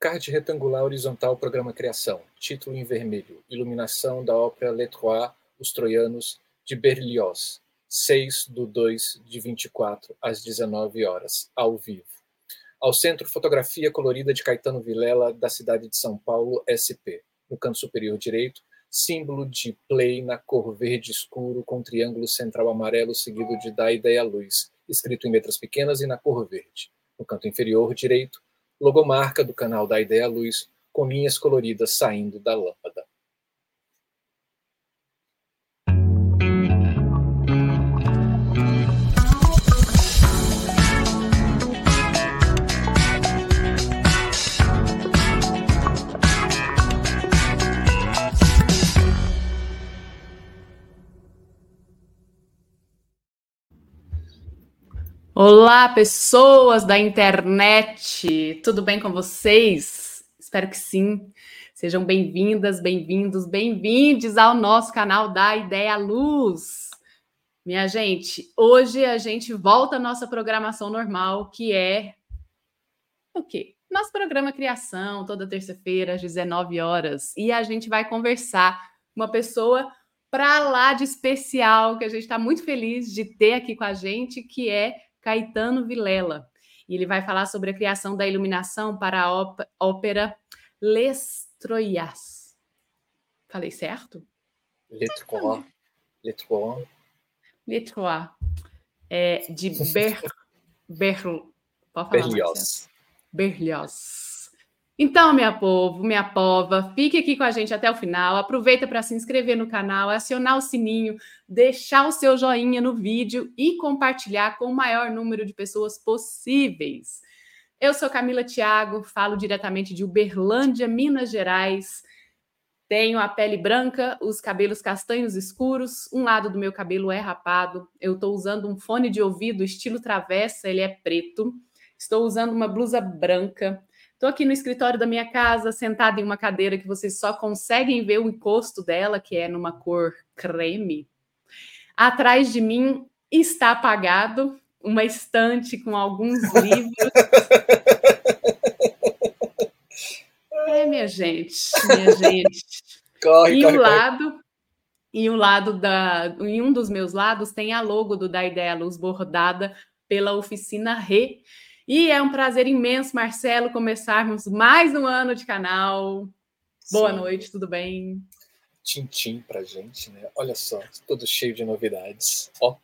Card retangular horizontal Programa Criação. Título em vermelho. Iluminação da ópera Le Trois, Os Troianos, de Berlioz. 6 do 2 de 24 às 19 horas, ao vivo. Ao centro, fotografia colorida de Caetano Vilela, da cidade de São Paulo, SP. No canto superior direito, símbolo de play na cor verde escuro com triângulo central amarelo seguido de da ideia luz, escrito em letras pequenas e na cor verde. No canto inferior direito, logomarca do canal da Ideia Luz, com linhas coloridas saindo da lâmpada. Olá, pessoas da internet, tudo bem com vocês? Espero que sim. Sejam bem-vindas, bem-vindos, bem-vindes ao nosso canal da Ideia Luz. Minha gente, hoje a gente volta à nossa programação normal, que é o quê? Nosso programa Criação, toda terça-feira, às 19 horas. E a gente vai conversar com uma pessoa para lá de especial, que a gente está muito feliz de ter aqui com a gente, que é Caetano Vilela. E ele vai falar sobre a criação da iluminação para a ópera Les Troyas. Falei certo? Les Trois. Les Trois. Les Trois. É, de Ber... Ber... Berlioz. Berlioz. Então, minha povo, minha pova, fique aqui com a gente até o final. Aproveita para se inscrever no canal, acionar o sininho, deixar o seu joinha no vídeo e compartilhar com o maior número de pessoas possíveis. Eu sou Camila Thiago, falo diretamente de Uberlândia, Minas Gerais. Tenho a pele branca, os cabelos castanhos escuros, um lado do meu cabelo é rapado. Eu estou usando um fone de ouvido estilo travessa, ele é preto. Estou usando uma blusa branca Estou aqui no escritório da minha casa, sentada em uma cadeira que vocês só conseguem ver o encosto dela, que é numa cor creme. Atrás de mim está apagado uma estante com alguns livros. é, minha gente, minha gente. Corre, e corre, um lado, e um lado da, em um dos meus lados tem a logo do Da Ideia Luz bordada pela oficina Re e é um prazer imenso, Marcelo, começarmos mais um ano de canal. Boa Sim. noite, tudo bem? Tintim pra gente, né? Olha só, tudo cheio de novidades. Ó.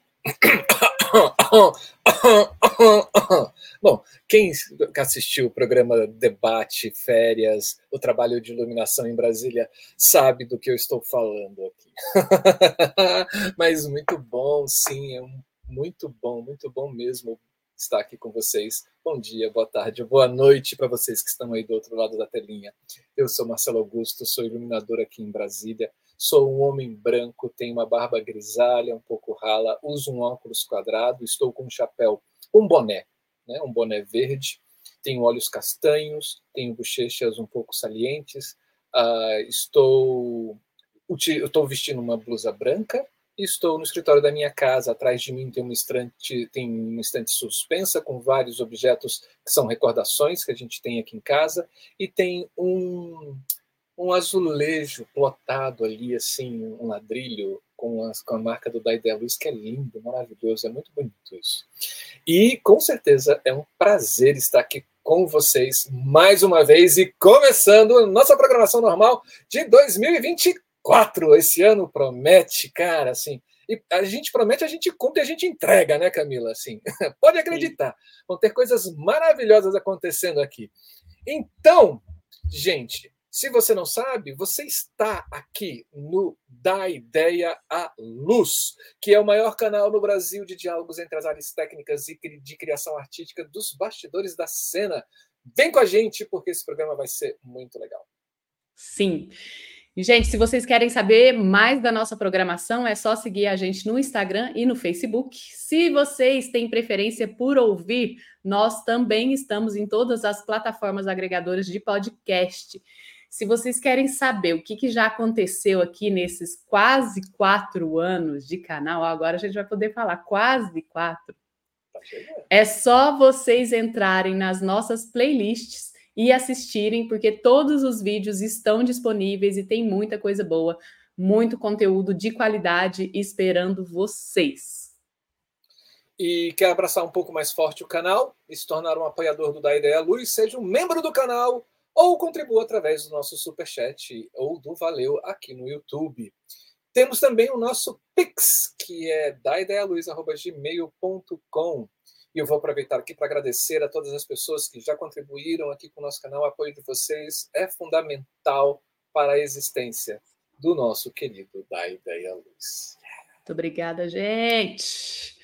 Bom, quem assistiu o programa Debate, Férias, o trabalho de iluminação em Brasília, sabe do que eu estou falando aqui. Mas muito bom, sim, é um, muito bom, muito bom mesmo estar aqui com vocês. Bom dia, boa tarde, boa noite para vocês que estão aí do outro lado da telinha. Eu sou Marcelo Augusto, sou iluminador aqui em Brasília. Sou um homem branco, tenho uma barba grisalha, um pouco rala, uso um óculos quadrado, estou com um chapéu, um boné, né, um boné verde, tenho olhos castanhos, tenho bochechas um pouco salientes, uh, estou, estou vestindo uma blusa branca, Estou no escritório da minha casa. Atrás de mim tem uma estante, tem uma estante suspensa com vários objetos que são recordações que a gente tem aqui em casa e tem um, um azulejo plotado ali, assim, um ladrilho com, as, com a marca do Daidé Luz, que é lindo, maravilhoso, é muito bonito isso. E com certeza é um prazer estar aqui com vocês mais uma vez e começando nossa programação normal de 2024 quatro esse ano promete, cara, assim. E a gente promete, a gente cumpre, a gente entrega, né, Camila? Assim, pode acreditar. Vão ter coisas maravilhosas acontecendo aqui. Então, gente, se você não sabe, você está aqui no Da Ideia à Luz, que é o maior canal no Brasil de diálogos entre as áreas técnicas e de criação artística dos bastidores da cena. Vem com a gente, porque esse programa vai ser muito legal. Sim. E, gente, se vocês querem saber mais da nossa programação, é só seguir a gente no Instagram e no Facebook. Se vocês têm preferência por ouvir, nós também estamos em todas as plataformas agregadoras de podcast. Se vocês querem saber o que, que já aconteceu aqui nesses quase quatro anos de canal, agora a gente vai poder falar quase quatro. Tá é só vocês entrarem nas nossas playlists e assistirem, porque todos os vídeos estão disponíveis e tem muita coisa boa, muito conteúdo de qualidade esperando vocês. E quer abraçar um pouco mais forte o canal e se tornar um apoiador do Da Ideia Luz, seja um membro do canal ou contribua através do nosso super chat ou do Valeu aqui no YouTube. Temos também o nosso Pix, que é daidealuz.gmail.com. E eu vou aproveitar aqui para agradecer a todas as pessoas que já contribuíram aqui com o nosso canal. O apoio de vocês é fundamental para a existência do nosso querido Da Ideia Luz. Muito obrigada, gente.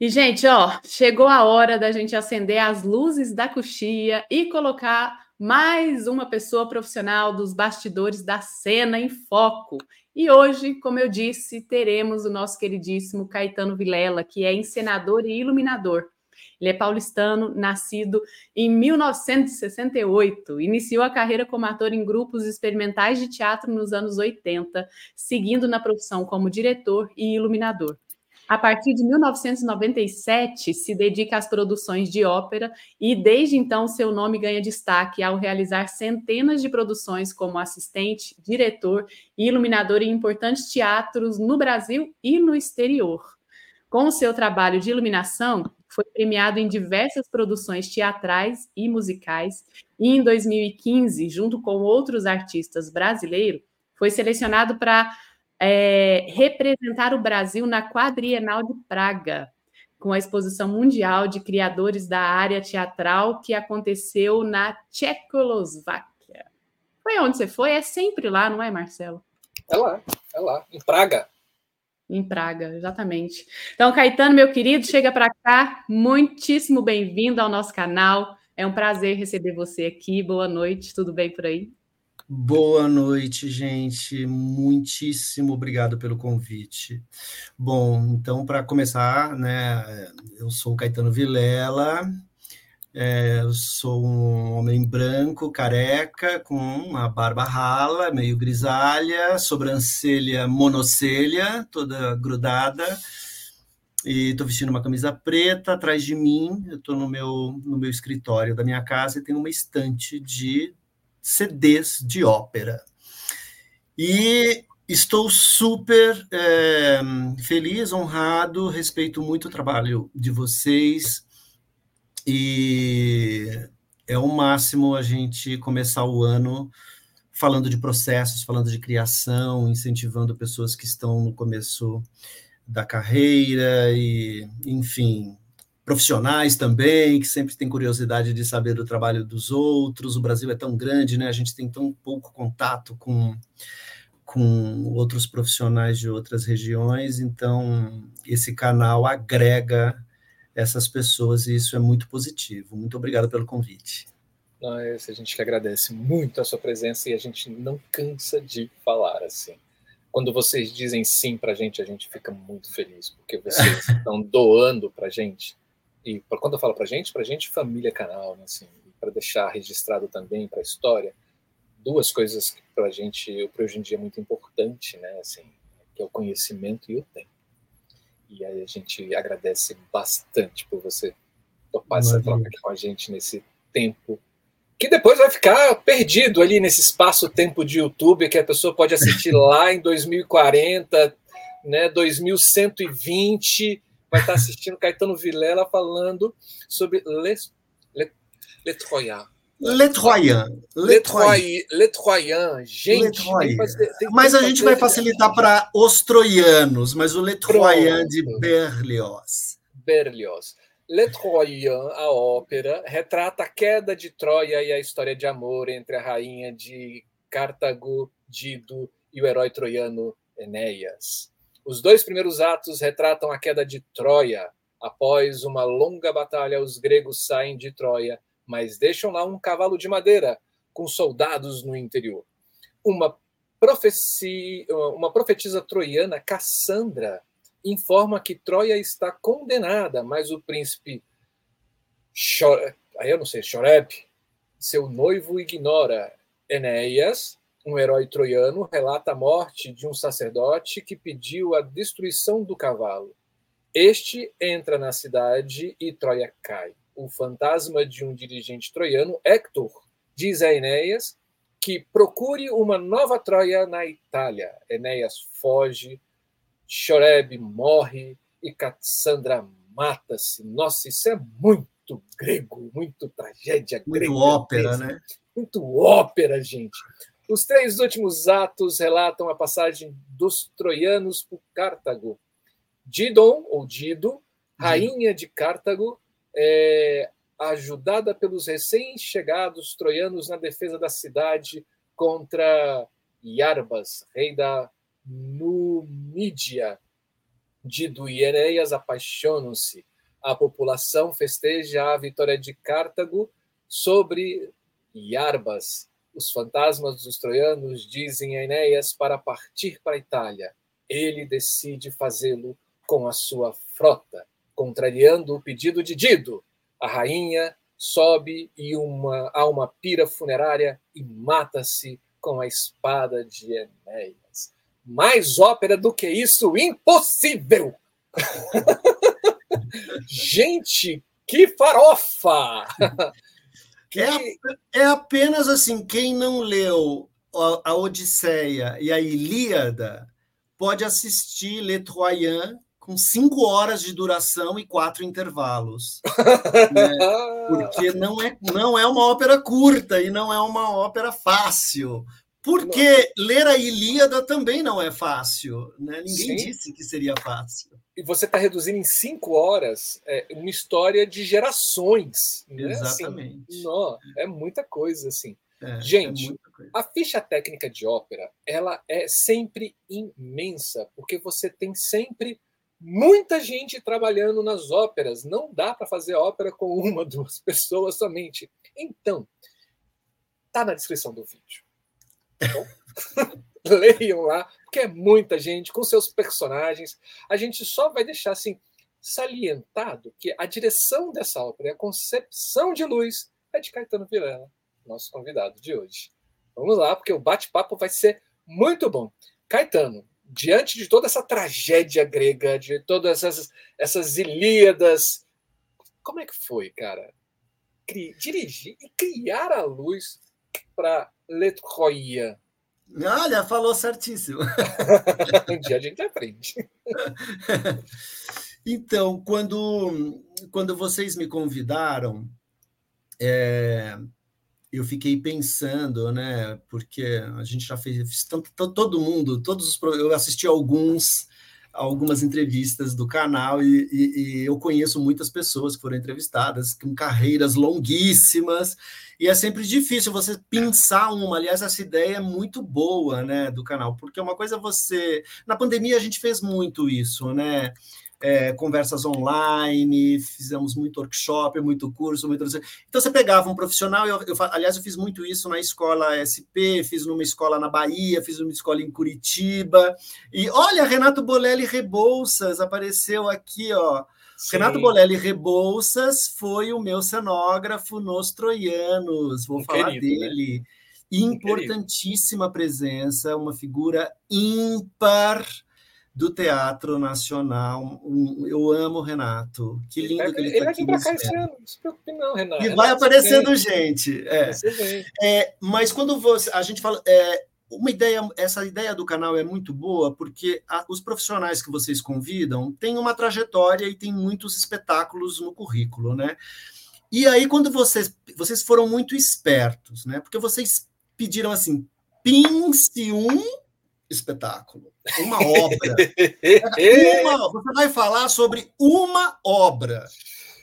E, gente, ó, chegou a hora da gente acender as luzes da coxia e colocar mais uma pessoa profissional dos bastidores da cena em foco. E hoje, como eu disse, teremos o nosso queridíssimo Caetano Vilela, que é encenador e iluminador. Ele é paulistano, nascido em 1968. Iniciou a carreira como ator em grupos experimentais de teatro nos anos 80, seguindo na profissão como diretor e iluminador. A partir de 1997, se dedica às produções de ópera e, desde então, seu nome ganha destaque ao realizar centenas de produções como assistente, diretor e iluminador em importantes teatros no Brasil e no exterior. Com o seu trabalho de iluminação, foi premiado em diversas produções teatrais e musicais, e em 2015, junto com outros artistas brasileiros, foi selecionado para é, representar o Brasil na Quadrienal de Praga, com a exposição mundial de criadores da área teatral que aconteceu na Tchecoslováquia. Foi onde você foi? É sempre lá, não é, Marcelo? É lá, é lá, em Praga. Em Praga, exatamente. Então, Caetano, meu querido, chega para cá. Muitíssimo bem-vindo ao nosso canal. É um prazer receber você aqui. Boa noite, tudo bem por aí? Boa noite, gente. Muitíssimo obrigado pelo convite. Bom, então, para começar, né, eu sou Caetano Vilela, é, eu sou um homem branco, careca, com uma barba rala, meio grisalha, sobrancelha monocelha, toda grudada, e estou vestindo uma camisa preta. Atrás de mim, eu estou no meu, no meu escritório da minha casa e tem uma estante de CDs de ópera. E estou super é, feliz, honrado, respeito muito o trabalho de vocês e é o máximo a gente começar o ano falando de processos, falando de criação, incentivando pessoas que estão no começo da carreira e, enfim, profissionais também, que sempre têm curiosidade de saber do trabalho dos outros. O Brasil é tão grande, né? A gente tem tão pouco contato com, com outros profissionais de outras regiões, então esse canal agrega essas pessoas e isso é muito positivo. Muito obrigado pelo convite. Nós, a gente que agradece muito a sua presença e a gente não cansa de falar assim. Quando vocês dizem sim para a gente, a gente fica muito feliz, porque vocês estão doando para a gente e quando eu falo para gente, para gente família canal, né, assim, para deixar registrado também para a história, duas coisas que para a gente, para hoje em dia é muito importante, né, assim, que é o conhecimento e o tempo. E aí a gente agradece bastante por você topar essa troca aqui com a gente nesse tempo que depois vai ficar perdido ali nesse espaço-tempo de YouTube que a pessoa pode assistir lá em 2040, né, 2120 vai estar assistindo Caetano Vilela falando sobre Les, Les, Les Troyens. Le Troyen. Le, Troyen. Le Troyen. Gente, Le fazer, mas a gente vai facilitar para os troianos, mas o Le Troyen de Berlioz. Berlioz. Le Troyen, a ópera, retrata a queda de Troia e a história de amor entre a rainha de Cartago, Dido, e o herói troiano Enéas. Os dois primeiros atos retratam a queda de Troia. Após uma longa batalha, os gregos saem de Troia, mas deixam lá um cavalo de madeira com soldados no interior. Uma, profecia, uma profetisa troiana, Cassandra, informa que Troia está condenada, mas o príncipe Chore, aí eu não sei, Choreb, seu noivo ignora. Enéas um herói troiano relata a morte de um sacerdote que pediu a destruição do cavalo. Este entra na cidade e Troia cai. o fantasma de um dirigente troiano, Hector, diz a Enéas que procure uma nova Troia na Itália. Enéas foge, Choreb morre e Cassandra mata-se. Nossa, isso é muito grego, muito tragédia muito grega. Muito ópera, né? Muito ópera, gente. Os três últimos atos relatam a passagem dos troianos por Cartago. Didon, ou Dido, rainha de Cartago, é, ajudada pelos recém-chegados troianos na defesa da cidade contra Iarbas, rei da Numídia. Dido e Enéas apaixonam-se. A população festeja a vitória de Cartago sobre Iarbas. Os fantasmas dos troianos dizem a Enéas para partir para a Itália. Ele decide fazê-lo com a sua frota, contrariando o pedido de Dido. A rainha sobe e uma, a uma pira funerária e mata-se com a espada de Enéas. Mais ópera do que isso, impossível! Gente, que farofa! É, é apenas assim, quem não leu a, a Odisseia e a Ilíada pode assistir Le Troyen com cinco horas de duração e quatro intervalos. né? Porque não é, não é uma ópera curta e não é uma ópera fácil. Porque não. ler a Ilíada também não é fácil. Né? Ninguém Sim. disse que seria fácil. E você está reduzindo em cinco horas é, uma história de gerações. Né? Exatamente. Assim, não, é muita coisa, assim. É, Gente, é a ficha técnica de ópera ela é sempre imensa, porque você tem sempre muita gente trabalhando nas óperas. Não dá para fazer ópera com uma, duas pessoas somente. Então, tá na descrição do vídeo. Tá Leiam lá, porque é muita gente com seus personagens. A gente só vai deixar assim salientado que a direção dessa ópera, a concepção de luz é de Caetano Vilela, nosso convidado de hoje. Vamos lá, porque o bate-papo vai ser muito bom. Caetano, diante de toda essa tragédia grega, de todas essas, essas Ilíadas, como é que foi, cara? dirigir e criar a luz para Le Troyen. Olha, falou certíssimo. um dia a gente aprende. então, quando, quando vocês me convidaram, é, eu fiquei pensando, né? Porque a gente já fez, tanto, todo mundo, todos os eu assisti alguns algumas entrevistas do canal e, e, e, eu conheço muitas pessoas que foram entrevistadas com carreiras longuíssimas e é sempre difícil você pensar uma. Aliás, essa ideia é muito boa, né, do canal, porque uma coisa é você na pandemia a gente fez muito isso, né? É, conversas online, fizemos muito workshop, muito curso, muito... Então você pegava um profissional, eu, eu, aliás, eu fiz muito isso na escola SP, fiz numa escola na Bahia, fiz numa escola em Curitiba, e olha, Renato Bolelli Rebouças apareceu aqui, ó. Sim. Renato Bolelli Rebouças foi o meu cenógrafo nos Troianos, vou um falar querido, né? dele. Né? Importantíssima presença, uma figura ímpar, do Teatro Nacional. eu amo o Renato. Que lindo ele, que ele, ele tá aqui. Ele vai vir cá esse ano, não se preocupe não, Renato. E vai aparecendo gente. É. é. mas quando você, a gente fala... É, uma ideia, essa ideia do canal é muito boa porque a, os profissionais que vocês convidam têm uma trajetória e têm muitos espetáculos no currículo, né? E aí, quando vocês, vocês foram muito espertos, né? Porque vocês pediram assim, pince um espetáculo, uma obra. uma, você vai falar sobre uma obra.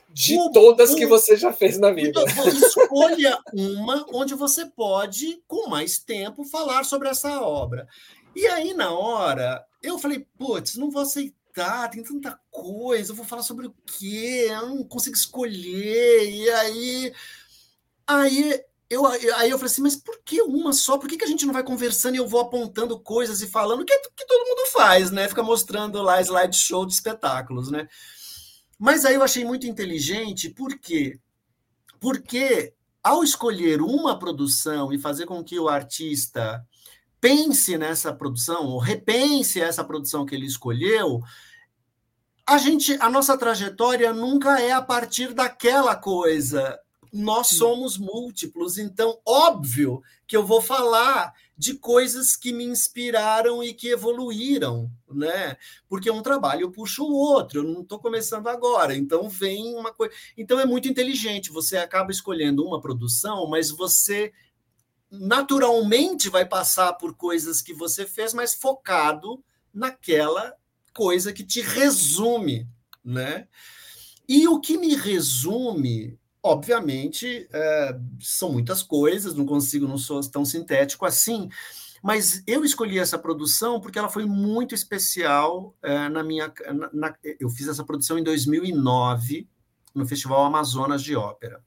De todas que você já fez na vida. Então, escolha uma onde você pode, com mais tempo, falar sobre essa obra. E aí, na hora, eu falei, putz, não vou aceitar, tem tanta coisa, eu vou falar sobre o quê? Eu não consigo escolher. E aí. Aí eu, aí eu falei assim, mas por que uma só? Por que, que a gente não vai conversando e eu vou apontando coisas e falando? Que que todo mundo faz, né? Fica mostrando lá slideshow de espetáculos, né? Mas aí eu achei muito inteligente, por quê? Porque ao escolher uma produção e fazer com que o artista pense nessa produção, ou repense essa produção que ele escolheu, a gente, a nossa trajetória nunca é a partir daquela coisa. Nós somos múltiplos, então óbvio que eu vou falar de coisas que me inspiraram e que evoluíram, né? Porque um trabalho puxa o outro, eu não estou começando agora, então vem uma coisa. Então é muito inteligente, você acaba escolhendo uma produção, mas você naturalmente vai passar por coisas que você fez, mas focado naquela coisa que te resume, né? E o que me resume, obviamente, é, são muitas coisas, não consigo, não sou tão sintético assim, mas eu escolhi essa produção porque ela foi muito especial é, na minha. Na, na, eu fiz essa produção em 2009 no Festival Amazonas de Ópera.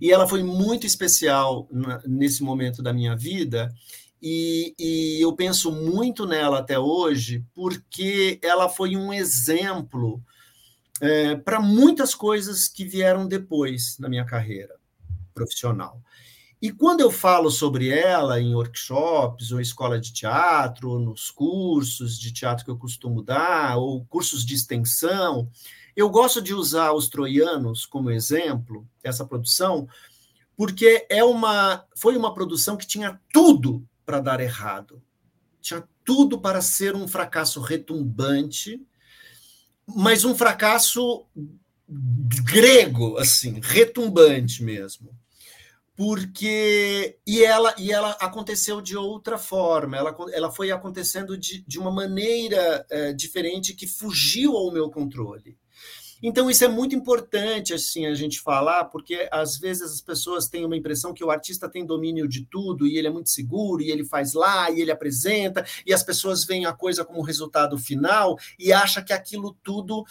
E ela foi muito especial nesse momento da minha vida, e, e, eu penso muito nela até hoje, porque ela foi um exemplo é, para muitas coisas que vieram depois na minha carreira profissional. E quando eu falo sobre ela em workshops, ou escola de teatro, ou nos cursos de teatro que eu costumo dar, ou cursos de extensão, eu gosto de usar os troianos como exemplo, essa produção, porque é uma, foi uma produção que tinha tudo para dar errado. Tinha tudo para ser um fracasso retumbante, mas um fracasso grego, assim, retumbante mesmo. Porque e ela e ela aconteceu de outra forma, ela, ela foi acontecendo de, de uma maneira é, diferente que fugiu ao meu controle. Então, isso é muito importante assim a gente falar, porque às vezes as pessoas têm uma impressão que o artista tem domínio de tudo e ele é muito seguro e ele faz lá e ele apresenta, e as pessoas veem a coisa como resultado final e acha que aquilo tudo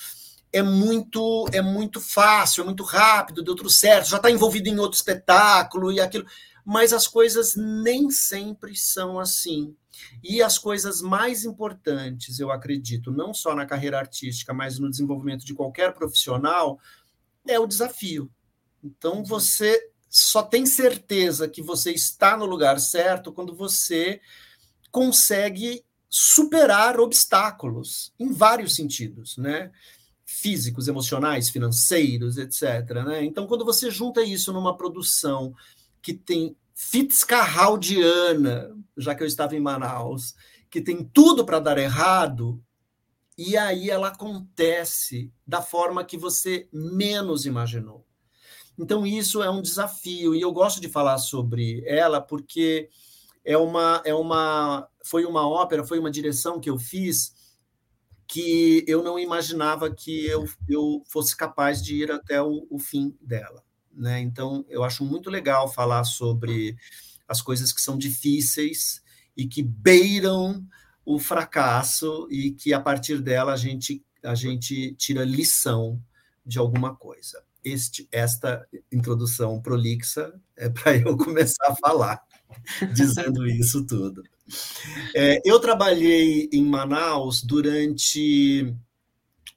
é muito é muito fácil, é muito rápido, deu tudo certo, já está envolvido em outro espetáculo e aquilo. Mas as coisas nem sempre são assim. E as coisas mais importantes, eu acredito, não só na carreira artística, mas no desenvolvimento de qualquer profissional, é o desafio. Então, você só tem certeza que você está no lugar certo quando você consegue superar obstáculos em vários sentidos, né? Físicos, emocionais, financeiros, etc. Né? Então, quando você junta isso numa produção que tem Fitzcarraldiana, já que eu estava em Manaus, que tem tudo para dar errado, e aí ela acontece da forma que você menos imaginou. Então, isso é um desafio, e eu gosto de falar sobre ela porque é uma, é uma, foi uma ópera, foi uma direção que eu fiz que eu não imaginava que eu, eu fosse capaz de ir até o, o fim dela. Né? Então, eu acho muito legal falar sobre as coisas que são difíceis e que beiram o fracasso e que a partir dela a gente a gente tira lição de alguma coisa. Este, esta introdução prolixa é para eu começar a falar, dizendo isso tudo. É, eu trabalhei em Manaus durante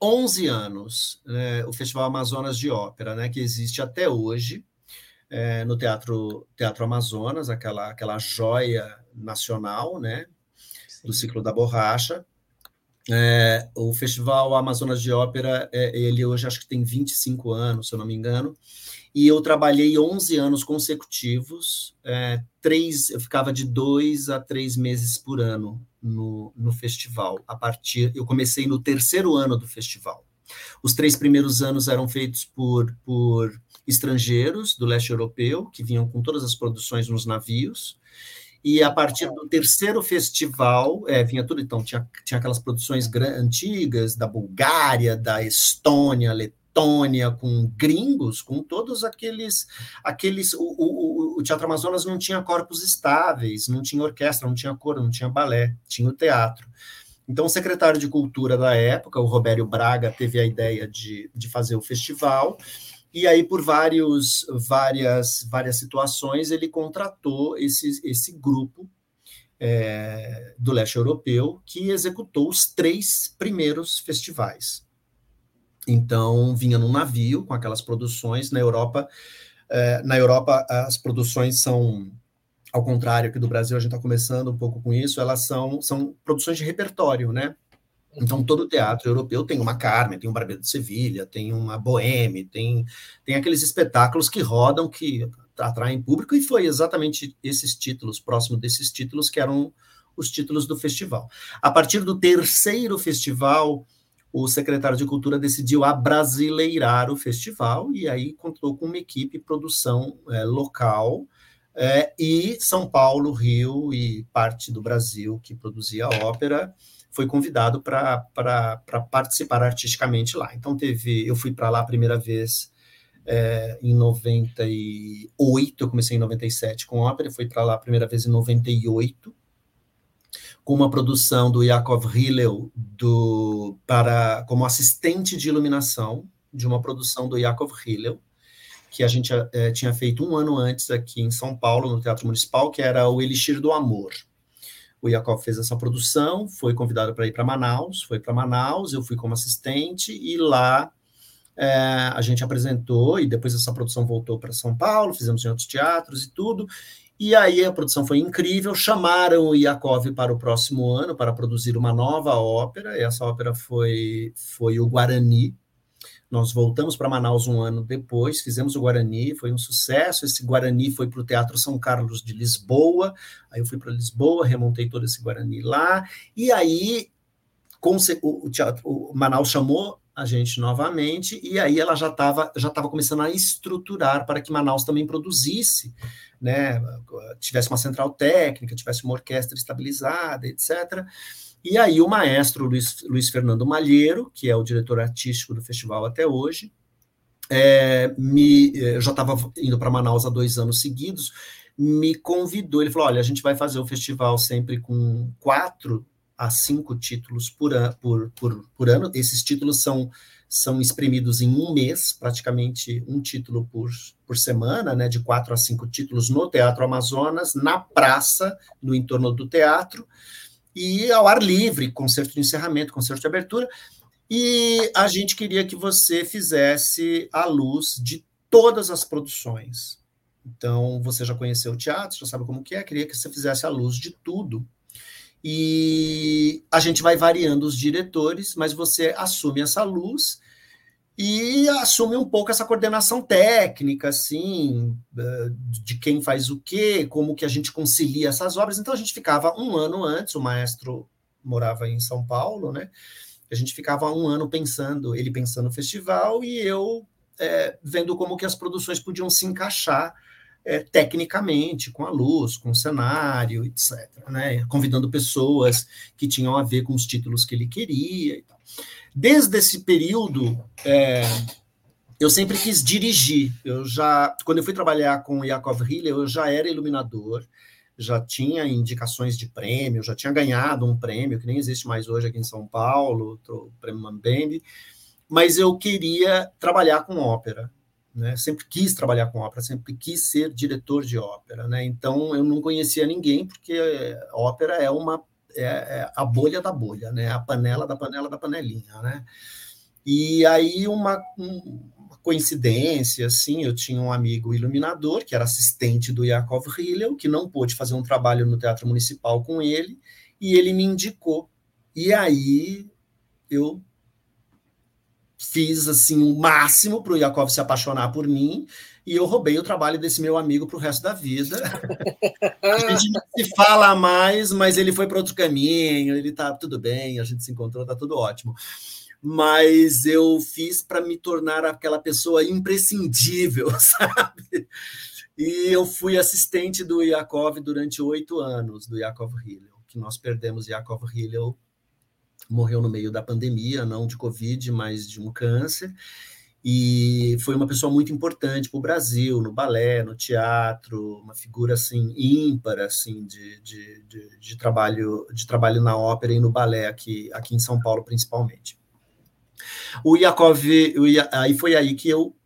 11 anos né, o Festival Amazonas de Ópera, né, que existe até hoje é, no Teatro, Teatro Amazonas, aquela, aquela joia nacional né, do ciclo da borracha. É, o Festival Amazonas de Ópera, é, ele hoje acho que tem 25 anos, se eu não me engano, e eu trabalhei 11 anos consecutivos, é, três, eu ficava de dois a três meses por ano no, no festival. A partir, eu comecei no terceiro ano do festival. Os três primeiros anos eram feitos por, por estrangeiros do leste europeu, que vinham com todas as produções nos navios. E a partir do terceiro festival, é, vinha tudo, então, tinha, tinha aquelas produções antigas da Bulgária, da Estônia, Letônia, com gringos, com todos aqueles. aqueles o, o, o Teatro Amazonas não tinha corpos estáveis, não tinha orquestra, não tinha coro, não tinha balé, tinha o teatro. Então, o secretário de Cultura da época, o Robério Braga, teve a ideia de, de fazer o festival, e aí, por vários, várias, várias situações, ele contratou esse, esse grupo é, do leste europeu que executou os três primeiros festivais. Então, vinha num navio com aquelas produções. Na Europa, é, na Europa as produções são, ao contrário que do Brasil, a gente está começando um pouco com isso, elas são, são produções de repertório, né? Então, todo teatro europeu tem uma Carmen, tem um Barbeiro de Sevilha, tem uma Boheme, tem, tem aqueles espetáculos que rodam, que atraem público, e foi exatamente esses títulos, próximo desses títulos, que eram os títulos do festival. A partir do terceiro festival, o secretário de Cultura decidiu abrasileirar o festival, e aí contou com uma equipe produção é, local, é, e São Paulo, Rio e parte do Brasil que produzia a ópera foi convidado para participar artisticamente lá. Então teve, eu fui para lá a primeira vez é, em 98, eu comecei em 97 com ópera, fui para lá a primeira vez em 98 com uma produção do Yakov Hillel do, para, como assistente de iluminação de uma produção do Yakov Hillel, que a gente é, tinha feito um ano antes aqui em São Paulo, no Teatro Municipal, que era o Elixir do Amor. O Yakov fez essa produção, foi convidado para ir para Manaus, foi para Manaus, eu fui como assistente, e lá é, a gente apresentou, e depois essa produção voltou para São Paulo, fizemos em outros teatros e tudo, e aí a produção foi incrível, chamaram o Yakov para o próximo ano para produzir uma nova ópera, e essa ópera foi, foi o Guarani, nós voltamos para Manaus um ano depois, fizemos o Guarani, foi um sucesso. Esse Guarani foi para o Teatro São Carlos de Lisboa. Aí eu fui para Lisboa, remontei todo esse Guarani lá. E aí o, teatro, o Manaus chamou a gente novamente, e aí ela já estava já tava começando a estruturar para que Manaus também produzisse, né, tivesse uma central técnica, tivesse uma orquestra estabilizada, etc. E aí o maestro Luiz, Luiz Fernando Malheiro, que é o diretor artístico do festival até hoje, é, me, é, eu já estava indo para Manaus há dois anos seguidos, me convidou, ele falou, olha, a gente vai fazer o festival sempre com quatro a cinco títulos por, an, por, por, por ano, esses títulos são são exprimidos em um mês, praticamente um título por, por semana, né, de quatro a cinco títulos no Teatro Amazonas, na praça, no entorno do teatro, e ao ar livre, concerto de encerramento, concerto de abertura. E a gente queria que você fizesse a luz de todas as produções. Então, você já conheceu o teatro, já sabe como que é, queria que você fizesse a luz de tudo. E a gente vai variando os diretores, mas você assume essa luz e assume um pouco essa coordenação técnica, assim, de quem faz o quê, como que a gente concilia essas obras. Então a gente ficava um ano antes, o maestro morava em São Paulo, né? A gente ficava um ano pensando, ele pensando no festival e eu é, vendo como que as produções podiam se encaixar é, tecnicamente, com a luz, com o cenário, etc. Né? Convidando pessoas que tinham a ver com os títulos que ele queria e tal. Desde esse período, é, eu sempre quis dirigir. Eu já, quando eu fui trabalhar com o Yakov Hiller, eu já era iluminador, já tinha indicações de prêmio, já tinha ganhado um prêmio que nem existe mais hoje aqui em São Paulo, o prêmio Mambembe, mas eu queria trabalhar com ópera. Né? Sempre quis trabalhar com ópera, sempre quis ser diretor de ópera, né? Então eu não conhecia ninguém porque ópera é uma é, é, a bolha da bolha, né? A panela da panela da panelinha, né? E aí uma, uma coincidência, assim, eu tinha um amigo iluminador que era assistente do Yakov Hillel, que não pôde fazer um trabalho no Teatro Municipal com ele, e ele me indicou. E aí eu fiz assim o máximo para o Yakov se apaixonar por mim e eu roubei o trabalho desse meu amigo para o resto da vida. a gente não se fala mais, mas ele foi para outro caminho, ele tá tudo bem, a gente se encontrou, tá tudo ótimo. Mas eu fiz para me tornar aquela pessoa imprescindível, sabe? E eu fui assistente do Yakov durante oito anos, do Yakov Hillel, que nós perdemos Yakov Hillel morreu no meio da pandemia, não de Covid, mas de um câncer e foi uma pessoa muito importante para o Brasil, no balé, no teatro, uma figura assim ímpar assim de, de, de, de, trabalho de trabalho na ópera e no balé aqui, aqui em São Paulo principalmente. O Yakov, aí foi aí que eu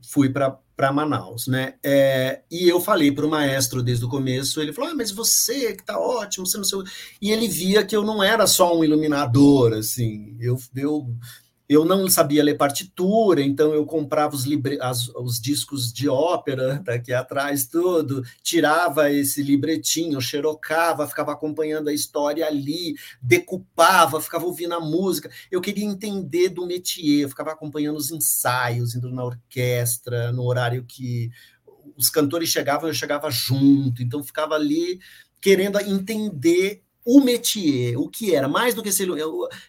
fui para para Manaus, né? É, e eu falei para o maestro desde o começo, ele falou: ah, mas você que tá ótimo, você não sei. E ele via que eu não era só um iluminador, assim, eu, eu eu não sabia ler partitura, então eu comprava os, libre, as, os discos de ópera daqui atrás, tudo, tirava esse libretinho, xerocava, ficava acompanhando a história ali, decupava, ficava ouvindo a música. Eu queria entender do métier, eu ficava acompanhando os ensaios, indo na orquestra, no horário que os cantores chegavam, eu chegava junto, então ficava ali querendo entender o métier, o que era, mais do que ser,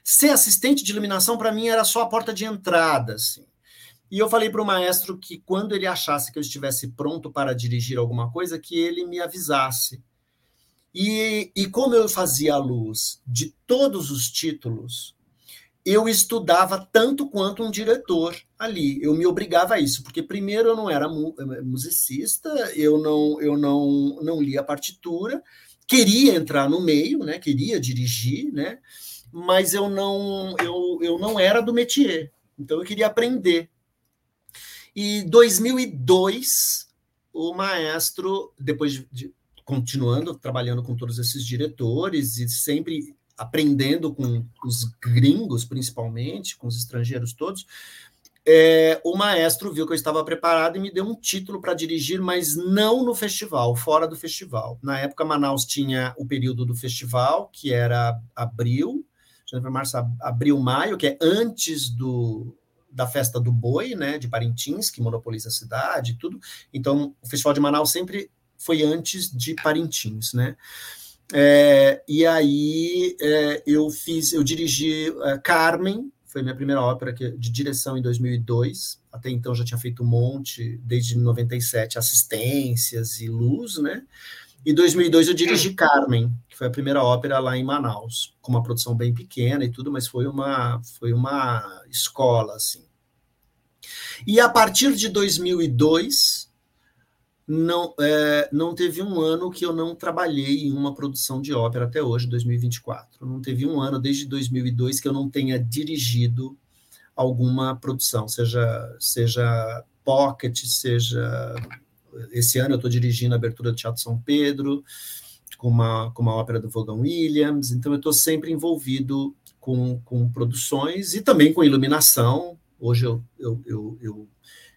ser assistente de iluminação, para mim era só a porta de entrada. Assim. E eu falei para o maestro que quando ele achasse que eu estivesse pronto para dirigir alguma coisa, que ele me avisasse. E, e como eu fazia a luz de todos os títulos, eu estudava tanto quanto um diretor ali. Eu me obrigava a isso, porque primeiro eu não era musicista, eu não, eu não, não lia partitura, queria entrar no meio, né? Queria dirigir, né? Mas eu não, eu, eu não era do métier. Então eu queria aprender. E 2002, o maestro, depois de, de continuando trabalhando com todos esses diretores e sempre aprendendo com os gringos, principalmente, com os estrangeiros todos, é, o maestro viu que eu estava preparado e me deu um título para dirigir, mas não no festival, fora do festival. Na época, Manaus tinha o período do festival, que era abril, janeiro, março, abril, maio, que é antes do, da festa do boi, né, de Parintins, que monopoliza a cidade e tudo. Então, o festival de Manaus sempre foi antes de Parintins, né? É, e aí é, eu fiz, eu dirigi é, Carmen, foi minha primeira ópera que, de direção em 2002. Até então já tinha feito um monte, desde 97, assistências e luz, né? E 2002 eu dirigi Carmen, que foi a primeira ópera lá em Manaus, com uma produção bem pequena e tudo, mas foi uma foi uma escola assim. E a partir de 2002 não, é, não teve um ano que eu não trabalhei em uma produção de ópera até hoje, 2024. Não teve um ano desde 2002 que eu não tenha dirigido alguma produção, seja seja pocket, seja esse ano eu estou dirigindo a abertura do Teatro São Pedro com uma com uma ópera do Vaughan Williams. Então eu estou sempre envolvido com, com produções e também com iluminação. Hoje eu, eu, eu, eu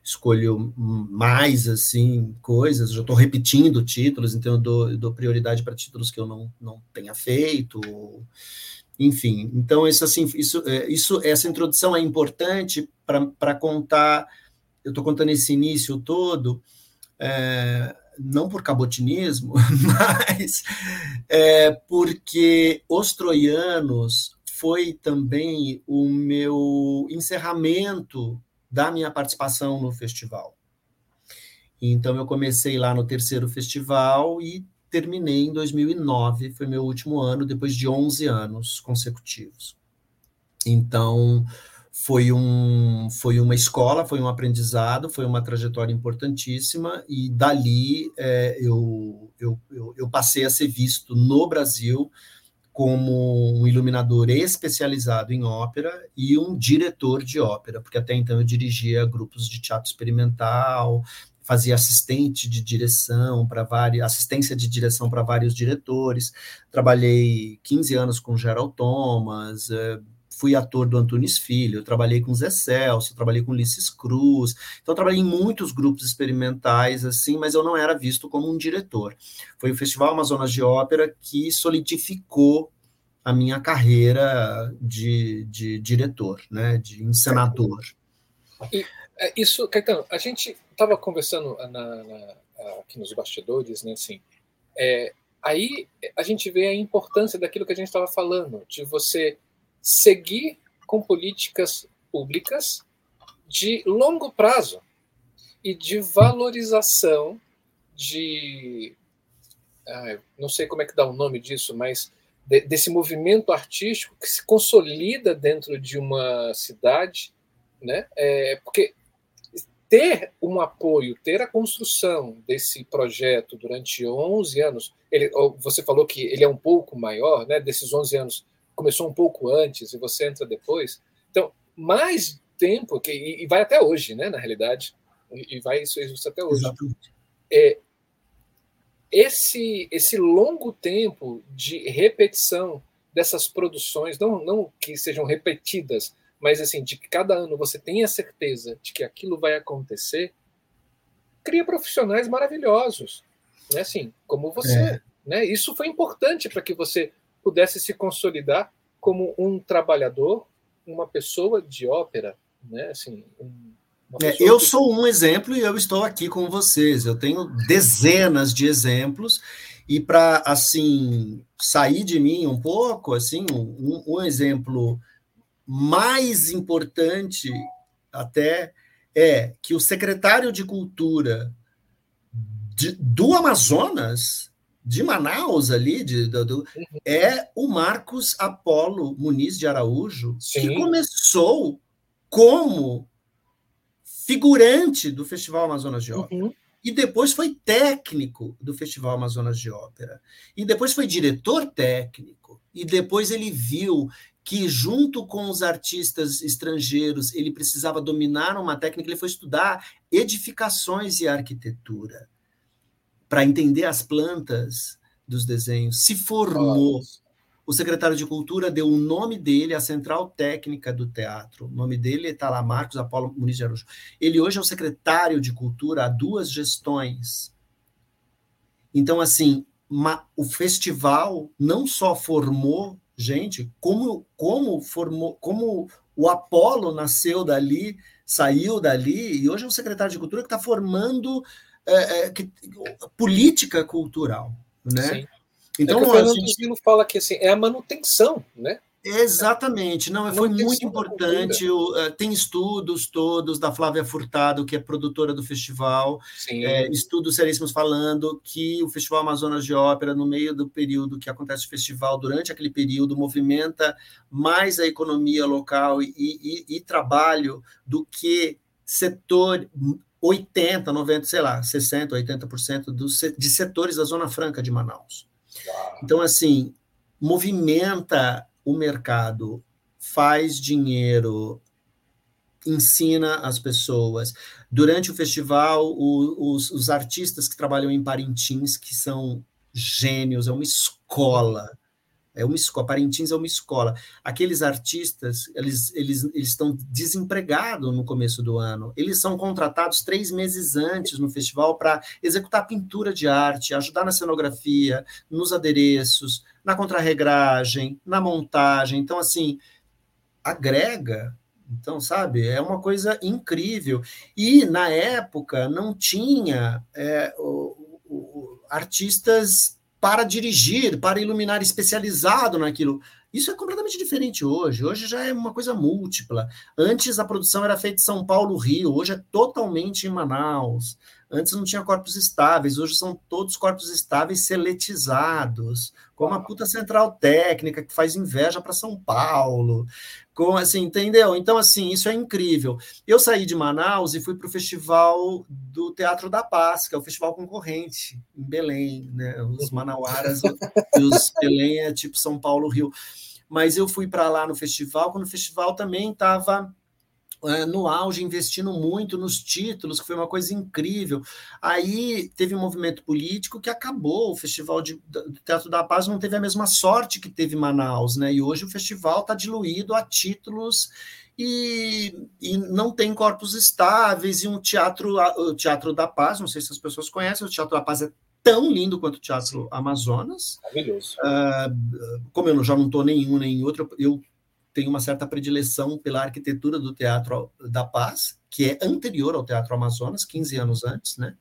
escolho mais assim coisas, já estou repetindo títulos, então eu dou, eu dou prioridade para títulos que eu não, não tenha feito, enfim. Então isso assim, isso, é, isso essa introdução é importante para contar. Eu estou contando esse início todo. É, não por cabotinismo, mas é, porque os troianos foi também o meu encerramento da minha participação no festival. Então, eu comecei lá no terceiro festival e terminei em 2009, foi meu último ano, depois de 11 anos consecutivos. Então, foi, um, foi uma escola, foi um aprendizado, foi uma trajetória importantíssima, e dali é, eu, eu, eu, eu passei a ser visto no Brasil como um iluminador especializado em ópera e um diretor de ópera, porque até então eu dirigia grupos de teatro experimental, fazia assistente de direção para vários, assistência de direção para vários diretores. Trabalhei 15 anos com Gerald Thomas, eh, fui ator do Antunes Filho, trabalhei com Zé Celso, trabalhei com Ulisses Cruz, então trabalhei em muitos grupos experimentais, assim, mas eu não era visto como um diretor. Foi o Festival Amazonas de Ópera que solidificou a minha carreira de, de diretor, né, de encenador. E é, isso, Caetano, a gente estava conversando na, na, aqui nos bastidores, né, assim, é, aí a gente vê a importância daquilo que a gente estava falando, de você seguir com políticas públicas de longo prazo e de valorização de. Ah, não sei como é que dá o nome disso, mas de, desse movimento artístico que se consolida dentro de uma cidade, né? É, porque ter um apoio, ter a construção desse projeto durante 11 anos, ele, você falou que ele é um pouco maior, né? Desses 11 anos, começou um pouco antes e você entra depois. Então, mais tempo, que, e vai até hoje, né, na realidade, e vai isso, isso até hoje. Exatamente. É, esse, esse longo tempo de repetição dessas produções, não, não que sejam repetidas, mas assim, de que cada ano você tenha certeza de que aquilo vai acontecer, cria profissionais maravilhosos, né? Assim, como você, é. né? Isso foi importante para que você pudesse se consolidar como um trabalhador, uma pessoa de ópera, né? Assim, um, é, eu que... sou um exemplo e eu estou aqui com vocês. Eu tenho dezenas de exemplos e para assim sair de mim um pouco, assim, um, um exemplo mais importante até é que o secretário de Cultura de, do Amazonas, de Manaus ali, de, do, uhum. é o Marcos Apolo Muniz de Araújo, Sim. que começou como figurante do Festival Amazonas de Ópera. Uhum. E depois foi técnico do Festival Amazonas de Ópera. E depois foi diretor técnico. E depois ele viu que, junto com os artistas estrangeiros, ele precisava dominar uma técnica. Ele foi estudar edificações e arquitetura para entender as plantas dos desenhos. Se formou. O secretário de Cultura deu o nome dele à central técnica do teatro. O nome dele está lá, Marcos Apolo Muniz de Araújo. Ele hoje é o secretário de Cultura há duas gestões. Então, assim, o festival não só formou gente, como, como formou, como o Apolo nasceu dali, saiu dali, e hoje é um secretário de Cultura que está formando é, é, que, política cultural, né? Sim. Então, é o Fernando gente... fala que assim, é a manutenção, né? Exatamente, não, foi muito importante. Uh, tem estudos todos da Flávia Furtado, que é produtora do festival, é, estudos seríssimos falando que o Festival Amazonas de Ópera, no meio do período que acontece o festival, durante aquele período, movimenta mais a economia local e, e, e trabalho do que setor 80, 90, sei lá, 60, 80% dos, de setores da Zona Franca de Manaus. Então, assim, movimenta o mercado, faz dinheiro, ensina as pessoas. Durante o festival, o, os, os artistas que trabalham em Parintins, que são gênios, é uma escola é uma escola, Parintins é uma escola. Aqueles artistas, eles, eles, eles estão desempregados no começo do ano. Eles são contratados três meses antes no festival para executar pintura de arte, ajudar na cenografia, nos adereços, na contrarregragem, na montagem. Então, assim, agrega então, sabe, é uma coisa incrível. E na época não tinha é, o, o, artistas para dirigir, para iluminar especializado naquilo. Isso é completamente diferente hoje. Hoje já é uma coisa múltipla. Antes a produção era feita em São Paulo, Rio, hoje é totalmente em Manaus. Antes não tinha corpos estáveis, hoje são todos corpos estáveis seletizados, com uma puta central técnica que faz inveja para São Paulo. Com, assim, entendeu? Então, assim, isso é incrível. Eu saí de Manaus e fui para o festival do Teatro da Paz, que é o festival concorrente, em Belém, né? Os manauaras e os Belém é tipo São Paulo, Rio. Mas eu fui para lá no festival, quando o festival também estava no auge, investindo muito nos títulos, que foi uma coisa incrível. Aí teve um movimento político que acabou, o Festival de, do Teatro da Paz não teve a mesma sorte que teve Manaus, né? E hoje o festival está diluído a títulos e, e, não tem corpos estáveis, e um teatro, o Teatro da Paz, não sei se as pessoas conhecem, o Teatro da Paz é tão lindo quanto o Teatro Amazonas. Maravilhoso. Uh, como eu já não estou nenhum nem outro, eu tem uma certa predileção pela arquitetura do Teatro da Paz, que é anterior ao Teatro Amazonas, 15 anos antes, né?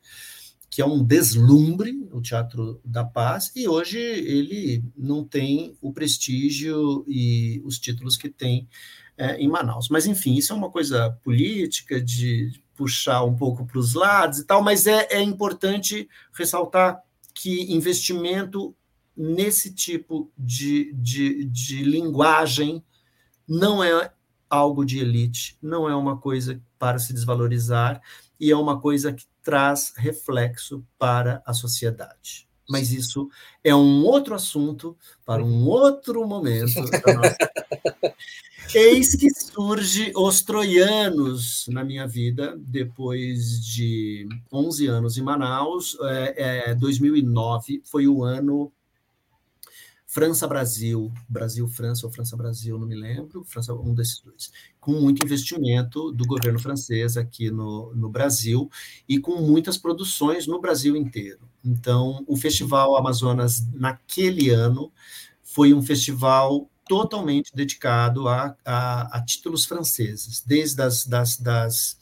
que é um deslumbre, o Teatro da Paz, e hoje ele não tem o prestígio e os títulos que tem é, em Manaus. Mas, enfim, isso é uma coisa política, de puxar um pouco para os lados e tal, mas é, é importante ressaltar que investimento nesse tipo de, de, de linguagem não é algo de elite, não é uma coisa para se desvalorizar e é uma coisa que traz reflexo para a sociedade. Mas isso é um outro assunto para um outro momento. Eis que surge os troianos na minha vida, depois de 11 anos em Manaus. É, é, 2009 foi o ano França-Brasil, Brasil-França ou França-Brasil, não me lembro, França, um desses dois, com muito investimento do governo francês aqui no, no Brasil e com muitas produções no Brasil inteiro. Então, o Festival Amazonas, naquele ano, foi um festival totalmente dedicado a, a, a títulos franceses, desde as das, das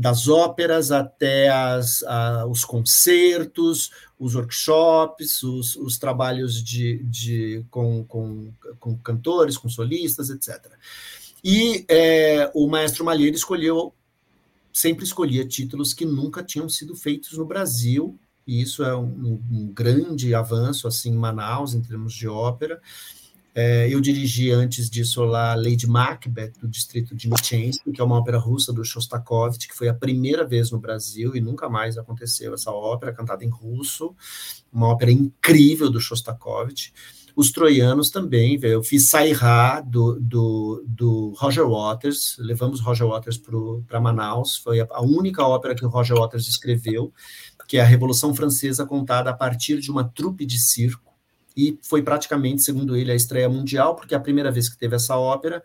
das óperas até as, a, os concertos, os workshops, os, os trabalhos de, de, com, com, com, cantores, com solistas, etc. E é, o maestro Malheiro escolheu, sempre escolhia títulos que nunca tinham sido feitos no Brasil, e isso é um, um grande avanço assim em Manaus, em termos de ópera. É, eu dirigi antes disso lá Lady Macbeth, do distrito de Michensk, que é uma ópera russa do Shostakovich, que foi a primeira vez no Brasil e nunca mais aconteceu essa ópera, cantada em russo, uma ópera incrível do Shostakovich. Os troianos também, eu fiz Sairá do, do, do Roger Waters, levamos Roger Waters para Manaus, foi a, única ópera que o Roger Waters escreveu, que é a Revolução Francesa contada a partir de uma trupe de circo, e foi praticamente, segundo ele, a estreia mundial, porque a primeira vez que teve essa ópera,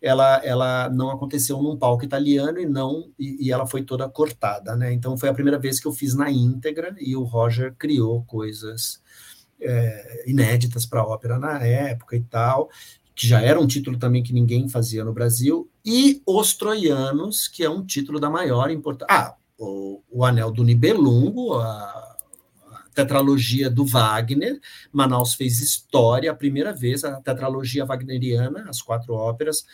ela, ela não aconteceu num palco italiano e não e, e, ela foi toda cortada, né? Então foi a primeira vez que eu fiz na íntegra e o Roger criou coisas é, inéditas para a ópera na época e tal, que já era um título também que ninguém fazia no Brasil, e Os Troianos, que é um título da maior importância. Ah, o, o Anel do Nibelungo, a, tetralogia do Wagner. Manaus fez história, a primeira vez, a tetralogia wagneriana, as quatro óperas,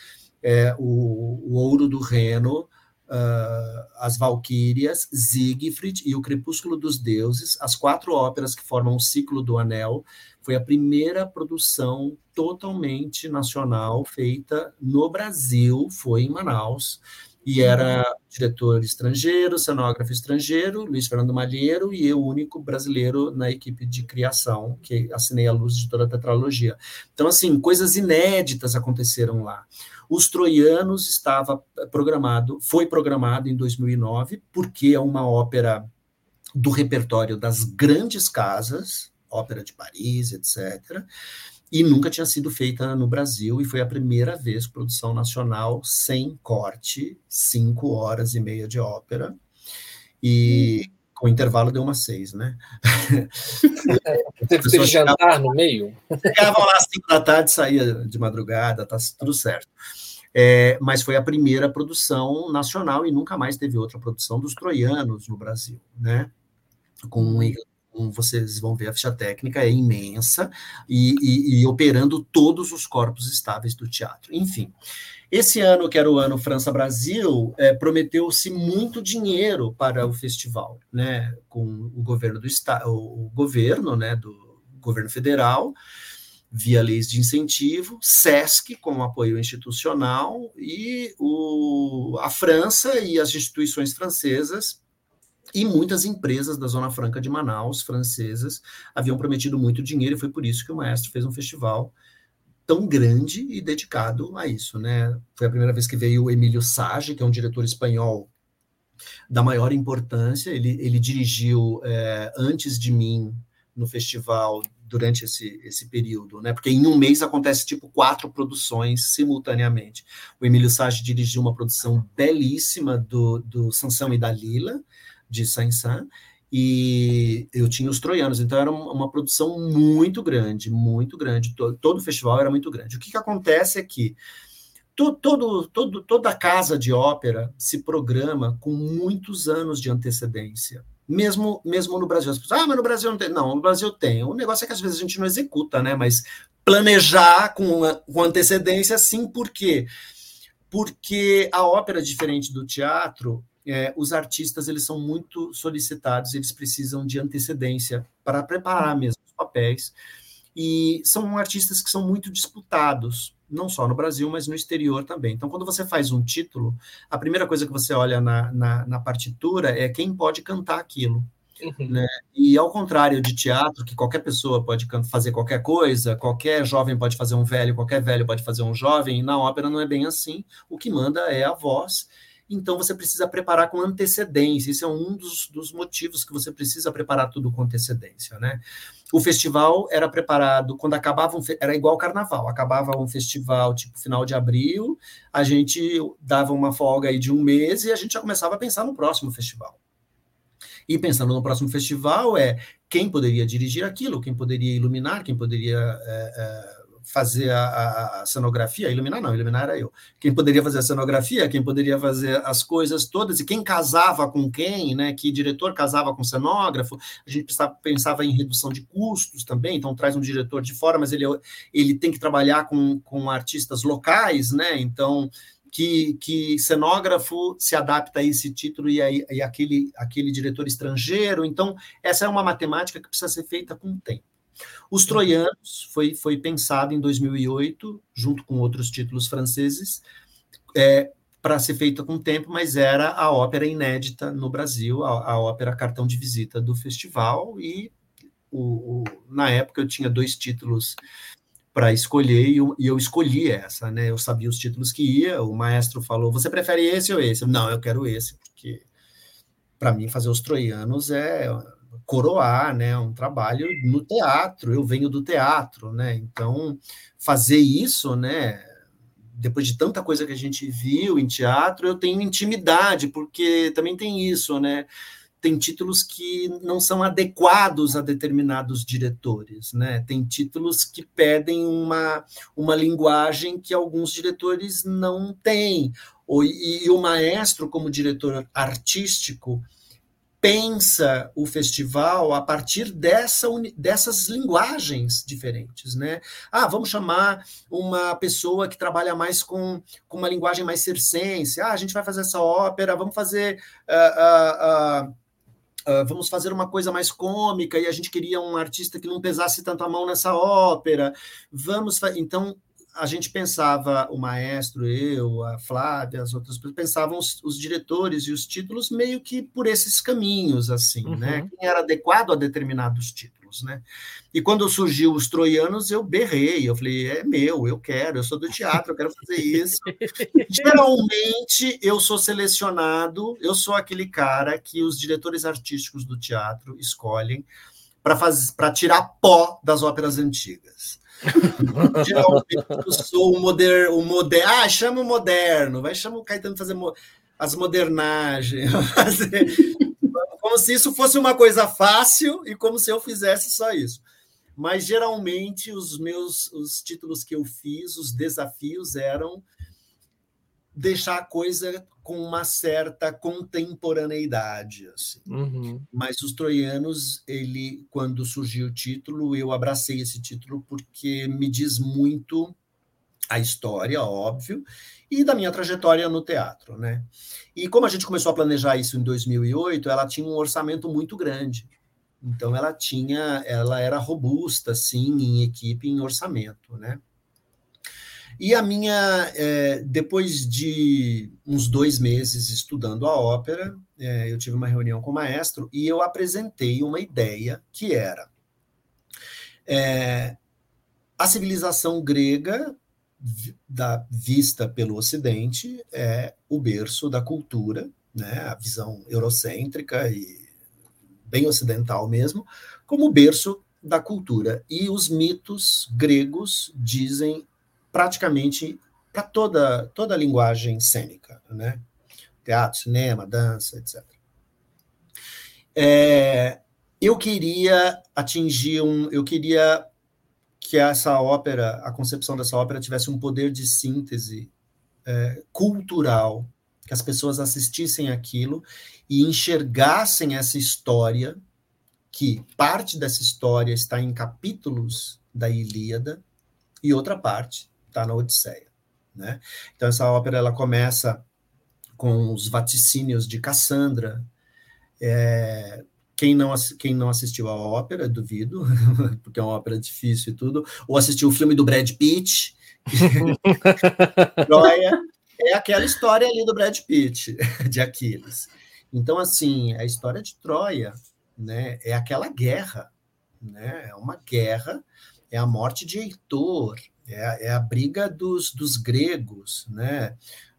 é, o, o Ouro do Reno, uh, as Valquírias, Siegfried e o Crepúsculo dos Deuses, as quatro óperas que formam o ciclo do Anel, foi a primeira produção totalmente nacional feita no Brasil, foi em Manaus e era diretor estrangeiro, cenógrafo estrangeiro, Luiz Fernando Malheiro, e eu, o único brasileiro na equipe de criação, que assinei a luz de toda a tetralogia. Então, assim, coisas inéditas aconteceram lá. Os Troianos estava programado, foi programado em 2009, porque é uma ópera do repertório das grandes casas, ópera de Paris, etc e nunca tinha sido feita no Brasil, e foi a primeira vez produção nacional sem corte, cinco horas e meia de ópera, e hum. com intervalo deu uma seis, né? Teve que jantar no meio? Ficavam lá às cinco da tarde, saía de madrugada, tá tudo certo. É, mas foi a primeira produção nacional e nunca mais teve outra produção dos troianos no Brasil, né? Com como vocês vão ver, a ficha técnica é imensa e, e, e operando todos os corpos estáveis do teatro. Enfim, esse ano, que era o ano França-Brasil, é, prometeu-se muito dinheiro para o festival, né, com o governo do estado, o governo, né, do governo federal, via leis de incentivo, SESC com apoio institucional e o, a França e as instituições francesas e muitas empresas da Zona Franca de Manaus, francesas, haviam prometido muito dinheiro, e foi por isso que o maestro fez um festival tão grande e dedicado a isso, né? Foi a primeira vez que veio o Emílio Sage, que é um diretor espanhol da maior importância. Ele, ele dirigiu é, antes de mim no festival durante esse, esse período, né? Porque em um mês acontece tipo quatro produções simultaneamente. O Emílio Sage dirigiu uma produção belíssima do, do Sansão e Dalila, de Saint-Saëns, e eu tinha os troianos, então era uma produção muito grande, muito grande, todo, todo o festival era muito grande. O que, que acontece é que todo, todo, toda casa de ópera se programa com muitos anos de antecedência. Mesmo, mesmo no Brasil. As pessoas, ah, mas no Brasil não tem. Não, no Brasil tem. O negócio é que às vezes a gente não executa, né? Mas planejar com, com antecedência, sim, por quê? Porque a ópera, diferente do teatro, é, os artistas eles são muito solicitados, eles precisam de antecedência para preparar mesmo os papéis, e são artistas que são muito disputados, não só no Brasil, mas no exterior também. Então, quando você faz um título, a primeira coisa que você olha na, na, na partitura é quem pode cantar aquilo. Uhum. Né? E ao contrário de teatro, que qualquer pessoa pode fazer qualquer coisa, qualquer jovem pode fazer um velho, qualquer velho pode fazer um jovem, na ópera não é bem assim. O que manda é a voz então você precisa preparar com antecedência. Isso é um dos, dos motivos que você precisa preparar tudo com antecedência, né? O festival era preparado quando acabava um, era igual ao carnaval, acabava um festival tipo final de abril, a gente dava uma folga aí de um mês e a gente já começava a pensar no próximo festival. E pensando no próximo festival é quem poderia dirigir aquilo, quem poderia iluminar, quem poderia é, é, fazer a, a, cenografia, iluminar não, iluminar era eu. Quem poderia fazer a cenografia, quem poderia fazer as coisas todas, e quem casava com quem, né? Que diretor casava com cenógrafo, a gente pensava, pensava em redução de custos também, então traz um diretor de fora, mas ele, ele tem que trabalhar com, com artistas locais, né? Então, que, que cenógrafo se adapta a esse título e, a, e aquele, aquele diretor estrangeiro. Então, essa é uma matemática que precisa ser feita com o tempo. Os Troianos foi, foi pensado em 2008, junto com outros títulos franceses, é, para ser feita com tempo, mas era a ópera inédita no Brasil, a, a ópera cartão de visita do festival, e o, o, na época eu tinha dois títulos para escolher e eu, e eu, escolhi essa, né? Eu sabia os títulos que ia, o maestro falou: você prefere esse ou esse? Não, eu quero esse, porque para mim fazer os troianos é coroar, né, um trabalho no teatro. Eu venho do teatro, né? Então, fazer isso, né, depois de tanta coisa que a gente viu em teatro, eu tenho intimidade, porque também tem isso, né? Tem títulos que não são adequados a determinados diretores, né? Tem títulos que pedem uma, uma linguagem que alguns diretores não têm. E, e o maestro, como diretor artístico, pensa o festival a partir dessa, dessas linguagens diferentes, né? Ah, vamos chamar uma pessoa que trabalha mais com, com uma linguagem mais circense. Ah, a gente vai fazer essa ópera, vamos fazer... Uh, uh, uh, Uh, vamos fazer uma coisa mais cômica e a gente queria um artista que não pesasse tanto a mão nessa ópera. Vamos, então a gente pensava, o maestro, eu, a Flávia, as outras pessoas, pensavam os, os diretores e os títulos meio que por esses caminhos, assim, né? uhum. né? Quem era adequado a determinados títulos, né? E quando surgiu os troianos, eu berrei, eu falei, é meu, eu quero, eu sou do teatro, eu quero fazer isso. Geralmente, eu sou selecionado, eu sou aquele cara que os diretores artísticos do teatro escolhem para tirar pó das óperas antigas. Eu sou o moderno, o moder... ah, chama o moderno, vai chamar o Caetano fazer mo... as modernagens, como se isso fosse uma coisa fácil e como se eu fizesse só isso. Mas geralmente os meus os títulos que eu fiz, os desafios eram deixar a coisa com uma certa contemporaneidade. Assim. Uhum. Mas os troianos, ele, quando surgiu o título, eu abracei esse título porque me diz muito a história, óbvio, e da minha trajetória no teatro, né? E como a gente começou a planejar isso em 2008, ela tinha um orçamento muito grande. Então ela tinha, ela era robusta, sim, em equipe, em orçamento, né? E a minha, é, depois de uns dois meses estudando a ópera, é, eu tive uma reunião com o maestro e eu apresentei uma ideia que era é, a civilização grega da, vista pelo Ocidente é o berço da cultura, né, a visão eurocêntrica e bem ocidental mesmo, como berço da cultura. E os mitos gregos dizem praticamente para toda, toda a linguagem cênica, né? Teatro, cinema, dança, etc. É, eu queria atingir um. Eu queria que essa ópera, a concepção dessa ópera, tivesse um poder de síntese é, cultural, que as pessoas assistissem aquilo e enxergassem essa história, que parte dessa história está em capítulos da Ilíada, e outra parte está na Odisseia. Né? Então, essa ópera ela começa com os vaticínios de Cassandra. É, quem, não, quem não assistiu a ópera, duvido, porque é uma ópera difícil e tudo, ou assistiu o filme do Brad Pitt, Troia, é aquela história ali do Brad Pitt, de Aquiles. Então, assim, a história de Troia né, é aquela guerra, né, é uma guerra, é a morte de Heitor, é, é a briga dos, dos gregos, né?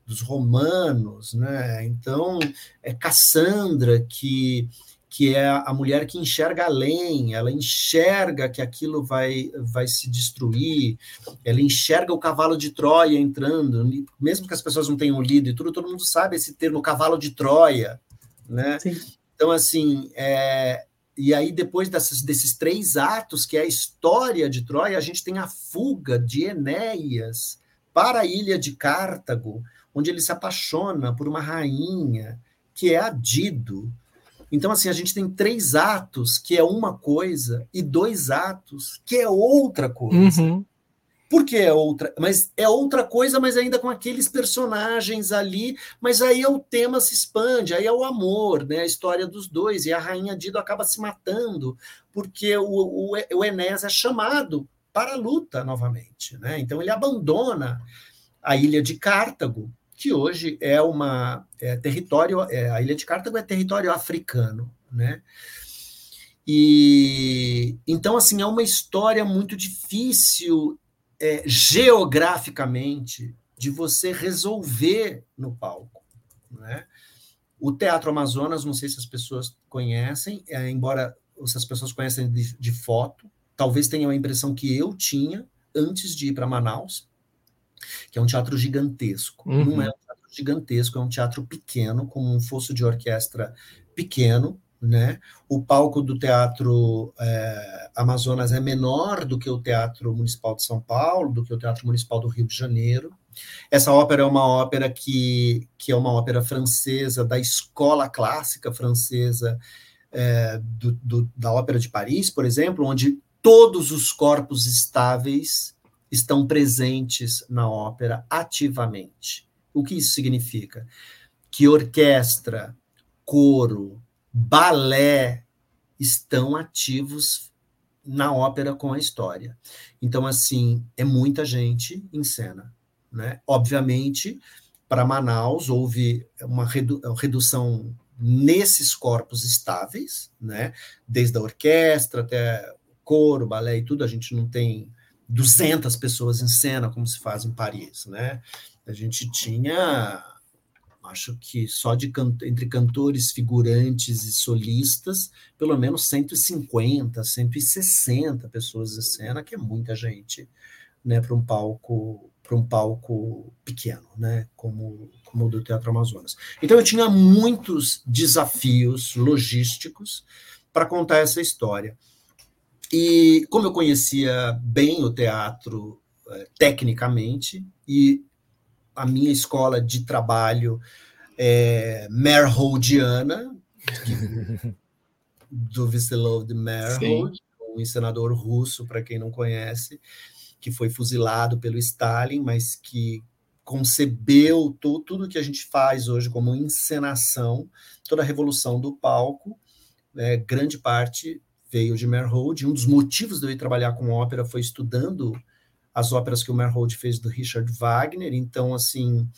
dos romanos, né? Então, é Cassandra que que é a mulher que enxerga além, ela enxerga que aquilo vai, vai se destruir, ela enxerga o cavalo de Troia entrando, mesmo que as pessoas não tenham lido e tudo, todo mundo sabe esse termo cavalo de Troia, né? Sim. Então, assim, é, e aí depois dessas, desses três atos, que é a história de Troia, a gente tem a fuga de Enéas para a ilha de Cartago, onde ele se apaixona por uma rainha, que é a Dido, então, assim, a gente tem três atos que é uma coisa e dois atos que é outra coisa. Uhum. Por que é outra? Mas é outra coisa, mas ainda com aqueles personagens ali, mas aí é o tema se expande, aí é o amor, né? A história dos dois, e a rainha Dido acaba se matando, porque o, o, o é chamado para a luta novamente, né? Então ele abandona a ilha de Cartago, que hoje é uma é, território, é, a ilha de Cartago é território africano, né? E então assim é uma história muito difícil é, geograficamente de você resolver no palco, né? O Teatro Amazonas, não sei se as pessoas conhecem, é, embora se as pessoas conhecem de, de foto, talvez tenham a impressão que eu tinha antes de ir para Manaus, que é um teatro gigantesco. Uhum. Não é um teatro gigantesco, é um teatro pequeno, com um fosso de orquestra pequeno, né? O palco do Teatro é, Amazonas é menor do que o Teatro Municipal de São Paulo, do que o Teatro Municipal do Rio de Janeiro. Essa ópera é uma ópera que, que é uma ópera francesa da escola clássica francesa é, do, do, da Ópera de Paris, por exemplo, onde todos os corpos estáveis estão presentes na ópera ativamente. O que isso significa? Que orquestra, coro, balé estão ativos na ópera com a história. Então, assim, é muita gente em cena. Né? Obviamente, para Manaus houve uma redu redução nesses corpos estáveis, né? desde a orquestra até coro, balé e tudo, a gente não tem 200 pessoas em cena, como se faz em Paris, né? A gente tinha, acho que só de entre cantores, figurantes e solistas, pelo menos 150, 160 pessoas em cena, que é muita gente, né, para um palco para um palco pequeno, né, como como o do Teatro Amazonas. Então eu tinha muitos desafios logísticos para contar essa história. E como eu conhecia bem o teatro é, tecnicamente, e a minha escola de trabalho é Merholdiana, do Vysselov de Merhold, um encenador russo, para quem não conhece, que foi fuzilado pelo Stalin, mas que concebeu tudo, tudo que a gente faz hoje como encenação, toda a revolução do palco, é, grande parte veio de Merhold. Um dos motivos de eu ir trabalhar com ópera foi estudando as óperas que o Merhold fez do Richard Wagner. Então, assim,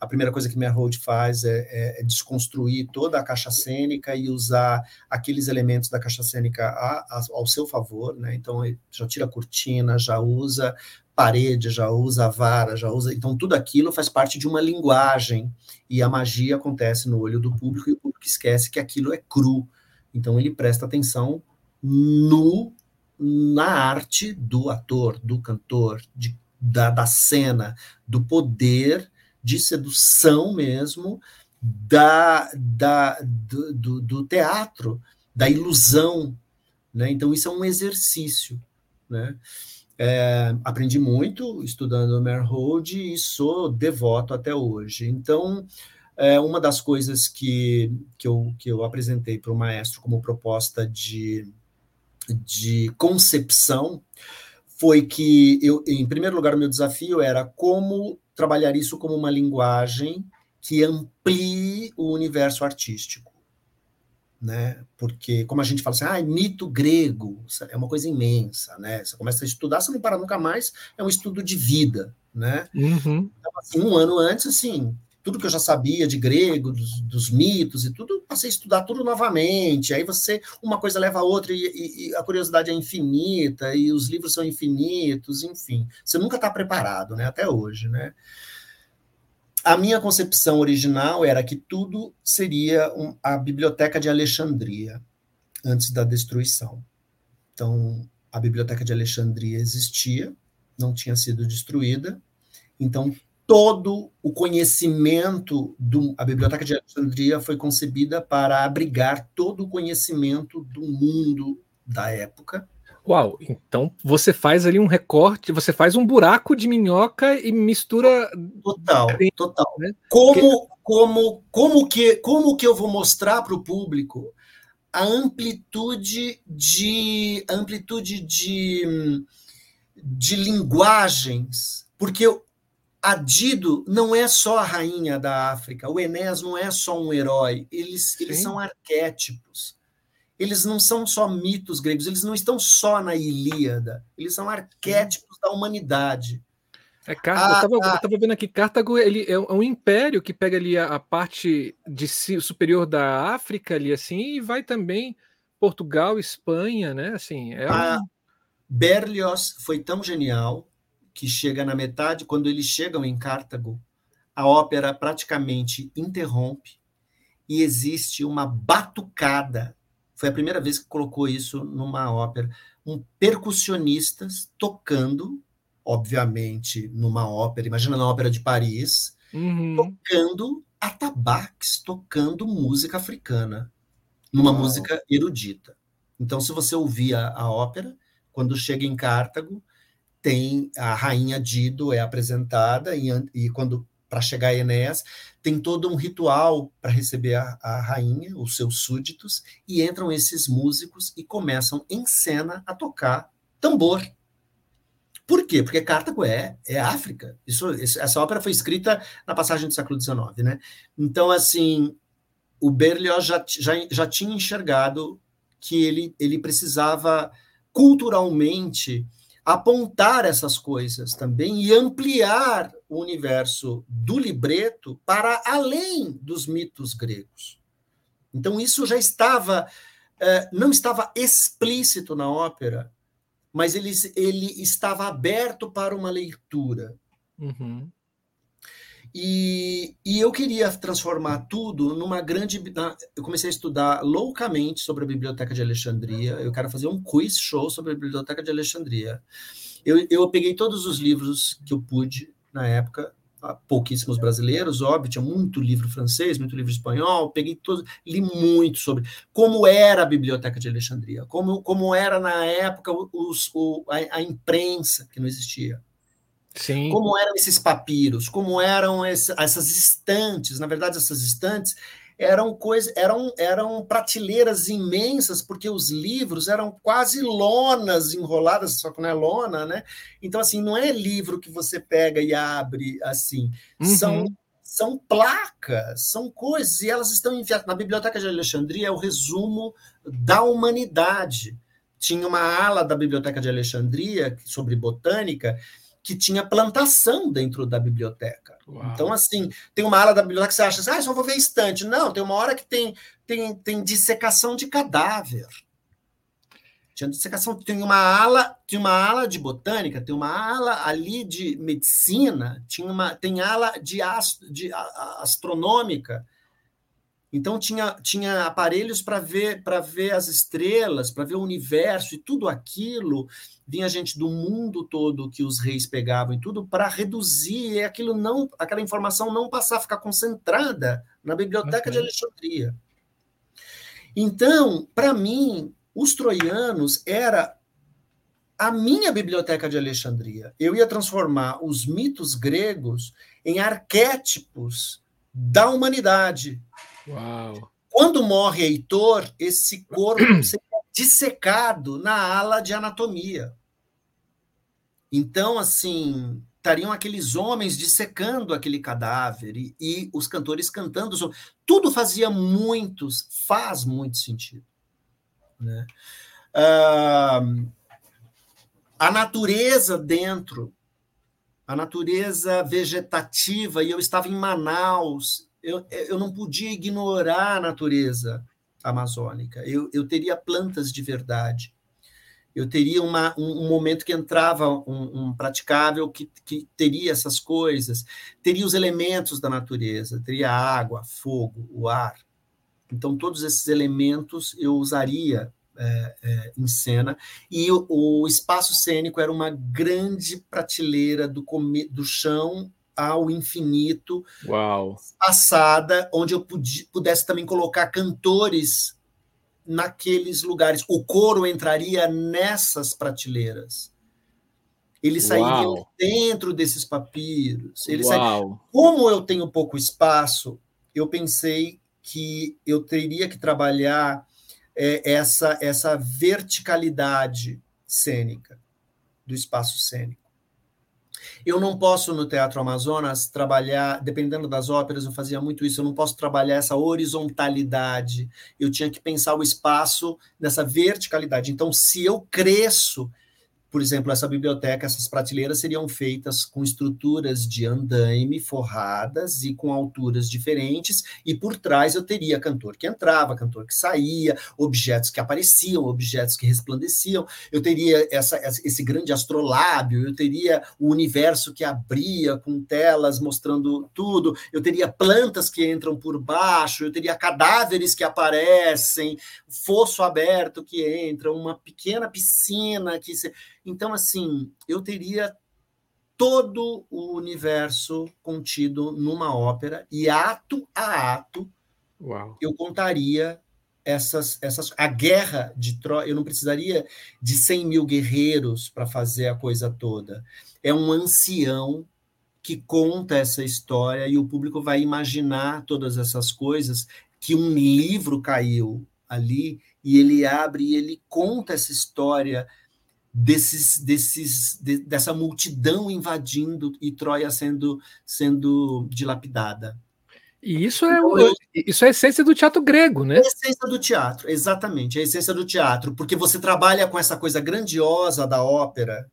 a primeira coisa que Merhold faz é, é, é, desconstruir toda a caixa cênica e usar aqueles elementos da caixa cênica a, a, ao seu favor, né? Então, ele já tira a cortina, já usa parede, já usa vara, já usa. Então, tudo aquilo faz parte de uma linguagem e a magia acontece no olho do público e o público esquece que aquilo é cru. Então, ele presta atenção no na arte do ator, do cantor, de, da, da cena, do poder de sedução mesmo, da, da, do, do, do teatro, da ilusão. Né? Então, isso é um exercício. Né? É, aprendi muito estudando Merhold e sou devoto até hoje. Então, é, uma das coisas que, que, eu, que eu apresentei para o maestro como proposta de de concepção foi que eu, em primeiro lugar, o meu desafio era como trabalhar isso como uma linguagem que amplie o universo artístico, né? Porque como a gente fala assim, ah, mito grego é uma coisa imensa, né? Você começa a estudar, você não para nunca mais, é um estudo de vida, né? Uhum. Então, assim, um ano antes, assim, tudo que eu já sabia de grego, dos, dos, mitos e tudo, passei a estudar tudo novamente. Aí você, uma coisa leva a outra, e, e, e a curiosidade é infinita, e os livros são infinitos, enfim. Você nunca está preparado, né? Até hoje, né? a minha concepção original era que tudo seria um, a Biblioteca de Alexandria, antes da destruição. Então, a Biblioteca de Alexandria existia, não tinha sido destruída, então todo o conhecimento do a Biblioteca de Alexandria foi concebida para abrigar todo o conhecimento do mundo da época Uau, então você faz ali um recorte, você faz um buraco de minhoca e mistura. Total, total. Né? Como, como, como, que, como que eu vou mostrar para o público a amplitude de amplitude de, de linguagens? Porque a Dido não é só a rainha da África, o Enéas não é só um herói, eles, eles são arquétipos eles não são só mitos gregos, eles não estão só na Ilíada, eles são arquétipos da humanidade. É, Cartago, ah, eu estava vendo aqui, Cartago ele é um império que pega ali a, a, parte de superior da África ali assim e vai também Portugal, Espanha, né? Assim, é um... Berlioz foi tão genial que chega na metade, quando eles chegam em Cartago, a ópera praticamente interrompe e existe uma batucada foi a primeira vez que colocou isso numa ópera. Um percussionistas tocando, obviamente, numa ópera, imagina na ópera de Paris, uhum. tocando atabaques, tocando música africana, numa Uau. música erudita. Então, se você ouvir a, a ópera, quando chega em Cartago, tem a rainha Dido é apresentada e, e quando para chegar a Enéas, tem todo um ritual para receber a, a, rainha, os seus súditos, e entram esses músicos e começam em cena a tocar tambor. Por quê? Porque Cartago é, é África. Isso, essa ópera foi escrita na passagem do século XIX, né? Então, assim, o Berlioz já, já, já tinha enxergado que ele, ele precisava culturalmente apontar essas coisas também e ampliar o universo do libreto para além dos mitos gregos. Então, isso já estava, eh, não estava explícito na ópera, mas ele, ele estava aberto para uma leitura. Uhum. E, e, eu queria transformar tudo numa grande. Eu comecei a estudar loucamente sobre a Biblioteca de Alexandria. Eu quero fazer um quiz show sobre a Biblioteca de Alexandria. Eu, eu peguei todos os livros que eu pude na época, pouquíssimos brasileiros, óbvio, tinha muito livro francês, muito livro espanhol, peguei todos, li muito sobre como era a Biblioteca de Alexandria, como, como era na época os, o, a, a imprensa, que não existia Sim. Como eram esses papiros, como eram esse, essas estantes, na verdade, essas estantes eram coisas, eram, eram prateleiras imensas, porque os livros eram quase lonas enroladas, só que não é lona, né? Então, assim, não é livro que você pega e abre assim, uhum. são são placas, são coisas, e elas estão enfiadas. Na Biblioteca de Alexandria é o resumo da humanidade. Tinha uma ala da Biblioteca de Alexandria sobre botânica que tinha plantação dentro da biblioteca. Uau. Então, assim, tem uma ala da biblioteca que você acha, ah, só vou ver estante. Não, tem uma hora que tem, tem, tem dissecação de cadáver. Tinha dissecação, tem uma ala, tem uma ala de botânica, tem uma ala ali de medicina, tinha uma, tem ala de, ast, de astronômica. Então tinha, tinha aparelhos para ver para ver as estrelas, para ver o universo e tudo aquilo vinha gente do mundo todo que os reis pegavam e tudo para reduzir e aquilo não, aquela informação não passar a ficar concentrada na biblioteca uhum. de Alexandria. Então, para mim, os troianos era a minha biblioteca de Alexandria. Eu ia transformar os mitos gregos em arquétipos da humanidade. Uau. Quando morre Heitor, esse corpo dissecado na ala de anatomia. Então, assim, estariam aqueles homens dissecando aquele cadáver e, e os cantores cantando sobre. Tudo fazia muito, faz muito sentido. Né? Uh, a natureza dentro, a natureza vegetativa, e eu estava em Manaus, eu, eu não podia ignorar a natureza amazônica. Eu, eu teria plantas de verdade. Eu teria uma, um, um momento que entrava um, um praticável que, que teria essas coisas, teria os elementos da natureza, teria a água, fogo, o ar. Então, todos esses elementos eu usaria é, é, em cena. E o, o, espaço cênico era uma grande prateleira do, do chão ao infinito, Uau. passada, onde eu pudesse também colocar cantores naqueles lugares. O coro entraria nessas prateleiras. Eles sairiam Uau. dentro desses papiros. Eles sairiam... Como eu tenho pouco espaço, eu pensei que eu teria que trabalhar é, essa, essa verticalidade cênica do espaço cênico. Eu não posso, no Teatro Amazonas, trabalhar, dependendo das óperas, eu fazia muito isso, eu não posso trabalhar essa horizontalidade, eu tinha que pensar o espaço nessa verticalidade. Então, se eu cresço por exemplo, essa biblioteca, essas prateleiras seriam feitas com estruturas de andaime forradas e com alturas diferentes, e por trás eu teria cantor que entrava, cantor que saía, objetos que apareciam, objetos que resplandeciam, eu teria essa, esse grande astrolábio, eu teria o universo que abria com telas mostrando tudo, eu teria plantas que entram por baixo, eu teria cadáveres que aparecem, fosso aberto que entra, uma pequena piscina que se então, assim, eu teria todo o universo contido numa ópera e ato a ato Uau. eu contaria essas, essas a guerra de Troia eu não precisaria de 100 mil guerreiros para fazer a coisa toda é um ancião que conta essa história e o público vai imaginar todas essas coisas que um livro caiu ali e ele abre e ele conta essa história desses, desses, de, dessa multidão invadindo e Troia sendo, sendo dilapidada. E isso é, então, o, isso é a essência do teatro grego, né? É a essência do teatro, exatamente, é a essência do teatro, porque você trabalha com essa coisa grandiosa da ópera,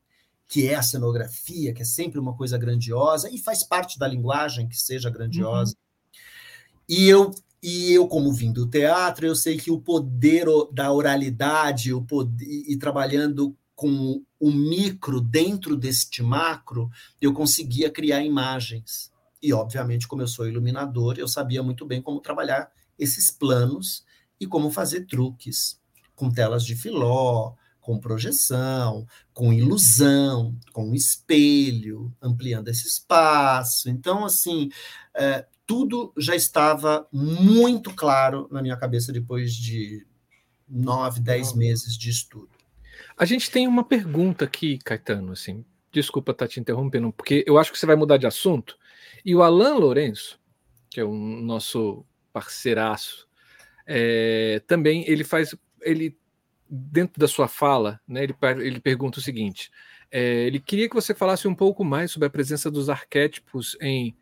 que é a cenografia, que é sempre uma coisa grandiosa, e faz parte da linguagem que seja grandiosa. Uhum. E eu e eu, como vim do teatro, eu sei que o poder da oralidade, o poder, e trabalhando com o micro dentro deste macro, eu conseguia criar imagens. E, obviamente, como eu sou iluminador, eu sabia muito bem como trabalhar esses planos e como fazer truques com telas de filó, com projeção, com ilusão, com espelho, ampliando esse espaço. Então, assim, é, tudo já estava muito claro na minha cabeça depois de nove, dez meses de estudo. A gente tem uma pergunta aqui, Caetano, assim. Desculpa estar tá te interrompendo, porque eu acho que você vai mudar de assunto. E o Alan Lourenço, que é o nosso parceiraço, é, também ele faz, ele dentro da sua fala, né, ele, ele pergunta o seguinte: é, ele queria que você falasse um pouco mais sobre a presença dos arquétipos em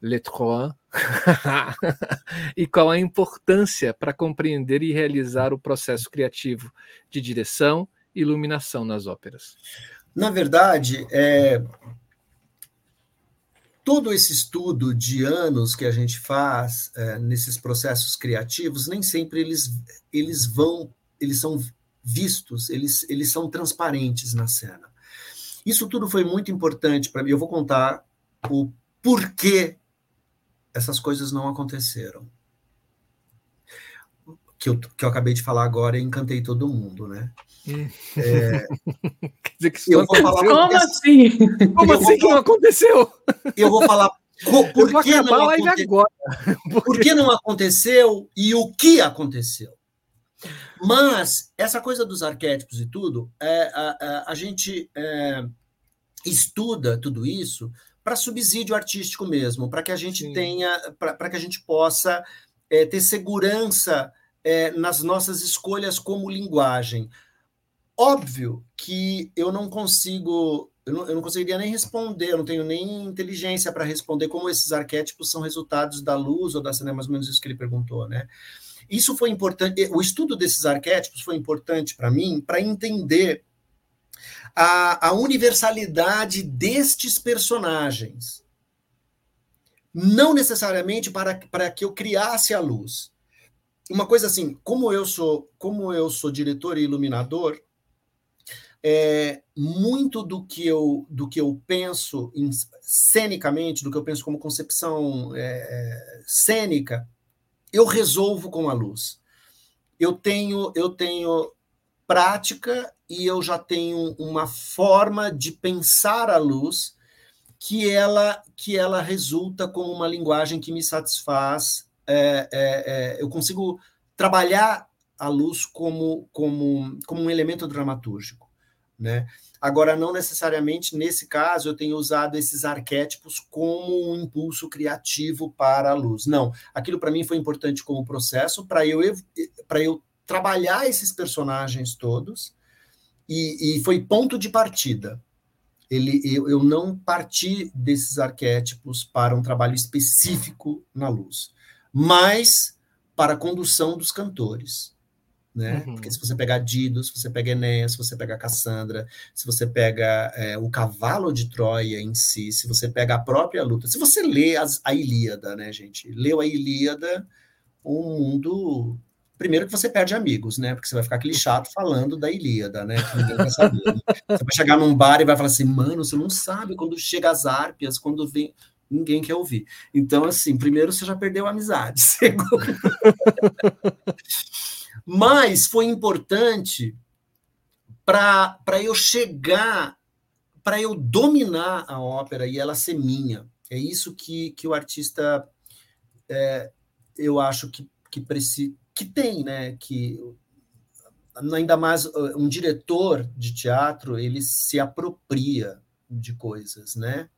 Le Trois e qual a importância para compreender e realizar o processo criativo de direção, iluminação nas óperas? Na verdade, é, todo esse estudo de anos que a gente faz é, nesses processos criativos, nem sempre eles, eles vão, eles são vistos, eles, eles são transparentes na cena. Isso tudo foi muito importante para mim. Eu vou contar o porquê essas coisas não aconteceram. Que eu, que eu acabei de falar agora e encantei todo mundo, né? É, Quer dizer que eu vou falar Como assim? Como assim que não aconteceu? Eu vou falar por que não aconteceu, por que não aconteceu e o que aconteceu. Mas essa coisa dos arquétipos e tudo, é, a, a, a gente é, estuda tudo isso para subsídio artístico mesmo, para que a gente Sim. tenha, para que a gente possa é, ter segurança é, nas nossas escolhas como linguagem. Óbvio que eu não consigo, eu não, eu não conseguiria nem responder, eu não tenho nem inteligência para responder como esses arquétipos são resultados da luz ou da cena, mais ou menos isso que ele perguntou, né? Isso foi importante, o estudo desses arquétipos foi importante para mim para entender a, a universalidade destes personagens. Não necessariamente para, para que eu criasse a luz. Uma coisa assim, como eu sou, como eu sou diretor e iluminador, é, muito do que eu do que eu penso em, cenicamente, do que eu penso como concepção é, cênica, eu resolvo com a luz. Eu tenho eu tenho prática e eu já tenho uma forma de pensar a luz que ela que ela resulta como uma linguagem que me satisfaz. É, é, é, eu consigo trabalhar a luz como, como, como um elemento dramatúrgico. Né? Agora, não necessariamente nesse caso eu tenho usado esses arquétipos como um impulso criativo para a luz. Não, aquilo para mim foi importante como processo para eu, eu trabalhar esses personagens todos e, e foi ponto de partida. Ele, eu, eu não parti desses arquétipos para um trabalho específico na luz, mas para a condução dos cantores né? Uhum. Porque se você pegar Dido, se você pega Enéas, se você pega Cassandra, se você pega é, o cavalo de Troia em si, se você pega a própria luta, se você lê as, a Ilíada, né, gente? Leu a Ilíada, o mundo primeiro que você perde amigos, né? Porque você vai ficar aquele chato falando da Ilíada, né? Que ninguém quer saber. Né? Você vai chegar num bar e vai falar assim, mano, você não sabe quando chega as árpias, quando vem. Ninguém quer ouvir. Então, assim, primeiro você já perdeu a amizade. Segundo. Mas foi importante para eu chegar, para eu dominar a ópera e ela ser minha. É isso que, que o artista, é, eu acho que, que, precisa, que tem, né? Que ainda mais um diretor de teatro ele se apropria de coisas, né?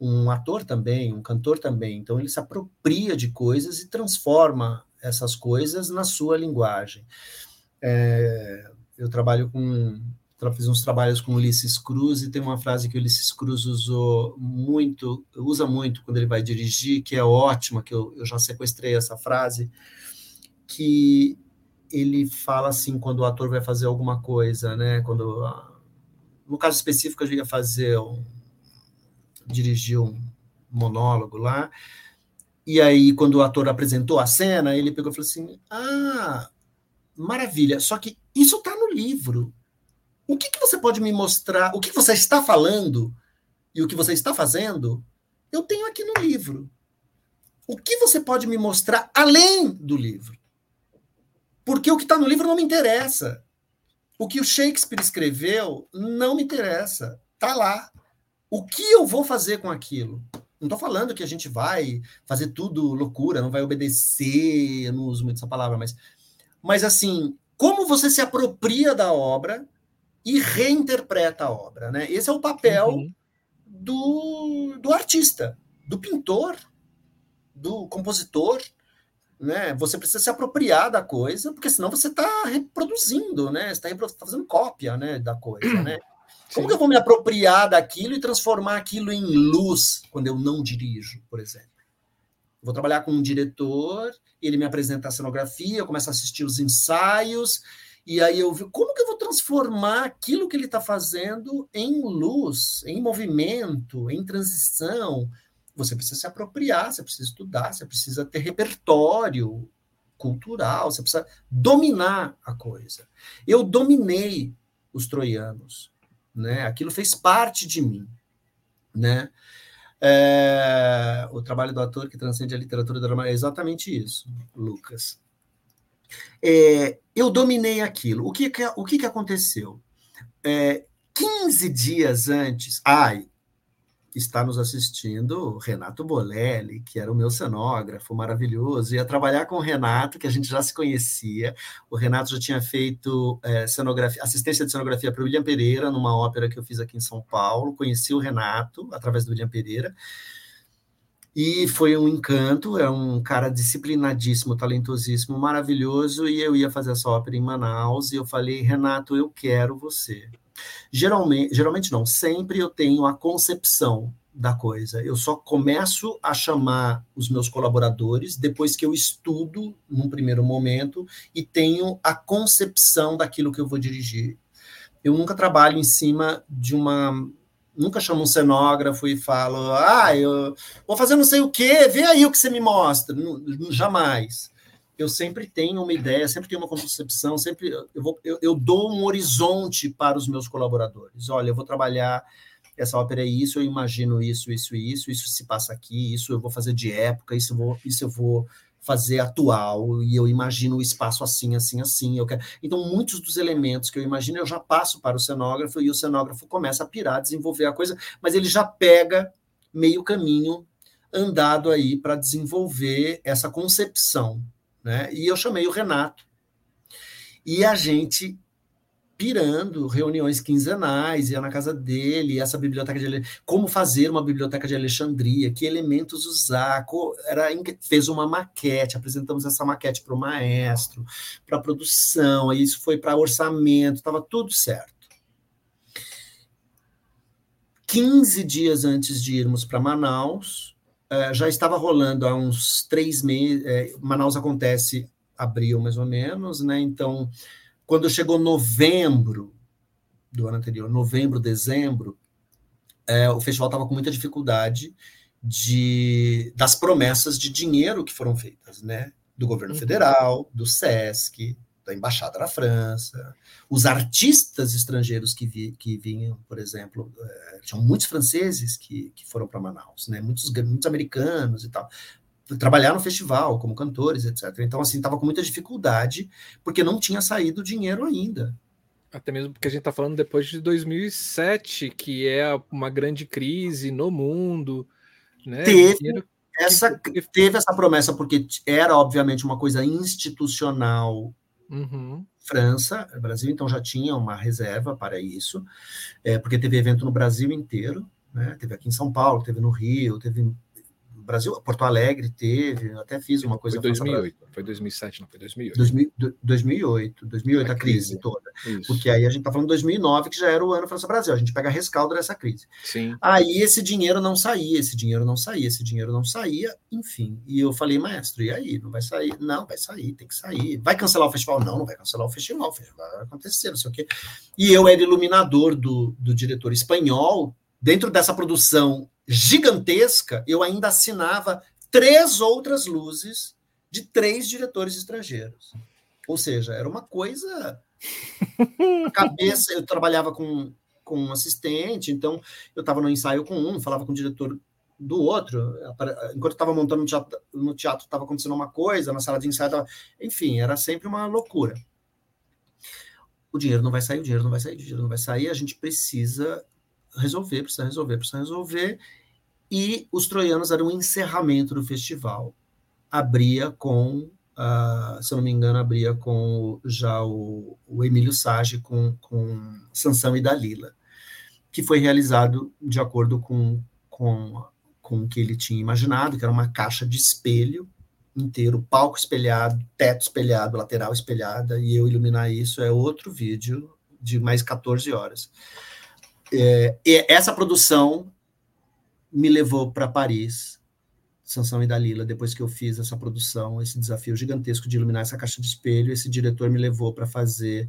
Um ator também, um cantor também. Então ele se apropria de coisas e transforma essas coisas na sua linguagem. É, eu trabalho com fiz uns trabalhos com Ulisses Cruz e tem uma frase que o Ulisses Cruz usou muito, usa muito quando ele vai dirigir, que é ótima, que eu, eu já sequestrei essa frase, que ele fala assim quando o ator vai fazer alguma coisa, né? Quando no caso específico eu ia fazer um, dirigir um monólogo lá, e aí, quando o ator apresentou a cena, ele pegou e falou assim: Ah, maravilha, só que isso está no livro. O que, que você pode me mostrar? O que você está falando e o que você está fazendo, eu tenho aqui no livro. O que você pode me mostrar além do livro? Porque o que está no livro não me interessa. O que o Shakespeare escreveu não me interessa. Está lá. O que eu vou fazer com aquilo? Não estou falando que a gente vai fazer tudo loucura, não vai obedecer, eu não uso muito essa palavra, mas, mas assim, como você se apropria da obra e reinterpreta a obra, né? Esse é o papel uhum. do, do artista, do pintor, do compositor, né? Você precisa se apropriar da coisa, porque senão você está reproduzindo, né? Você está tá fazendo cópia, né, da coisa, né? Como que eu vou me apropriar daquilo e transformar aquilo em luz quando eu não dirijo, por exemplo? Vou trabalhar com um diretor, ele me apresenta a cenografia, eu começo a assistir os ensaios, e aí eu vi como que eu vou transformar aquilo que ele está fazendo em luz, em movimento, em transição. Você precisa se apropriar, você precisa estudar, você precisa ter repertório cultural, você precisa dominar a coisa. Eu dominei os troianos né? Aquilo fez parte de mim, né? É, o trabalho do ator que transcende a literatura drama é exatamente isso, Lucas. É, eu dominei aquilo. O que, que o que, que aconteceu? É, 15 dias antes, ai, está nos assistindo Renato Bolelli, que era o meu cenógrafo maravilhoso. Ia trabalhar com o Renato, que a gente já se conhecia. O Renato já tinha feito é, assistência de cenografia para o William Pereira, numa ópera que eu fiz aqui em São Paulo. Conheci o Renato através do William Pereira. E foi um encanto, é um cara disciplinadíssimo, talentosíssimo, maravilhoso. E eu ia fazer essa ópera em Manaus. E eu falei, Renato, eu quero você. Geralmente, geralmente não, sempre eu tenho a concepção da coisa. Eu só começo a chamar os meus colaboradores depois que eu estudo num primeiro momento e tenho a concepção daquilo que eu vou dirigir. Eu nunca trabalho em cima de uma nunca chamo um cenógrafo e falo: "Ah, eu vou fazer não sei o quê, vê aí o que você me mostra". Jamais. Eu sempre tenho uma ideia, sempre tenho uma concepção, sempre eu, vou, eu, eu dou um horizonte para os meus colaboradores. Olha, eu vou trabalhar essa ópera é isso, eu imagino isso, isso isso, isso se passa aqui, isso eu vou fazer de época, isso eu vou, isso eu vou fazer atual, e eu imagino o espaço assim, assim, assim. Eu quero... Então, muitos dos elementos que eu imagino, eu já passo para o cenógrafo, e o cenógrafo começa a pirar, desenvolver a coisa, mas ele já pega meio caminho andado aí para desenvolver essa concepção. Né? E eu chamei o Renato. E a gente pirando, reuniões quinzenais, ia na casa dele, essa biblioteca de como fazer uma biblioteca de Alexandria, que elementos usar, era fez uma maquete, apresentamos essa maquete para o maestro, para produção, aí isso foi para orçamento, estava tudo certo. 15 dias antes de irmos para Manaus, já estava rolando há uns três meses. Eh, Manaus acontece abril, mais ou menos, né? Então, quando chegou novembro do ano anterior, novembro, dezembro, é, o festival estava com muita dificuldade de, das promessas de dinheiro que foram feitas, né? Do governo uhum. federal, do SESC, da embaixada da França, os artistas estrangeiros que, vi, que vinham, por exemplo, é, tinham muitos franceses que, que foram para Manaus, né? Muitos, muitos americanos e tal, trabalhar no festival como cantores, etc. Então, assim, estava com muita dificuldade porque não tinha saído dinheiro ainda. Até mesmo porque a gente está falando depois de 2007, que é uma grande crise no mundo, né? Teve, essa, teve essa promessa porque era, obviamente, uma coisa institucional Uhum. França, Brasil, então já tinha uma reserva para isso, é, porque teve evento no Brasil inteiro, né? teve aqui em São Paulo, teve no Rio, teve Brasil, Porto Alegre teve, até fiz uma coisa. Foi 2008, foi 2007, não foi 2008. 2008, 2008 a, a crise, crise, toda. Isso. Porque aí a gente está falando 2009, que já era o ano França Brasil, a gente pega rescaldo dessa crise. Sim. Aí esse dinheiro não saía, esse dinheiro não saía, esse dinheiro não saía, enfim. E eu falei, maestro, e aí? Não vai sair? Não, vai sair, tem que sair. Vai cancelar o festival? Não, não vai cancelar o festival, o festival vai acontecer, não sei o quê. E eu era iluminador do, do diretor espanhol, dentro dessa produção gigantesca, eu ainda assinava três outras luzes de três diretores estrangeiros. Ou seja, era uma coisa. A cabeça, eu trabalhava com, com um assistente, então eu estava no ensaio com um, falava com o diretor do outro. Enquanto estava montando no teatro, estava acontecendo uma coisa, na sala de ensaio, tava... enfim, era sempre uma loucura. O dinheiro não vai sair, o dinheiro não vai sair, o dinheiro não vai sair, a gente precisa resolver, precisa resolver, precisa resolver. E os troianos eram o encerramento do festival. Abria com, uh, se eu não me engano, abria com já o, o Emílio Sage com, com Sansão e Dalila, que foi realizado de acordo com, com, com o que ele tinha imaginado, que era uma caixa de espelho inteiro, palco espelhado, teto espelhado, lateral espelhada, e eu iluminar isso é outro vídeo de mais 14 horas. É, essa produção me levou para Paris, Sansão e Dalila, depois que eu fiz essa produção, esse desafio gigantesco de iluminar essa caixa de espelho, esse diretor me levou para fazer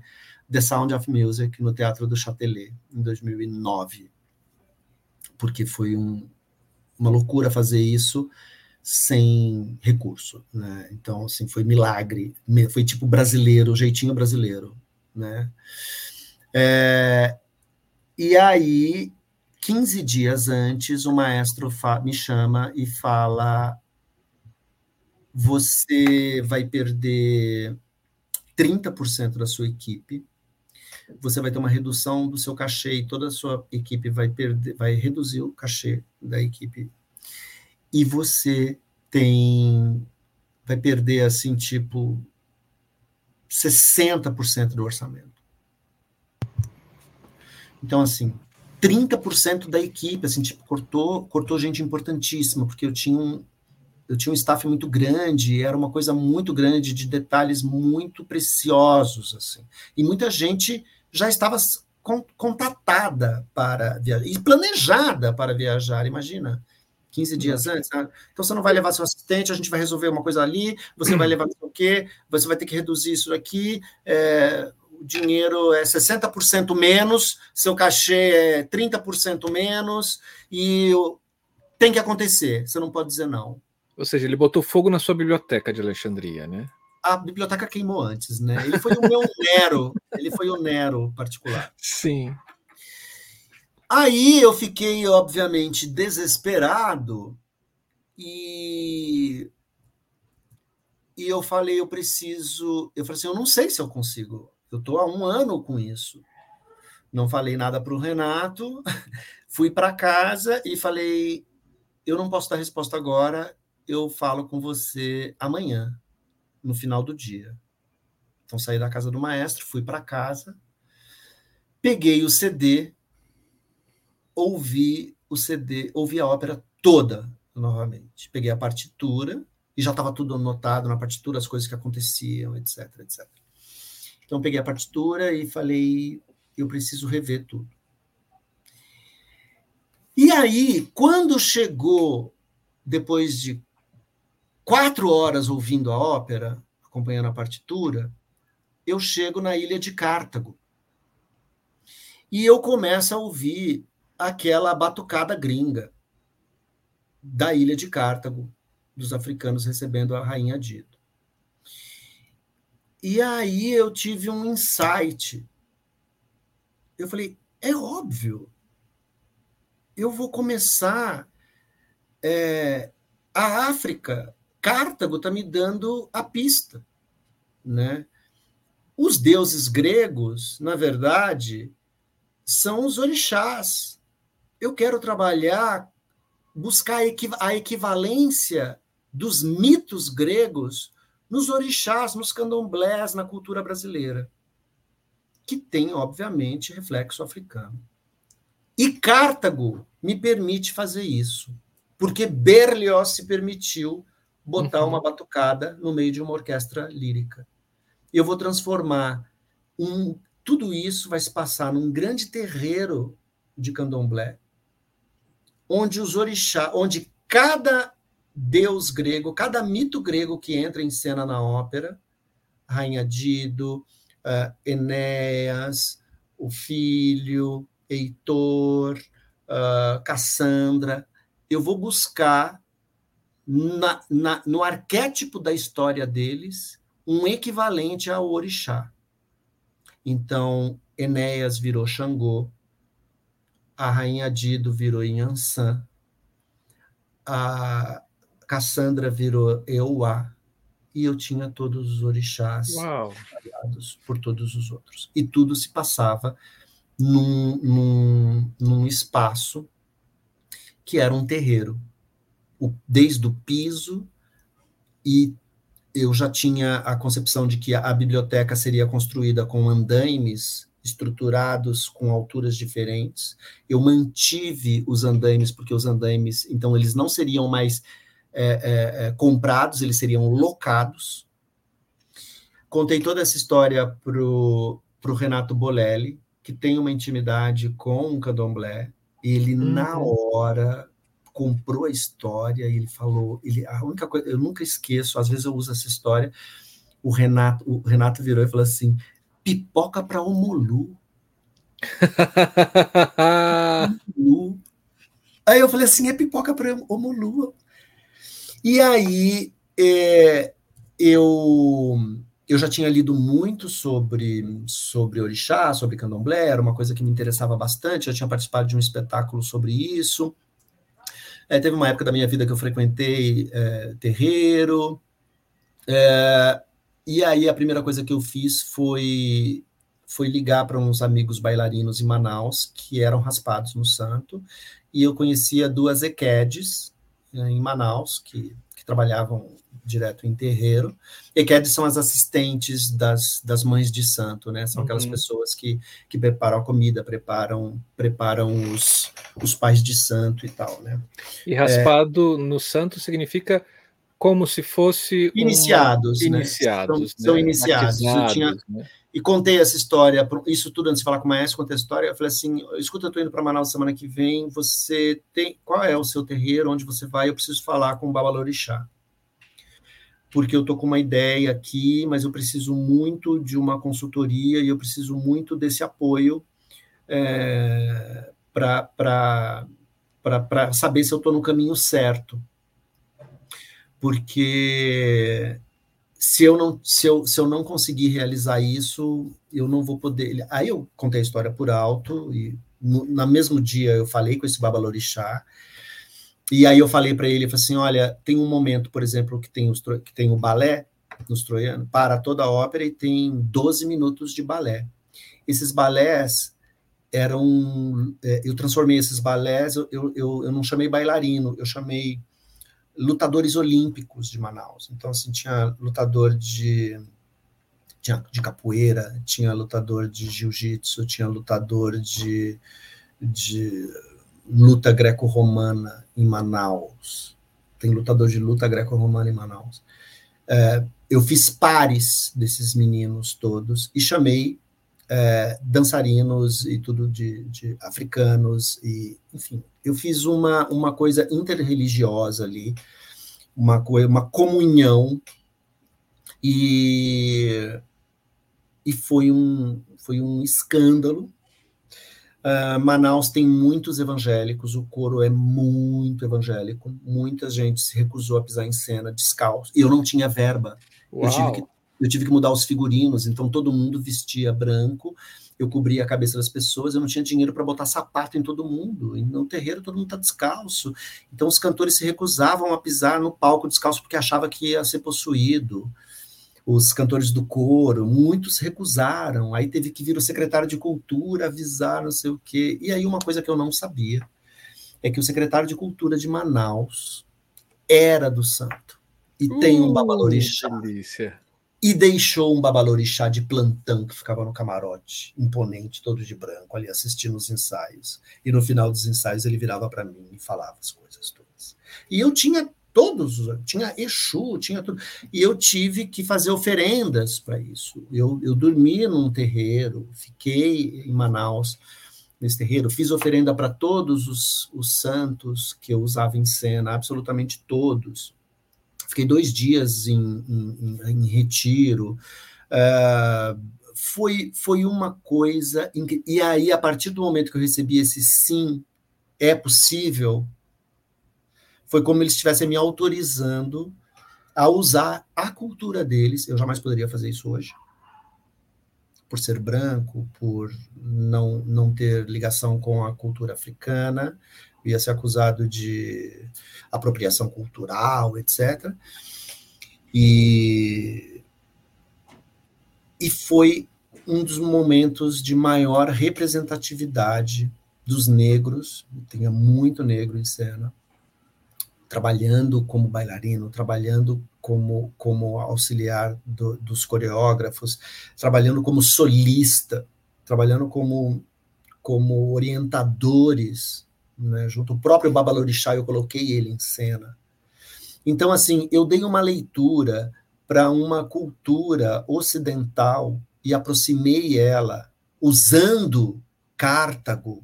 The Sound of Music no Teatro do Châtelet, em 2009. Porque foi um, uma loucura fazer isso sem recurso, né? Então, assim, foi milagre, foi tipo brasileiro, jeitinho brasileiro, né? É, e aí, 15 dias antes, o maestro me chama e fala: você vai perder 30% da sua equipe, você vai ter uma redução do seu cachê e toda a sua equipe vai perder, vai reduzir o cachê da equipe. E você tem vai perder assim, tipo 60% do orçamento. Então, assim, 30% da equipe, assim, tipo, cortou, cortou gente importantíssima, porque eu tinha um, eu tinha um staff muito grande, era uma coisa muito grande, de detalhes muito preciosos, assim. E muita gente já estava contatada para viajar, e planejada para viajar, imagina. 15 dias antes, né? Então você não vai levar seu assistente, a gente vai resolver uma coisa ali, você vai levar o quê, você vai ter que reduzir isso aqui, é, o dinheiro é 60% menos, seu cachê é 30% menos, e tem que acontecer, você não pode dizer não. Ou seja, ele botou fogo na sua biblioteca de Alexandria, né? a biblioteca queimou antes, né? Ele foi o meu Nero, ele foi o Nero particular. Sim. Aí eu fiquei, obviamente, desesperado e, e eu falei, eu preciso. Eu falei assim, eu não sei se eu consigo. Eu estou há um ano com isso. Não falei nada para o Renato, fui para casa e falei, eu não posso dar resposta agora, eu falo com você amanhã, no final do dia. Então saí da casa do maestro, fui para casa, peguei o CD, ouvi o CD, ouvi a ópera toda novamente. Peguei a partitura e já estava tudo anotado na partitura, as coisas que aconteciam, etc, etc. Então peguei a partitura e falei, eu preciso rever tudo. E aí, quando chegou, depois de quatro horas ouvindo a ópera, acompanhando a partitura, eu chego na ilha de Cartago. E eu começo a ouvir aquela batucada gringa da ilha de Cartago, dos africanos recebendo a rainha Dido. E aí eu tive um insight. Eu falei, é óbvio, eu vou começar. É, a África, Cartago está me dando a pista. Né? Os deuses gregos, na verdade, são os orixás. Eu quero trabalhar, buscar a equivalência dos mitos gregos nos orixás, nos candomblés, na cultura brasileira, que tem, obviamente, reflexo africano. E Cartago me permite fazer isso, porque Berlioz se permitiu botar uhum. uma batucada no meio de uma orquestra lírica. Eu vou transformar um, tudo isso vai se passar num grande terreiro de candomblé, onde os orixás, onde cada deus grego, cada mito grego que entra em cena na ópera, Rainha Dido, uh, Enéas, o filho, Heitor, uh, Cassandra, eu vou buscar na, na, no arquétipo da história deles um equivalente ao orixá. Então, Enéas virou Xangô, a rainha Dido virou Inhansã, a Cassandra virou Euá, e eu tinha todos os orixás aliados por todos os outros. E tudo se passava num, num, num espaço que era um terreiro, o, desde o piso, e eu já tinha a concepção de que a, a biblioteca seria construída com andaimes estruturados com alturas diferentes. Eu mantive os andaimes, porque os andaimes, então, eles não seriam mais é, é, é comprados, eles seriam locados. Contei toda essa história para o Renato Bolelli, que tem uma intimidade com o candomblé, ele uhum. na hora comprou a história e ele falou, ele a única coisa, eu nunca esqueço, às vezes eu uso essa história, o Renato, o Renato virou e falou assim: "Pipoca para o Molu". aí eu falei assim: "É pipoca para o Molu". E aí é, eu eu já tinha lido muito sobre, sobre orixá, sobre candomblé, era uma coisa que me interessava bastante, já tinha participado de um espetáculo sobre isso. É, teve uma época da minha vida que eu frequentei é, terreiro. É, e aí a primeira coisa que eu fiz foi, foi ligar para uns amigos bailarinos em Manaus, que eram raspados no santo, e eu conhecia duas equedes em Manaus, que, que trabalhavam direto em terreiro. Equedes são as assistentes das, das mães de santo, né? São aquelas uhum. pessoas que, que preparam a comida, preparam preparam os, os pais de santo e tal, né? E raspado é, no santo significa como se fosse iniciados, um... né? iniciados, são, né? são iniciados. Eu tinha, né? E contei essa história, isso tudo antes de falar com o maestro, contei a história. Eu falei assim: escuta, eu estou indo para Manaus semana que vem. Você tem. Qual é o seu terreiro? Onde você vai? Eu preciso falar com o Babalorixá porque eu estou com uma ideia aqui, mas eu preciso muito de uma consultoria e eu preciso muito desse apoio é, para saber se eu estou no caminho certo. Porque se eu não se eu, se eu não conseguir realizar isso, eu não vou poder. Aí eu contei a história por alto e no, no mesmo dia eu falei com esse babalorixá. E aí eu falei para ele, falei assim, olha, tem um momento, por exemplo, que tem, os, que tem o balé nos troianos, para toda a ópera e tem 12 minutos de balé. Esses balés eram, é, eu transformei esses balés, eu, eu, eu não chamei bailarino, eu chamei lutadores olímpicos de Manaus. Então, assim, tinha lutador de, tinha, de capoeira, tinha lutador de jiu-jitsu, tinha lutador de, de luta greco-romana em Manaus. Tem lutador de luta greco-romana em Manaus. É, eu fiz pares desses meninos todos e chamei é, dançarinos e tudo de, de, africanos e enfim eu fiz uma, uma coisa interreligiosa ali uma coisa uma comunhão e e foi um foi um escândalo. Uh, Manaus tem muitos evangélicos o coro é muito evangélico muita gente se recusou a pisar em cena descalço. E eu não tinha verba. Uau. eu tive que eu tive que mudar os figurinos, então todo mundo vestia branco, eu cobria a cabeça das pessoas, eu não tinha dinheiro para botar sapato em todo mundo, e no terreiro todo mundo está descalço, então os cantores se recusavam a pisar no palco descalço porque achava que ia ser possuído, os cantores do coro, muitos recusaram, aí teve que vir o secretário de cultura avisar, não sei o quê, e aí uma coisa que eu não sabia, é que o secretário de cultura de Manaus era do santo, e uh, tem um babalorixá. Delícia e deixou um babalorixá de plantão que ficava no camarote, imponente, todo de branco, ali assistindo os ensaios. E no final dos ensaios ele virava para mim e falava as coisas todas. E eu tinha todos, tinha Exu, tinha tudo. E eu tive que fazer oferendas para isso. Eu, eu dormia num terreiro, fiquei em Manaus nesse terreiro, fiz oferenda para todos os, os santos que eu usava em cena, absolutamente todos fiquei dois dias em, em, em retiro. Uh, foi, foi uma coisa. E aí, a partir do momento que eu recebi esse sim, é possível, foi como eles estivessem me autorizando a usar a cultura deles. Eu jamais poderia fazer isso hoje. Por ser branco, por não, não ter ligação com a cultura africana, ia ser acusado de apropriação cultural, etc. E, e foi um dos momentos de maior representatividade dos negros, tinha muito negro em cena, trabalhando como bailarino, trabalhando como, como auxiliar do, dos coreógrafos, trabalhando como solista, trabalhando como, como orientadores né, junto o próprio Babalorixá, eu coloquei ele em cena. Então, assim, eu dei uma leitura para uma cultura ocidental e aproximei ela usando Cartago,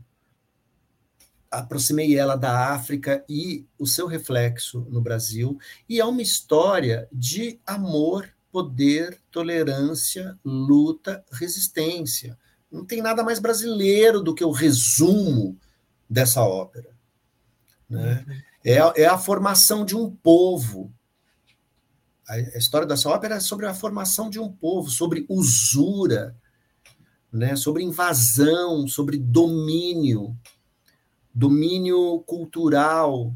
aproximei ela da África e o seu reflexo no Brasil, e é uma história de amor, poder, tolerância, luta, resistência. Não tem nada mais brasileiro do que o resumo dessa ópera. Né? Uhum. É, é a formação de um povo. A, a história dessa ópera é sobre a formação de um povo, sobre usura, né? sobre invasão, sobre domínio, domínio cultural,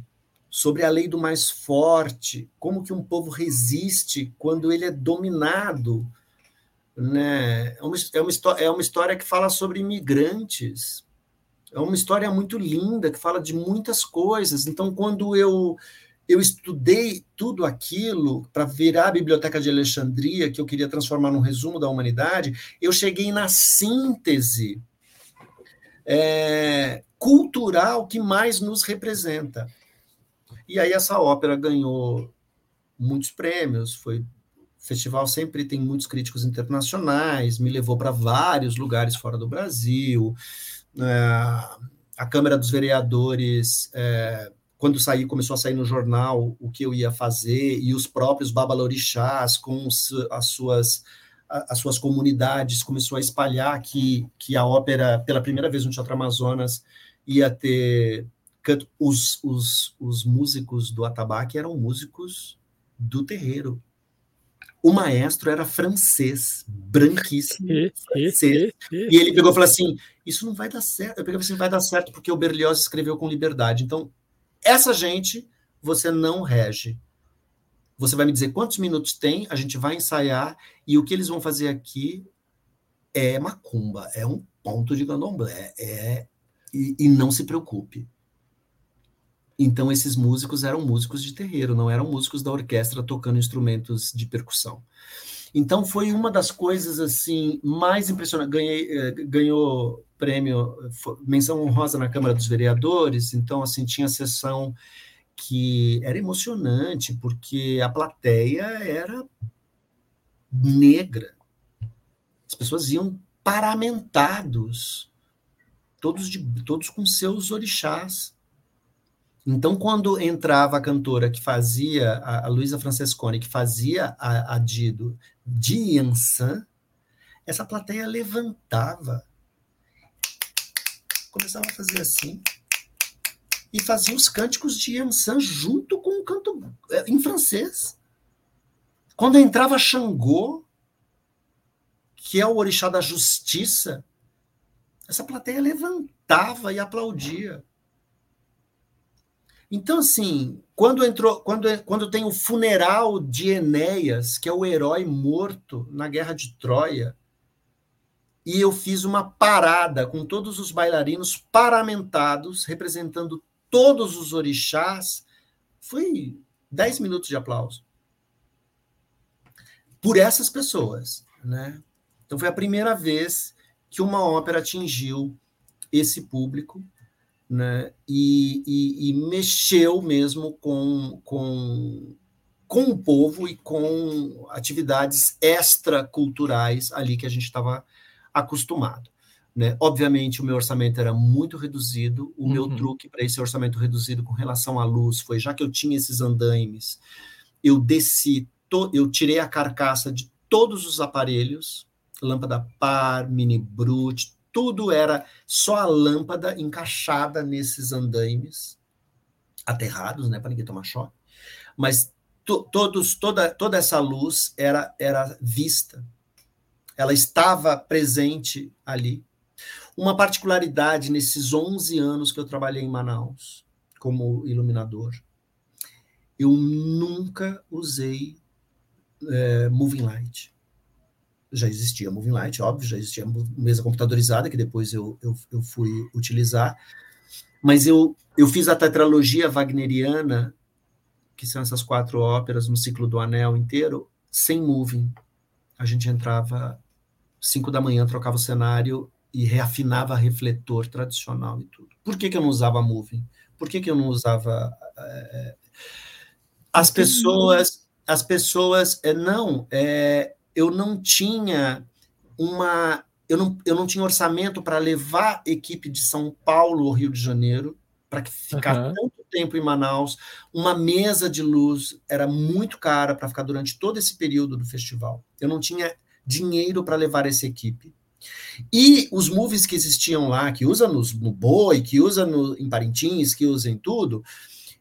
sobre a lei do mais forte, como que um povo resiste quando ele é dominado. Né? É, uma, é, uma, é uma história que fala sobre imigrantes, é uma história muito linda, que fala de muitas coisas. Então, quando eu, eu estudei tudo aquilo para virar a Biblioteca de Alexandria, que eu queria transformar num resumo da humanidade, eu cheguei na síntese é, cultural que mais nos representa. E aí essa ópera ganhou muitos prêmios, foi o festival sempre tem muitos críticos internacionais, me levou para vários lugares fora do Brasil. É, a Câmara dos Vereadores, é, quando saí, começou a sair no jornal o que eu ia fazer, e os próprios babalorixás, com as suas, as suas comunidades, começou a espalhar que, que a ópera, pela primeira vez no Teatro Amazonas, ia ter. Os, os, os músicos do atabaque eram músicos do terreiro. O maestro era francês, branquíssimo, francês. E ele pegou e falou assim: Isso não vai dar certo. Eu peguei assim: vai dar certo porque o Berlioz escreveu com liberdade. Então, essa gente você não rege. Você vai me dizer quantos minutos tem, a gente vai ensaiar, e o que eles vão fazer aqui é macumba, é um ponto de candomblé. É, e, e não se preocupe. Então, esses músicos eram músicos de terreiro, não eram músicos da orquestra tocando instrumentos de percussão. Então, foi uma das coisas assim mais impressionantes. Ganhei, eh, ganhou prêmio, menção honrosa na Câmara dos Vereadores, então, assim, tinha sessão que era emocionante, porque a plateia era negra. As pessoas iam paramentados, todos, de, todos com seus orixás. Então, quando entrava a cantora que fazia, a, a Luísa Francescone, que fazia a, a Dido de Yansan, essa plateia levantava, começava a fazer assim, e fazia os cânticos de Yansan junto com o canto eh, em francês. Quando entrava Xangô, que é o orixá da justiça, essa plateia levantava e aplaudia. Então, assim, quando entrou, quando, quando tem o funeral de Enéas, que é o herói morto na guerra de Troia, e eu fiz uma parada com todos os bailarinos paramentados, representando todos os orixás, foi 10 minutos de aplauso. Por essas pessoas, né? Então foi a primeira vez que uma ópera atingiu esse público né? E, e, e, mexeu mesmo com, com, com o povo e com atividades extraculturais ali que a gente estava acostumado. Né? Obviamente, o meu orçamento era muito reduzido. O uhum. meu truque para esse orçamento reduzido com relação à luz foi, já que eu tinha esses andaimes, eu desci, to, eu tirei a carcaça de todos os aparelhos, lâmpada par, mini brute, tudo era só a lâmpada encaixada nesses andaimes, aterrados, né, para ninguém tomar choque. Mas to, todos, toda, toda essa luz era, era vista, ela estava presente ali. Uma particularidade nesses 11 anos que eu trabalhei em Manaus como iluminador, eu nunca usei é, moving light. Já existia moving light, óbvio, já existia mesa computadorizada, que depois eu, eu, eu fui utilizar, mas eu, eu fiz a tetralogia wagneriana, que são essas quatro óperas no ciclo do Anel inteiro, sem moving. A gente entrava cinco da manhã, trocava o cenário e reafinava refletor tradicional e tudo. Por que, que eu não usava moving? Por que, que eu não usava. É, as pessoas. As pessoas. É, não, é, eu não tinha uma. Eu não, eu não tinha orçamento para levar equipe de São Paulo ou Rio de Janeiro para ficar uhum. tanto tempo em Manaus. Uma mesa de luz era muito cara para ficar durante todo esse período do festival. Eu não tinha dinheiro para levar essa equipe. E os movies que existiam lá, que usa no, no Boi, que usa no, em Parintins, que usa em tudo,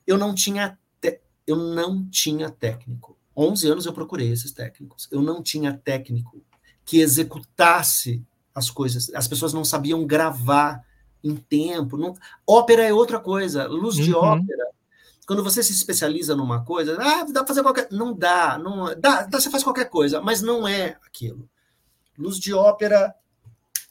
eu não tinha te, eu não tinha técnico. 11 anos eu procurei esses técnicos. Eu não tinha técnico que executasse as coisas. As pessoas não sabiam gravar em tempo. Não... Ópera é outra coisa. Luz de uhum. ópera. Quando você se especializa numa coisa, ah, dá para fazer qualquer. Não dá, não dá, dá, você faz qualquer coisa, mas não é aquilo. Luz de ópera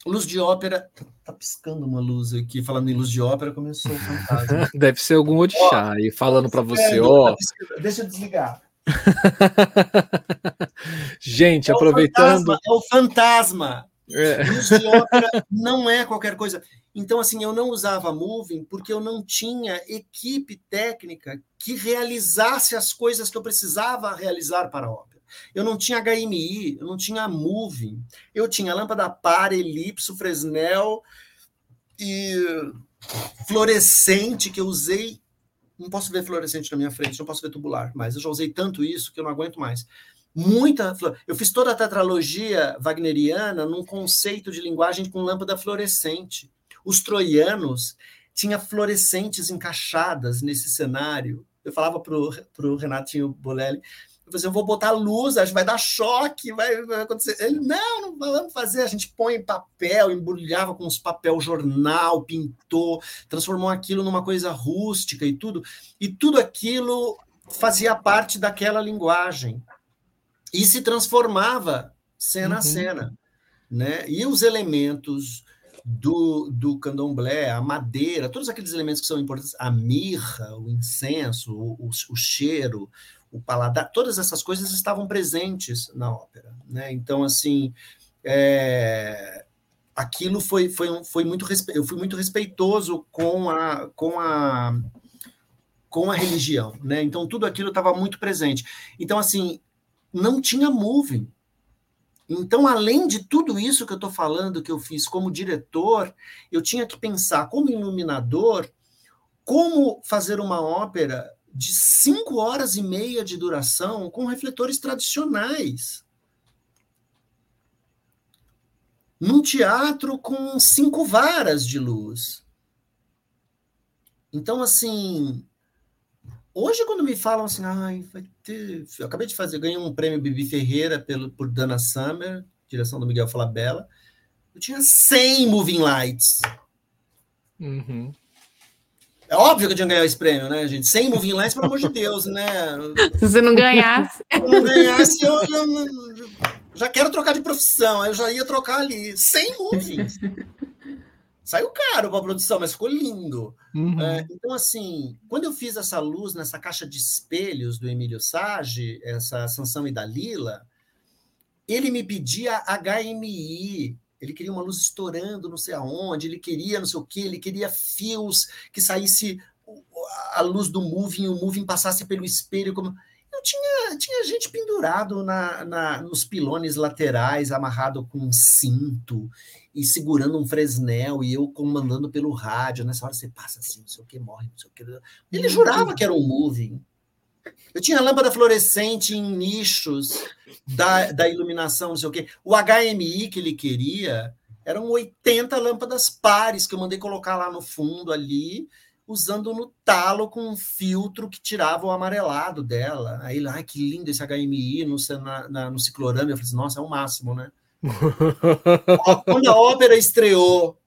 Luz de ópera. Tá, tá, piscando uma luz aqui, falando em luz de ópera, começou o fantasma. Deve ser algum orixá aí falando para você, ó. Tá Deixa eu desligar. Gente, é aproveitando. Fantasma, é o fantasma. É. Ópera não é qualquer coisa. Então, assim, eu não usava Moving porque eu não tinha equipe técnica que realizasse as coisas que eu precisava realizar para a ópera. Eu não tinha HMI, eu não tinha Moving, eu tinha lâmpada par, elipso, Fresnel e fluorescente que eu usei. Não posso ver fluorescente na minha frente, não posso ver tubular, mas eu já usei tanto isso que eu não aguento mais. Muita, eu fiz toda a tetralogia wagneriana num conceito de linguagem com lâmpada fluorescente. Os troianos tinha fluorescentes encaixadas nesse cenário. Eu falava para o Renatinho Bolelli, Eu assim, vou botar luz, acho vai dar choque, vai, vai acontecer. Ele, não, não vamos fazer. A gente põe papel, embrulhava com os papel jornal, pintou, transformou aquilo numa coisa rústica e tudo. E tudo aquilo fazia parte daquela linguagem. E se transformava cena uhum. a cena. Né? E os elementos do, do candomblé, a madeira, todos aqueles elementos que são importantes, a mirra, o incenso, o, o cheiro, o paladar, todas essas coisas estavam presentes na ópera. Né? Então, assim, é, aquilo foi, foi, foi muito eu fui muito respeitoso com a, com a com a religião, né? Então tudo aquilo estava muito presente. Então assim, não tinha moving, então, além de tudo isso que eu estou falando, que eu fiz como diretor, eu tinha que pensar como iluminador como fazer uma ópera de cinco horas e meia de duração com refletores tradicionais. Num teatro com cinco varas de luz. Então, assim, Hoje, quando me falam assim, ai, vai ter. Eu acabei de fazer, ganhei um prêmio Bibi Ferreira pelo, por Dana Summer, direção do Miguel Falabella. Eu tinha 100 moving lights. Uhum. É óbvio que eu tinha ganhado esse prêmio, né, gente? 100 moving lights, pelo amor de Deus, né? Se você não ganhasse. Se eu não ganhasse, eu já, já quero trocar de profissão. Eu já ia trocar ali. 100 movings. Saiu caro para a produção, mas ficou lindo. Uhum. É, então, assim, quando eu fiz essa luz nessa caixa de espelhos do Emílio Sage, essa Sansão e Dalila, ele me pedia HMI, ele queria uma luz estourando não sei aonde, ele queria não sei o quê, ele queria fios que saísse a luz do moving, o moving passasse pelo espelho. Como... Eu tinha, tinha gente pendurado na, na, nos pilones laterais, amarrado com um cinto e segurando um Fresnel e eu comandando pelo rádio. Nessa hora você passa assim, não sei o que, morre, não sei o que. Ele jurava que era um moving. Eu tinha lâmpada fluorescente em nichos da, da iluminação, não sei o que. O HMI que ele queria eram 80 lâmpadas pares que eu mandei colocar lá no fundo ali, usando no talo com um filtro que tirava o amarelado dela. Aí ele, ai, que lindo esse HMI no, na, na, no ciclorama. Eu falei assim, nossa, é o máximo, né? Quando a ópera estreou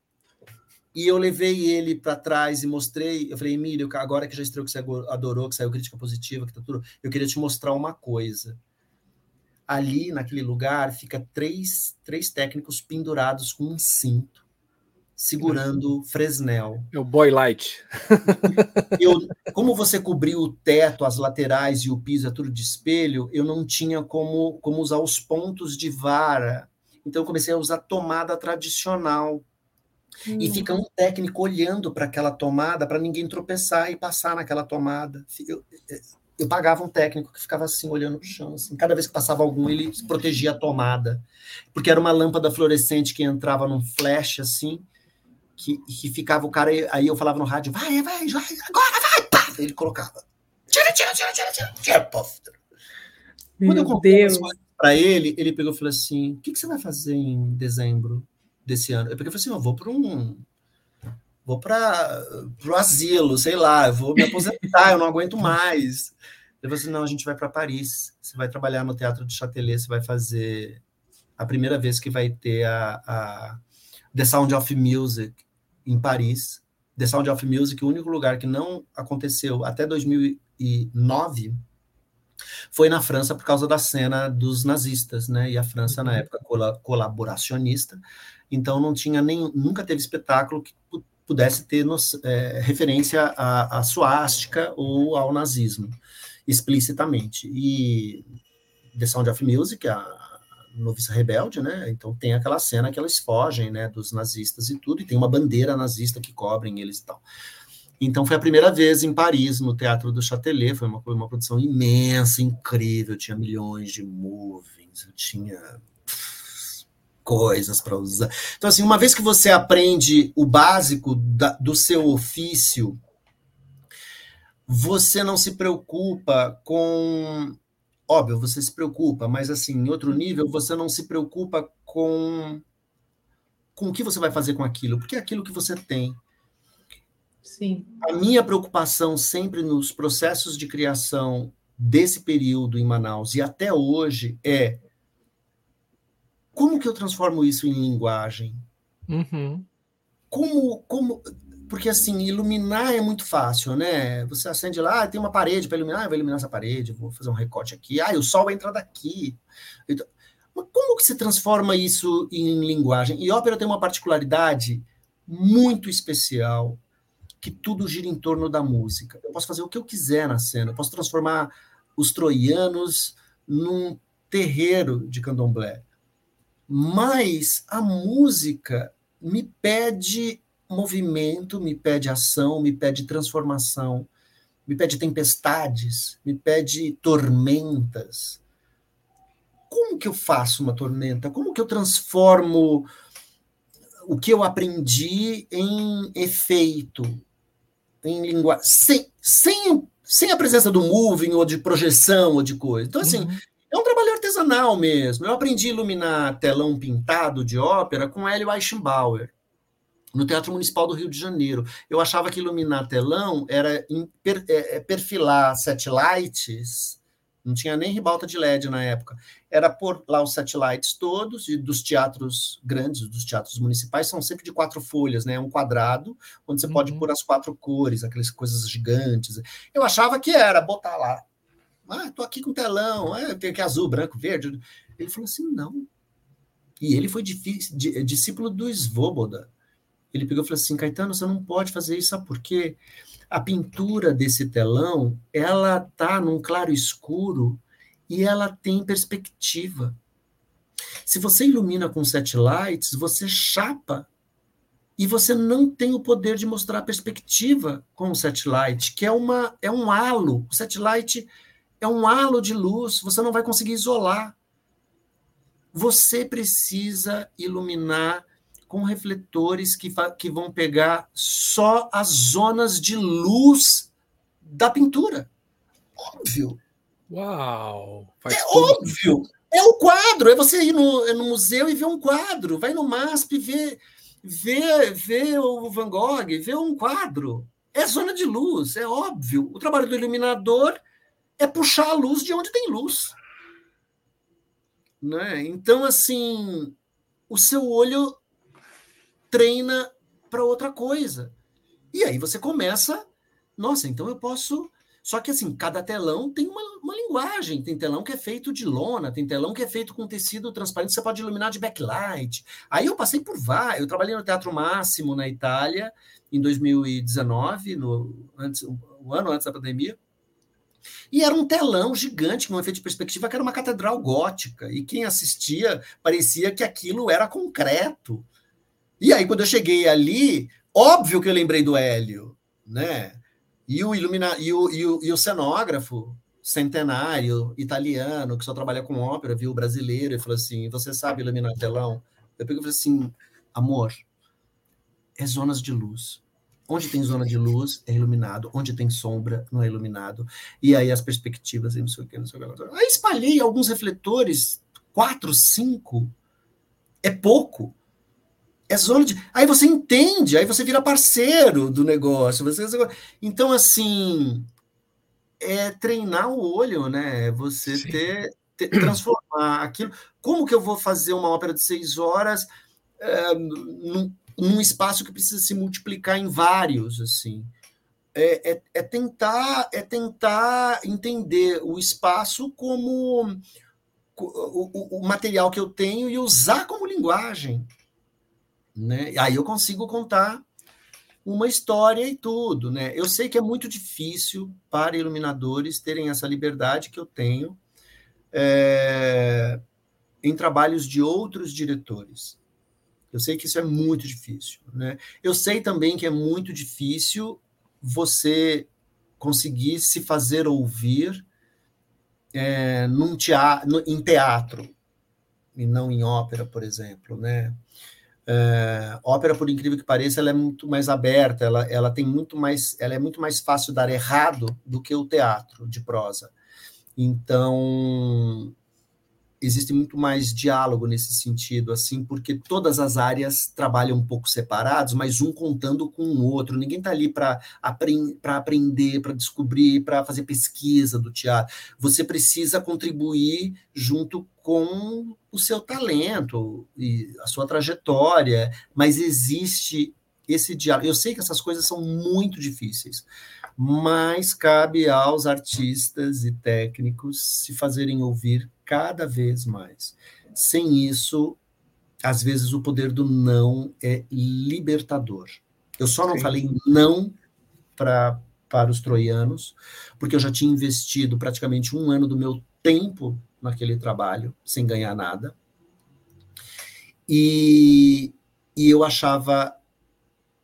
e eu levei ele para trás e mostrei, eu falei, Emílio, agora que já estreou, que você adorou, que saiu crítica positiva, que tá tudo, eu queria te mostrar uma coisa. Ali, naquele lugar, fica três, três técnicos pendurados com um cinto, segurando Fresnel. É o boy light. Eu, como você cobriu o teto, as laterais e o piso é tudo de espelho, eu não tinha como, como usar os pontos de vara então eu comecei a usar tomada tradicional. Hum. E fica um técnico olhando para aquela tomada para ninguém tropeçar e passar naquela tomada. Eu, eu pagava um técnico que ficava assim, olhando para o chão. Assim. Cada vez que passava algum, ele protegia a tomada. Porque era uma lâmpada fluorescente que entrava num flash assim, que, que ficava o cara. Aí eu falava no rádio: vai, vai, vai, agora vai! Pá! Ele colocava. Tira, tira, tira, tira, tira, tira, tira. Quando eu Deus para ele, ele pegou e falou assim: o que, que, você vai fazer em dezembro desse ano? Eu peguei e falei assim: eu vou para um. Vou para o asilo, sei lá, eu vou me aposentar, eu não aguento mais. Ele falou assim: não, a gente vai para Paris, você vai trabalhar no Teatro do Châtelet, você vai fazer a primeira vez que vai ter a, a The Sound of Music em Paris. The Sound of Music, o único lugar que não aconteceu até 2009 foi na França por causa da cena dos nazistas, né? E a França na uhum. época colaboracionista, então não tinha nem nunca teve espetáculo que pudesse ter nos, é, referência à, à suástica ou ao nazismo explicitamente. E The Sound of Music, a Noviça Rebelde, né? Então tem aquela cena que elas fogem, né, dos nazistas e tudo, e tem uma bandeira nazista que cobrem eles e tal. Então foi a primeira vez em Paris, no Teatro do Châtelet, foi uma, uma produção imensa, incrível, tinha milhões de movings, eu tinha coisas para usar. Então, assim, uma vez que você aprende o básico da, do seu ofício, você não se preocupa com. Óbvio, você se preocupa, mas assim, em outro nível, você não se preocupa com, com o que você vai fazer com aquilo, porque é aquilo que você tem. Sim. A minha preocupação sempre nos processos de criação desse período em Manaus e até hoje é como que eu transformo isso em linguagem? Uhum. Como, como, porque assim, iluminar é muito fácil, né? Você acende lá, ah, tem uma parede para iluminar, ah, vou iluminar essa parede, vou fazer um recorte aqui, ah, o sol entra daqui. Então, mas como que se transforma isso em linguagem? E ópera tem uma particularidade muito especial, que tudo gira em torno da música. Eu posso fazer o que eu quiser na cena, eu posso transformar os troianos num terreiro de candomblé. Mas a música me pede movimento, me pede ação, me pede transformação, me pede tempestades, me pede tormentas. Como que eu faço uma tormenta? Como que eu transformo o que eu aprendi em efeito, em linguagem, sem, sem, sem a presença do moving ou de projeção ou de coisa. Então, assim, uhum. É um trabalho artesanal mesmo. Eu aprendi a iluminar telão pintado de ópera com Hélio Eichenbauer no Teatro Municipal do Rio de Janeiro. Eu achava que iluminar telão era é, é, perfilar satellites não tinha nem ribalta de LED na época. Era por lá os satellites todos, e dos teatros grandes, dos teatros municipais, são sempre de quatro folhas, né? Um quadrado, onde você uhum. pode pôr as quatro cores, aquelas coisas gigantes. Eu achava que era botar lá. Ah, tô aqui com telão, ah, tem aqui azul, branco, verde. Ele falou assim: não. E ele foi discípulo do Svoboda. Ele pegou e falou assim: Caetano, você não pode fazer isso, sabe por quê? a pintura desse telão, ela tá num claro escuro e ela tem perspectiva. Se você ilumina com satellites, você chapa e você não tem o poder de mostrar a perspectiva com o satellite, que é uma é um halo. O satellite é um halo de luz, você não vai conseguir isolar. Você precisa iluminar com refletores que, que vão pegar só as zonas de luz da pintura. Óbvio. Uau! é óbvio. É o quadro. É você ir no, no museu e ver um quadro. Vai no MASP e ver, ver, ver o Van Gogh, ver um quadro. É zona de luz, é óbvio. O trabalho do iluminador é puxar a luz de onde tem luz. Né? Então, assim, o seu olho treina para outra coisa. E aí você começa, nossa, então eu posso. Só que assim, cada telão tem uma, uma linguagem. Tem telão que é feito de lona, tem telão que é feito com tecido transparente, você pode iluminar de backlight. Aí eu passei por vários. Eu trabalhei no Teatro Máximo na Itália em 2019, no, antes, um ano antes da pandemia. E era um telão gigante, com um efeito de perspectiva, que era uma catedral gótica. E quem assistia parecia que aquilo era concreto. E aí, quando eu cheguei ali, óbvio que eu lembrei do Hélio, né? E o, ilumina... e o, e o, e o cenógrafo centenário italiano, que só trabalha com ópera, viu brasileiro, e falou assim: Você sabe iluminar telão? Eu peguei e falei assim: Amor, é zonas de luz. Onde tem zona de luz, é iluminado. Onde tem sombra, não é iluminado. E aí as perspectivas, não sei o que, não sei o que. Aí espalhei alguns refletores, quatro, cinco. É pouco. É zona de. Aí você entende, aí você vira parceiro do negócio. Você... Então, assim, é treinar o olho, né? É você ter, ter, transformar aquilo. Como que eu vou fazer uma ópera de seis horas é, num, num, espaço que precisa se multiplicar em vários, assim? É, é, é, tentar é tentar entender o espaço como o, o, o material que eu tenho e usar como linguagem. Né? Aí eu consigo contar uma história e tudo, né? Eu sei que é muito difícil para iluminadores terem essa liberdade que eu tenho é, em trabalhos de outros diretores. Eu sei que isso é muito difícil, né? Eu sei também que é muito difícil você conseguir se fazer ouvir é, num teatro, em teatro e não em ópera, por exemplo, né? Uh, ópera, por incrível que pareça, ela é muito mais aberta, ela, ela tem muito mais, ela é muito mais fácil dar errado do que o teatro de prosa. Então, existe muito mais diálogo nesse sentido, assim, porque todas as áreas trabalham um pouco separados, mas um contando com o outro. Ninguém está ali para aprend aprender, para descobrir, para fazer pesquisa do teatro. Você precisa contribuir junto com o seu talento e a sua trajetória, mas existe esse diálogo. Eu sei que essas coisas são muito difíceis, mas cabe aos artistas e técnicos se fazerem ouvir cada vez mais. Sem isso, às vezes o poder do não é libertador. Eu só não Sim. falei não para para os troianos, porque eu já tinha investido praticamente um ano do meu tempo naquele trabalho, sem ganhar nada. E, e eu achava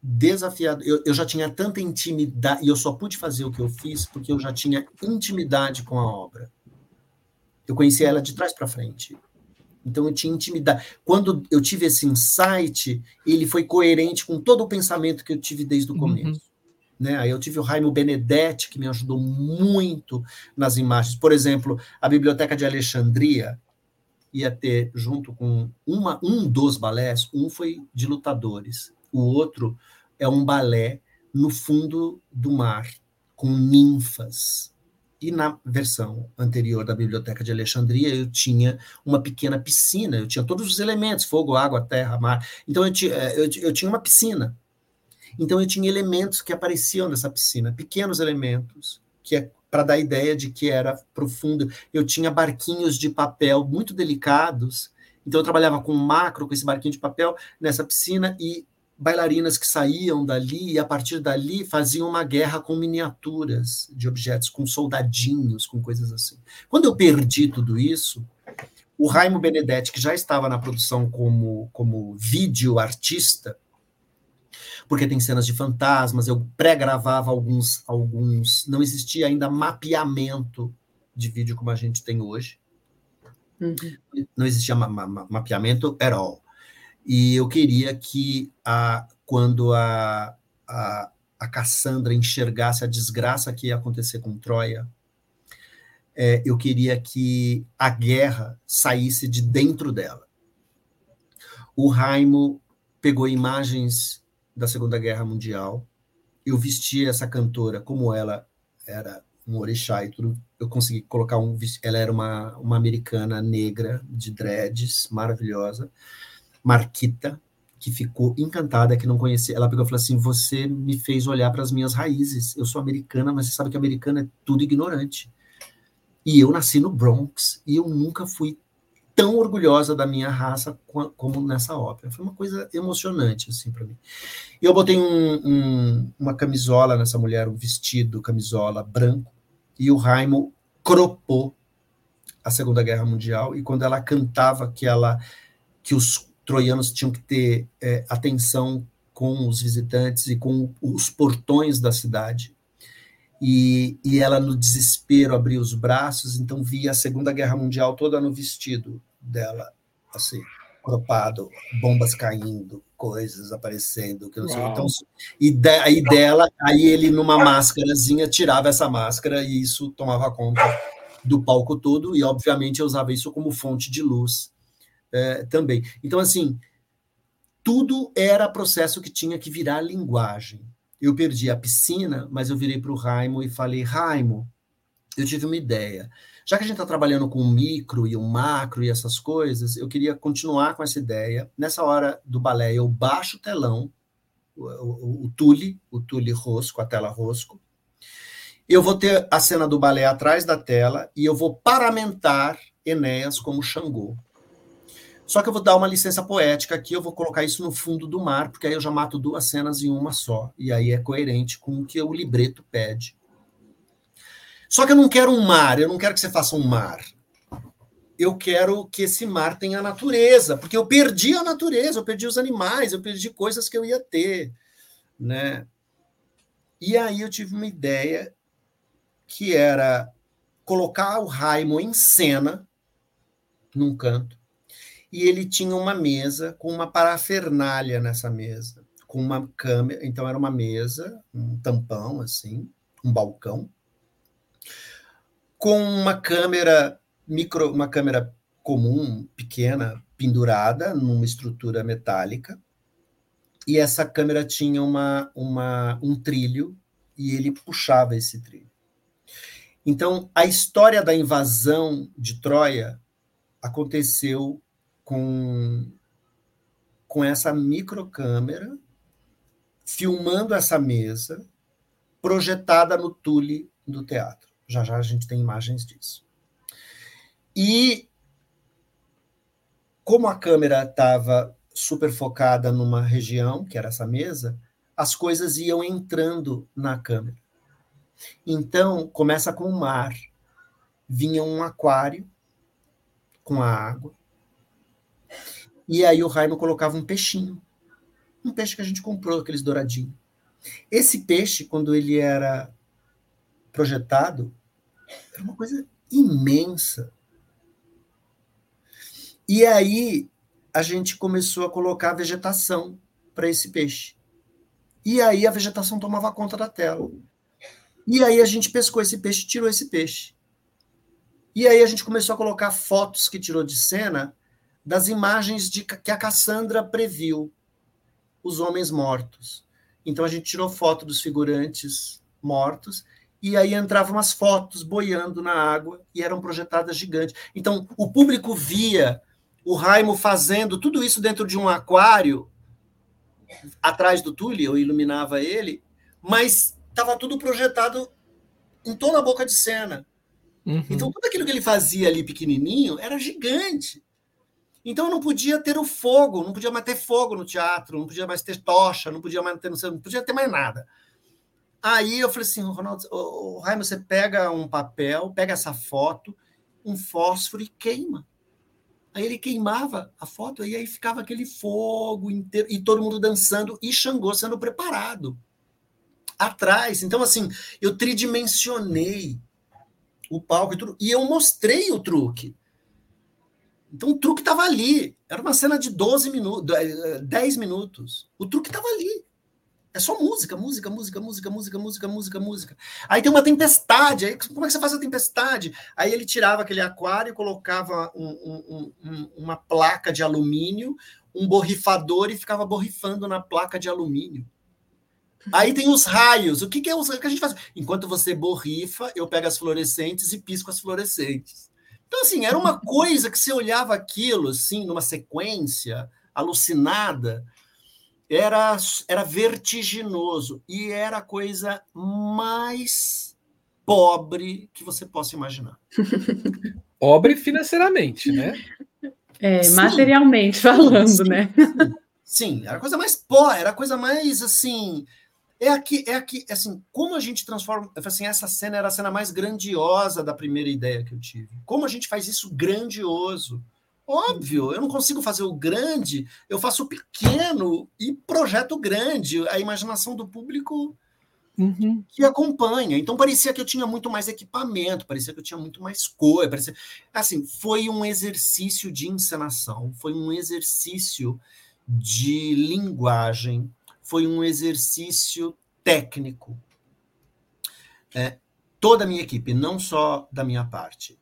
desafiado. Eu, eu já tinha tanta intimidade, e eu só pude fazer o que eu fiz porque eu já tinha intimidade com a obra. Eu conhecia ela de trás para frente. Então eu tinha intimidade. Quando eu tive esse insight, ele foi coerente com todo o pensamento que eu tive desde o uhum. começo. Uhum. Né? Aí eu tive o Raimo Benedetti, que me ajudou muito nas imagens. Por exemplo, a Biblioteca de Alexandria ia ter, junto com uma, um dos balés, um foi de lutadores, o outro é um balé no fundo do mar, com ninfas. E na versão anterior da Biblioteca de Alexandria, eu tinha uma pequena piscina, eu tinha todos os elementos: fogo, água, terra, mar. Então, eu, tinha, eu, eu tinha uma piscina. Então, eu tinha elementos que apareciam nessa piscina, pequenos elementos, que é para dar a ideia de que era profundo. Eu tinha barquinhos de papel muito delicados, então eu trabalhava com macro, com esse barquinho de papel nessa piscina, e bailarinas que saíam dali e a partir dali faziam uma guerra com miniaturas de objetos, com soldadinhos, com coisas assim. Quando eu perdi tudo isso, o Raimo Benedetti, que já estava na produção como, como vídeo artista, porque tem cenas de fantasmas, eu pré-gravava alguns, alguns. Não existia ainda mapeamento de vídeo como a gente tem hoje. Uhum. Não existia ma ma mapeamento at all. E eu queria que, a, quando a, a, a Cassandra enxergasse a desgraça que ia acontecer com Troia, é, eu queria que a guerra saísse de dentro dela. O Raimo pegou imagens da Segunda Guerra Mundial. Eu vesti essa cantora como ela era um orixá e tudo. Eu consegui colocar um. Ela era uma, uma americana negra de dreads, maravilhosa. Marquita, que ficou encantada, que não conhecia. Ela pegou e falou assim: Você me fez olhar para as minhas raízes. Eu sou americana, mas você sabe que americana é tudo ignorante. E eu nasci no Bronx e eu nunca fui tão orgulhosa da minha raça como nessa ópera. Foi uma coisa emocionante assim para mim. E eu botei um, um, uma camisola nessa mulher, um vestido, camisola branco, e o Raimo cropou a Segunda Guerra Mundial e quando ela cantava que ela que os troianos tinham que ter é, atenção com os visitantes e com os portões da cidade. E, e ela, no desespero, abria os braços, então via a Segunda Guerra Mundial toda no vestido dela, assim, cropado, bombas caindo, coisas aparecendo. Que não sei. Então, e aí dela, aí ele, numa máscarazinha, tirava essa máscara e isso tomava conta do palco todo, e obviamente eu usava isso como fonte de luz é, também. Então, assim, tudo era processo que tinha que virar linguagem. Eu perdi a piscina, mas eu virei para o Raimo e falei: Raimo, eu tive uma ideia. Já que a gente está trabalhando com o micro e o macro e essas coisas, eu queria continuar com essa ideia. Nessa hora do balé, eu baixo o telão, o, o, o tule, o tule rosco, a tela rosco. Eu vou ter a cena do balé atrás da tela e eu vou paramentar Enéas como Xangô. Só que eu vou dar uma licença poética aqui, eu vou colocar isso no fundo do mar, porque aí eu já mato duas cenas em uma só. E aí é coerente com o que o libreto pede. Só que eu não quero um mar, eu não quero que você faça um mar. Eu quero que esse mar tenha natureza, porque eu perdi a natureza, eu perdi os animais, eu perdi coisas que eu ia ter, né? E aí eu tive uma ideia que era colocar o Raimo em cena num canto e ele tinha uma mesa com uma parafernália nessa mesa, com uma câmera, então era uma mesa, um tampão assim, um balcão, com uma câmera micro, uma câmera comum, pequena, pendurada numa estrutura metálica, e essa câmera tinha uma, uma, um trilho e ele puxava esse trilho. Então, a história da invasão de Troia aconteceu com, com essa microcâmera filmando essa mesa projetada no tule do teatro. Já já a gente tem imagens disso. E como a câmera estava super focada numa região, que era essa mesa, as coisas iam entrando na câmera. Então, começa com o mar. Vinha um aquário com a água. E aí o Raimo colocava um peixinho. Um peixe que a gente comprou, aqueles douradinhos. Esse peixe, quando ele era projetado, era uma coisa imensa. E aí a gente começou a colocar vegetação para esse peixe. E aí a vegetação tomava conta da tela. E aí a gente pescou esse peixe, tirou esse peixe. E aí a gente começou a colocar fotos que tirou de cena das imagens de, que a Cassandra previu, os homens mortos. Então a gente tirou foto dos figurantes mortos e aí entravam as fotos boiando na água e eram projetadas gigantes. Então o público via o Raimo fazendo tudo isso dentro de um aquário atrás do Tule, eu iluminava ele, mas estava tudo projetado em toda a boca de cena. Uhum. Então, tudo aquilo que ele fazia ali pequenininho era gigante. Então, não podia ter o fogo, não podia mais ter fogo no teatro, não podia mais ter tocha, não podia mais ter, não podia ter mais nada. Aí eu falei assim, Ronaldo, o Raimo, você pega um papel, pega essa foto, um fósforo e queima. Aí ele queimava a foto e aí ficava aquele fogo inteiro e todo mundo dançando e Xangô sendo preparado atrás. Então, assim, eu tridimensionei o palco e tudo, e eu mostrei o truque. Então, o truque estava ali. Era uma cena de 12 minutos, 10 minutos. O truque estava ali. É só música, música, música, música, música, música, música, música. Aí tem uma tempestade. Aí, como é que você faz a tempestade? Aí ele tirava aquele aquário, colocava um, um, um, uma placa de alumínio, um borrifador e ficava borrifando na placa de alumínio. Aí tem os raios. O que, que é o que a gente faz? Enquanto você borrifa, eu pego as fluorescentes e pisco as fluorescentes. Então, assim, era uma coisa que você olhava aquilo, assim, numa sequência alucinada, era, era vertiginoso e era a coisa mais pobre que você possa imaginar. pobre financeiramente, né? É, materialmente falando, sim, né? Sim, sim, era a coisa mais pobre, era a coisa mais assim. É aqui, é aqui, assim, como a gente transforma. Assim, essa cena era a cena mais grandiosa da primeira ideia que eu tive. Como a gente faz isso grandioso? Óbvio, eu não consigo fazer o grande, eu faço o pequeno e projeto grande. A imaginação do público uhum. que acompanha. Então parecia que eu tinha muito mais equipamento, parecia que eu tinha muito mais coisa. Parecia... Assim, foi um exercício de encenação, foi um exercício de linguagem, foi um exercício técnico. É, toda a minha equipe, não só da minha parte.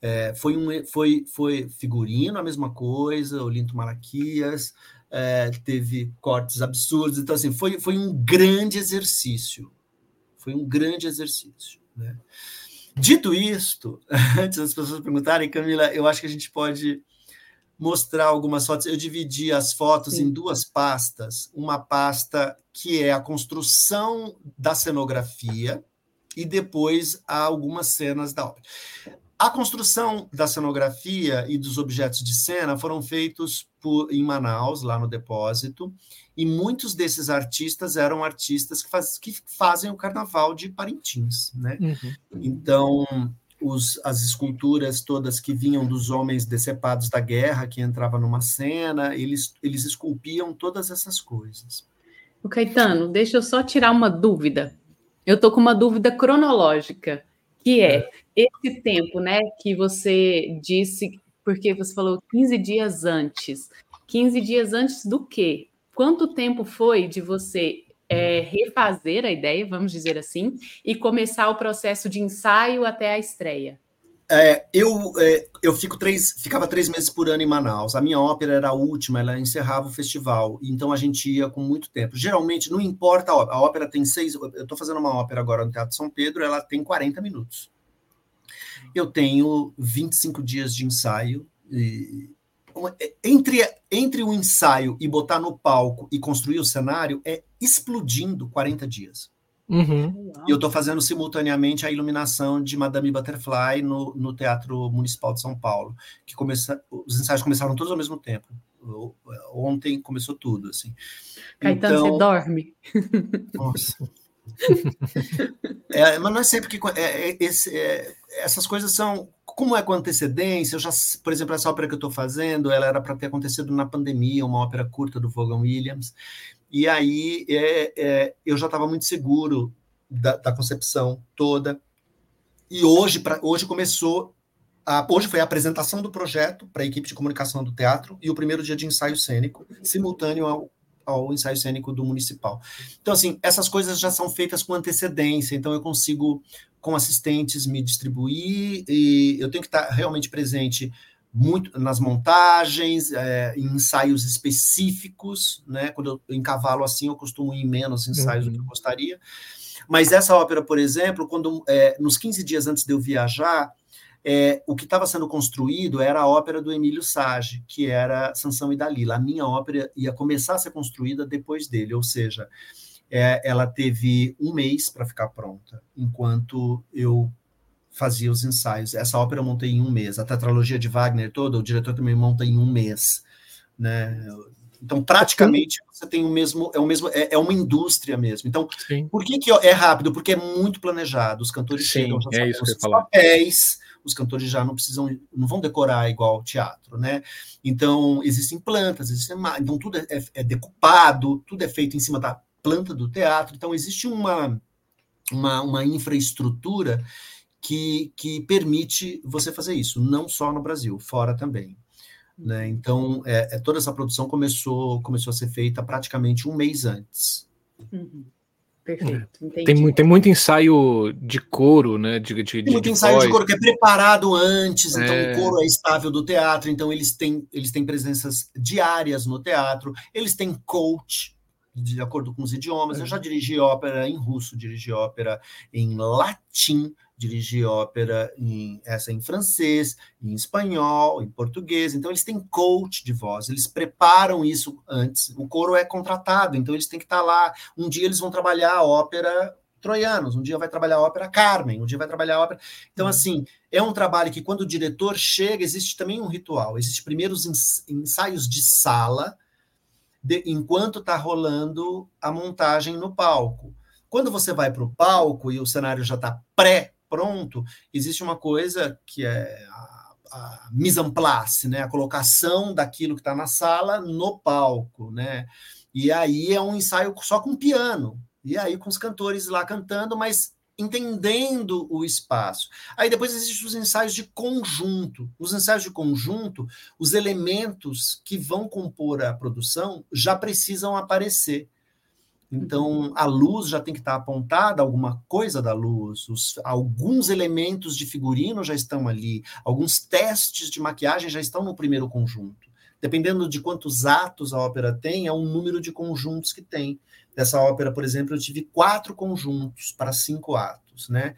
É, foi, um, foi, foi figurino, a mesma coisa, Olinto Malaquias, é, teve cortes absurdos. Então, assim, foi, foi um grande exercício. Foi um grande exercício. Né? Dito isto, antes das pessoas perguntarem, Camila, eu acho que a gente pode mostrar algumas fotos. Eu dividi as fotos Sim. em duas pastas. Uma pasta que é a construção da cenografia e depois algumas cenas da obra. A construção da cenografia e dos objetos de cena foram feitos por, em Manaus, lá no depósito, e muitos desses artistas eram artistas que, faz, que fazem o carnaval de Parintins. Né? Uhum. Então, os, as esculturas todas que vinham dos homens decepados da guerra, que entrava numa cena, eles, eles esculpiam todas essas coisas. O Caetano, deixa eu só tirar uma dúvida. Eu estou com uma dúvida cronológica que é esse tempo, né, que você disse, porque você falou 15 dias antes. 15 dias antes do quê? Quanto tempo foi de você é, refazer a ideia, vamos dizer assim, e começar o processo de ensaio até a estreia? É, eu, é, eu fico três, ficava três meses por ano em Manaus. A minha ópera era a última, ela encerrava o festival, então a gente ia com muito tempo. Geralmente, não importa a ópera, a ópera tem seis. Eu estou fazendo uma ópera agora no Teatro São Pedro, ela tem 40 minutos. Eu tenho 25 dias de ensaio. E, entre, entre o ensaio e botar no palco e construir o cenário, é explodindo 40 dias. Uhum. E eu estou fazendo simultaneamente a iluminação de Madame Butterfly no, no Teatro Municipal de São Paulo, que começa, os ensaios começaram todos ao mesmo tempo. Ontem começou tudo, assim. Caetano, então, você dorme. Nossa. é, mas não é sempre que é, é, esse, é, essas coisas são como é com antecedência. Eu já, por exemplo, essa ópera que eu estou fazendo, ela era para ter acontecido na pandemia, uma ópera curta do Vaughan Williams. E aí é, é, eu já estava muito seguro da, da, concepção toda. E hoje, pra, hoje começou. A, hoje foi a apresentação do projeto para a equipe de comunicação do teatro e o primeiro dia de ensaio cênico, simultâneo ao, ao ensaio cênico do municipal. Então, assim, essas coisas já são feitas com antecedência, então eu consigo, com assistentes, me distribuir e eu tenho que estar realmente presente muito nas montagens, é, em ensaios específicos, né? Quando eu encavalo assim, eu costumo ir em menos ensaios uhum. do que eu uhum. gostaria. Mas essa ópera, por exemplo, quando é, nos 15 dias antes de eu viajar, é, o que estava sendo construído era a ópera do Emílio Sage, que era Sansão e Dalila. A minha ópera ia começar a ser construída depois dele, ou seja, é, ela teve um mês para ficar pronta, enquanto eu fazia os ensaios. Essa ópera eu montei em um mês. A tetralogia de Wagner toda, o diretor também monta em um mês, né? Então, praticamente, você tem o mesmo, é o mesmo, é, é uma indústria mesmo. Então, Sim. por que, que é rápido? Porque é muito planejado. Os cantores Sim, chegam já é os papéis, os cantores já não precisam, não vão decorar igual teatro, né? Então, existem plantas, existem, então tudo é, é decupado, tudo é feito em cima da planta do teatro. Então, existe uma, uma, uma infraestrutura que, que permite você fazer isso, não só no Brasil, fora também. Né? Então, é, é, toda essa produção começou, começou a ser feita praticamente um mês antes. Uhum. Perfeito. É. Tem, muito, tem muito ensaio de couro, né? De, de, tem muito de ensaio voz. de couro que é preparado antes, então é. o couro é estável do teatro, então eles têm, eles têm presenças diárias no teatro, eles têm coach, de acordo com os idiomas. Eu já dirigi ópera em russo, dirigi ópera em latim, dirigir ópera em essa em francês, em espanhol, em português. Então eles têm coach de voz, eles preparam isso antes. O coro é contratado, então eles têm que estar lá. Um dia eles vão trabalhar a ópera troianos, um dia vai trabalhar a ópera Carmen, um dia vai trabalhar a ópera. Então, uhum. assim, é um trabalho que quando o diretor chega, existe também um ritual. Existem primeiros ensaios de sala, de, enquanto está rolando a montagem no palco. Quando você vai para o palco e o cenário já está pré pronto, existe uma coisa que é a, a mise en place, né? a colocação daquilo que está na sala no palco. Né? E aí é um ensaio só com piano, e aí com os cantores lá cantando, mas entendendo o espaço. Aí depois existem os ensaios de conjunto. Os ensaios de conjunto, os elementos que vão compor a produção já precisam aparecer. Então, a luz já tem que estar apontada, alguma coisa da luz, os, alguns elementos de figurino já estão ali, alguns testes de maquiagem já estão no primeiro conjunto. Dependendo de quantos atos a ópera tem, é um número de conjuntos que tem. Dessa ópera, por exemplo, eu tive quatro conjuntos para cinco atos, né?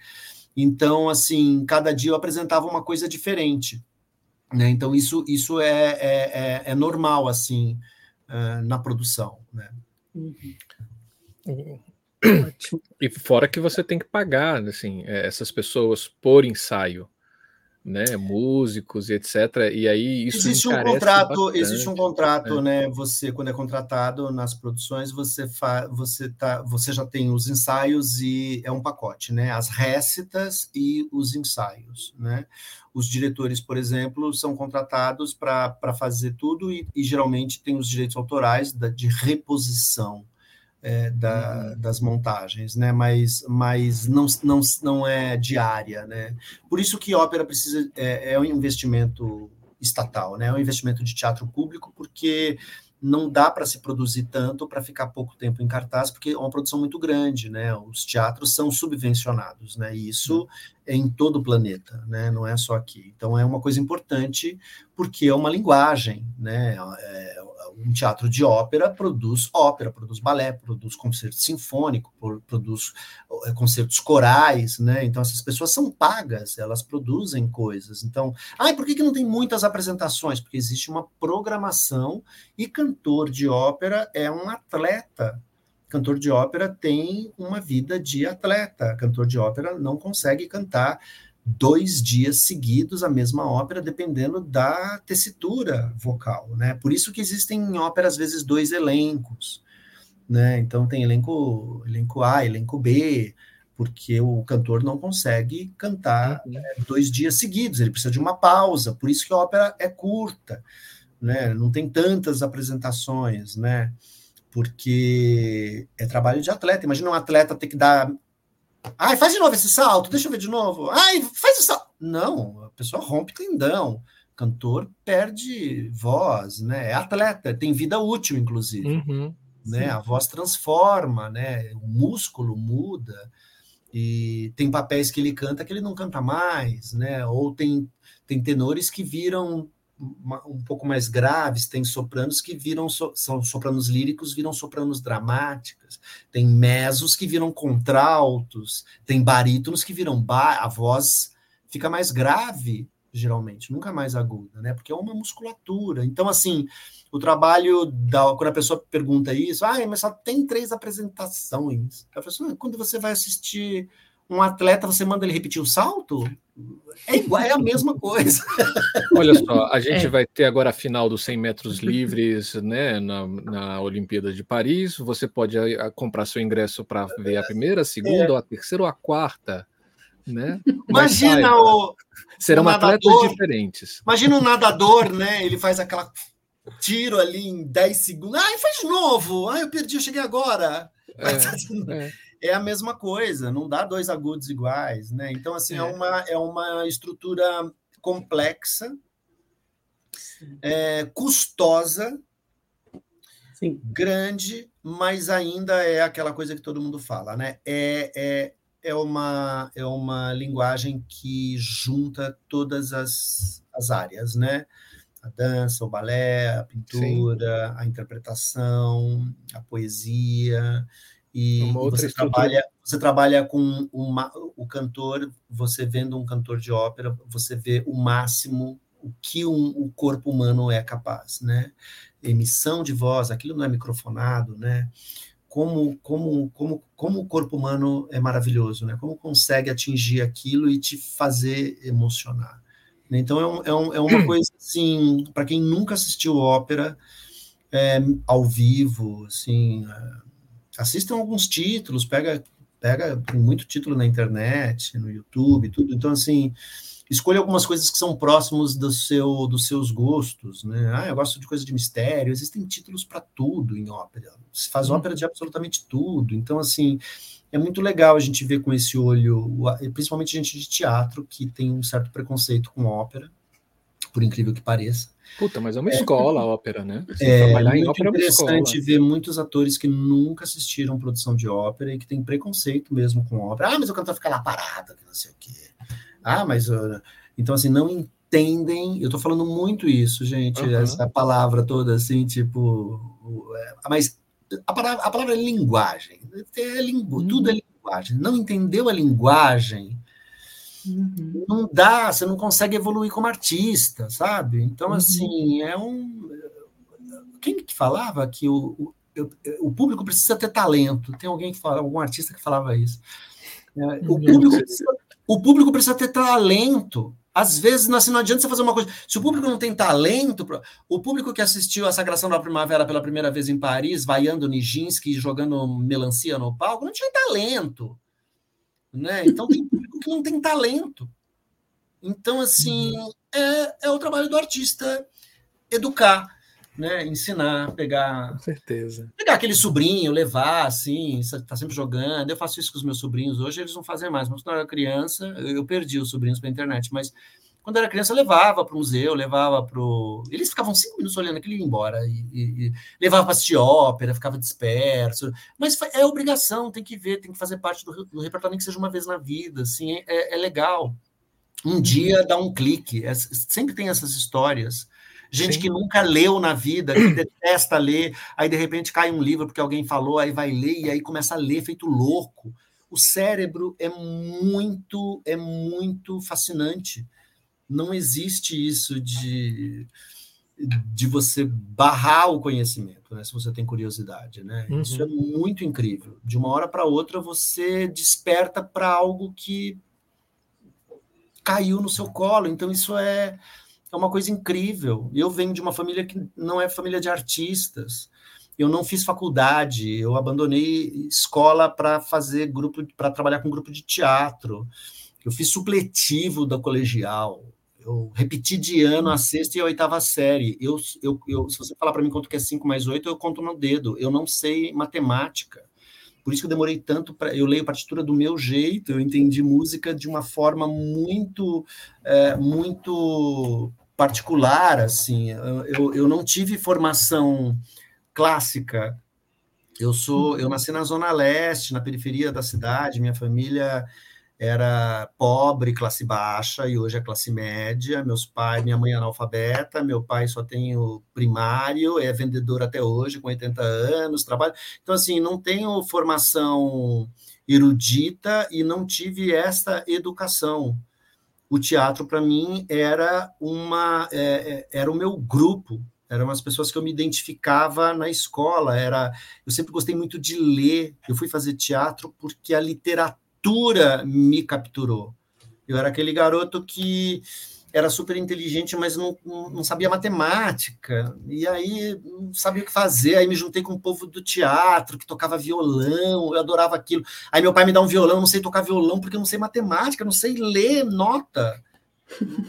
Então, assim, cada dia eu apresentava uma coisa diferente. Né? Então, isso, isso é, é, é, é normal, assim, uh, na produção, né? Uhum. E fora que você tem que pagar, assim, é, essas pessoas por ensaio, né? Músicos e etc. E aí isso existe um contrato, bastante, existe um contrato, né? né? Você quando é contratado nas produções, você fa, você tá, você já tem os ensaios e é um pacote, né? As récitas e os ensaios, né? Os diretores, por exemplo, são contratados para fazer tudo e, e geralmente tem os direitos autorais da, de reposição é, da, uhum. das montagens, né? Mas, mas não, não, não é diária, né? Por isso que ópera precisa é, é um investimento estatal, né? É um investimento de teatro público, porque não dá para se produzir tanto para ficar pouco tempo em cartaz, porque é uma produção muito grande, né? Os teatros são subvencionados, né? E isso é em todo o planeta, né? Não é só aqui. Então é uma coisa importante porque é uma linguagem, né? É, um teatro de ópera produz ópera, produz balé, produz concerto sinfônico, produz é, concertos corais, né? Então essas pessoas são pagas, elas produzem coisas. Então, ah, por que, que não tem muitas apresentações? Porque existe uma programação e cantor de ópera é um atleta. Cantor de ópera tem uma vida de atleta. Cantor de ópera não consegue cantar dois dias seguidos a mesma ópera, dependendo da tessitura vocal, né? Por isso que existem em ópera, às vezes, dois elencos, né? Então tem elenco, elenco A, elenco B, porque o cantor não consegue cantar uhum. é, dois dias seguidos, ele precisa de uma pausa, por isso que a ópera é curta, né? Não tem tantas apresentações, né? Porque é trabalho de atleta. Imagina um atleta ter que dar Ai, faz de novo esse salto, deixa eu ver de novo. Ai, faz o salto. Não, a pessoa rompe tendão. cantor perde voz, né? É atleta, tem vida útil, inclusive. Uhum, né? A voz transforma, né? O músculo muda. E tem papéis que ele canta que ele não canta mais, né? Ou tem, tem tenores que viram um pouco mais graves, tem sopranos que viram so, são sopranos líricos, viram sopranos dramáticas, tem mesos que viram contraltos, tem barítonos que viram ba a voz fica mais grave, geralmente, nunca mais aguda, né? Porque é uma musculatura. Então, assim, o trabalho da quando a pessoa pergunta isso, ah, mas só tem três apresentações. Eu falo assim, quando você vai assistir um atleta, você manda ele repetir o salto? É igual, é a mesma coisa. Olha só, a gente é. vai ter agora a final dos 100 metros livres né, na, na Olimpíada de Paris. Você pode a comprar seu ingresso para ver a primeira, a segunda, é. ou a terceira ou a quarta. Né? Imagina o. Serão o atletas diferentes. Imagina um nadador, né? Ele faz aquela tiro ali em 10 segundos. Ai, faz de novo. Ai, eu perdi, eu cheguei agora. É, é é a mesma coisa, não dá dois agudos iguais, né? Então, assim, é, é uma, é uma estrutura complexa, é, custosa, Sim. grande, mas ainda é aquela coisa que todo mundo fala, né? É, é, é, uma, é uma linguagem que junta todas as, as áreas, né? A dança, o balé, a pintura, Sim. a interpretação, a poesia e, e você trabalha você trabalha com uma, o cantor, você vendo um cantor de ópera, você vê o máximo o que um, o corpo humano é capaz, né? Emissão de voz, aquilo não é microfonado, né? Como, como, como, como o corpo humano é maravilhoso, né? Como consegue atingir aquilo e te fazer emocionar. Então é, um, é, um, é uma coisa assim, para quem nunca assistiu ópera é, ao vivo, assim, é, assistam alguns títulos, pega, pega muito título na internet, no YouTube, tudo. Então, assim, escolha algumas coisas que são próximos do seu, dos seus gostos, né? Ah, eu gosto de coisa de mistério. Existem títulos para tudo em ópera. Se faz uhum. ópera de absolutamente tudo. Então, assim, é muito legal a gente ver com esse olho, principalmente gente de teatro que tem um certo preconceito com ópera, por incrível que pareça. Puta, mas é uma escola a ópera, né? Assim, é trabalhar muito em ópera interessante é ver muitos atores que nunca assistiram produção de ópera e que tem preconceito mesmo com ópera. Ah, mas o cantor fica lá parado, que não sei o quê. Ah, mas... Uh... Então, assim, não entendem... Eu tô falando muito isso, gente, uhum. essa palavra toda, assim, tipo... É, mas a palavra, a palavra é linguagem. É lingu... Uhum. Tudo é linguagem. Não entendeu a linguagem Uhum. Não dá, você não consegue evoluir como artista, sabe? Então, uhum. assim, é um. Quem que falava que o, o, o, público precisa ter talento? Tem alguém que fala, algum artista que falava isso. É, o, uhum. público precisa, o público precisa ter talento. Às vezes, assim, não adianta você fazer uma coisa. Se o público não tem talento, o público que assistiu a Sagração da Primavera pela primeira vez em Paris, vaiando Nijinsky, jogando melancia no palco, não tinha talento. Né? Então, tem que não tem talento. Então, assim, é, é o trabalho do artista educar, né? Ensinar, pegar. Com certeza. Pegar aquele sobrinho, levar, assim, tá sempre jogando. Eu faço isso com os meus sobrinhos hoje, eles não fazem mais. Mas quando eu era criança, eu perdi os sobrinhos para a internet, mas Quando eu era criança, eu levava para o museu, levava para o. Eles ficavam cinco minutos olhando aquilo e ia embora. E, e, e levava para assistir ópera, ficava disperso. Mas é obrigação, tem que ver, tem que fazer parte do, do repertório, nem que seja uma vez na vida. Assim, é, é legal. Um uhum. dia dá um clique. É, sempre tem essas histórias. Gente Sim. que nunca leu na vida, que detesta ler, aí de repente cai um livro porque alguém falou, aí vai ler e aí começa a ler feito louco. O cérebro é muito, é muito fascinante não existe isso de, de você barrar o conhecimento, né, se você tem curiosidade. Né? Uhum. Isso é muito incrível. De uma hora para outra, você desperta para algo que caiu no seu colo. Então, isso é, é uma coisa incrível. Eu venho de uma família que não é família de artistas. Eu não fiz faculdade, eu abandonei escola para fazer grupo, para trabalhar com grupo de teatro. Eu fiz supletivo da colegial eu repeti de ano a sexta e a oitava série. Eu, eu, eu se você falar para mim quanto que é 5 mais 8, eu conto no dedo. Eu não sei matemática. Por isso que eu demorei tanto para. Eu leio partitura do meu jeito, eu entendi música de uma forma muito, é, muito particular. assim. Eu, eu não tive formação clássica. Eu sou, eu nasci na zona leste, na periferia da cidade. Minha família era pobre, classe baixa, e hoje é classe média. Meus pais, minha mãe é analfabeta, meu pai só tem o primário, é vendedor até hoje, com 80 anos, trabalha. Então, assim, não tenho formação erudita e não tive essa educação. O teatro, para mim, era uma é, é, era o meu grupo, eram as pessoas que eu me identificava na escola. Era, eu sempre gostei muito de ler. Eu fui fazer teatro porque a literatura me capturou. Eu era aquele garoto que era super inteligente, mas não, não, sabia matemática. E aí não sabia o que fazer. Aí me juntei com o povo do teatro, que tocava violão, eu adorava aquilo. Aí meu pai me dá um violão, eu não sei tocar violão porque eu não sei matemática, não sei ler nota.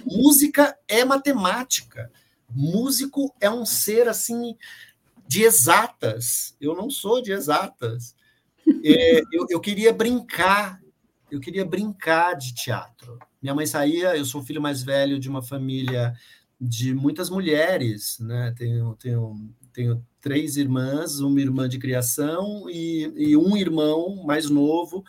Música é matemática. Músico é um ser assim de exatas. Eu não sou de exatas. É, eu, eu queria brincar eu queria brincar de teatro. Minha mãe saía, eu sou o filho mais velho de uma família de muitas mulheres, né? Tenho, tenho, tenho três irmãs, uma irmã de criação e, e um irmão mais novo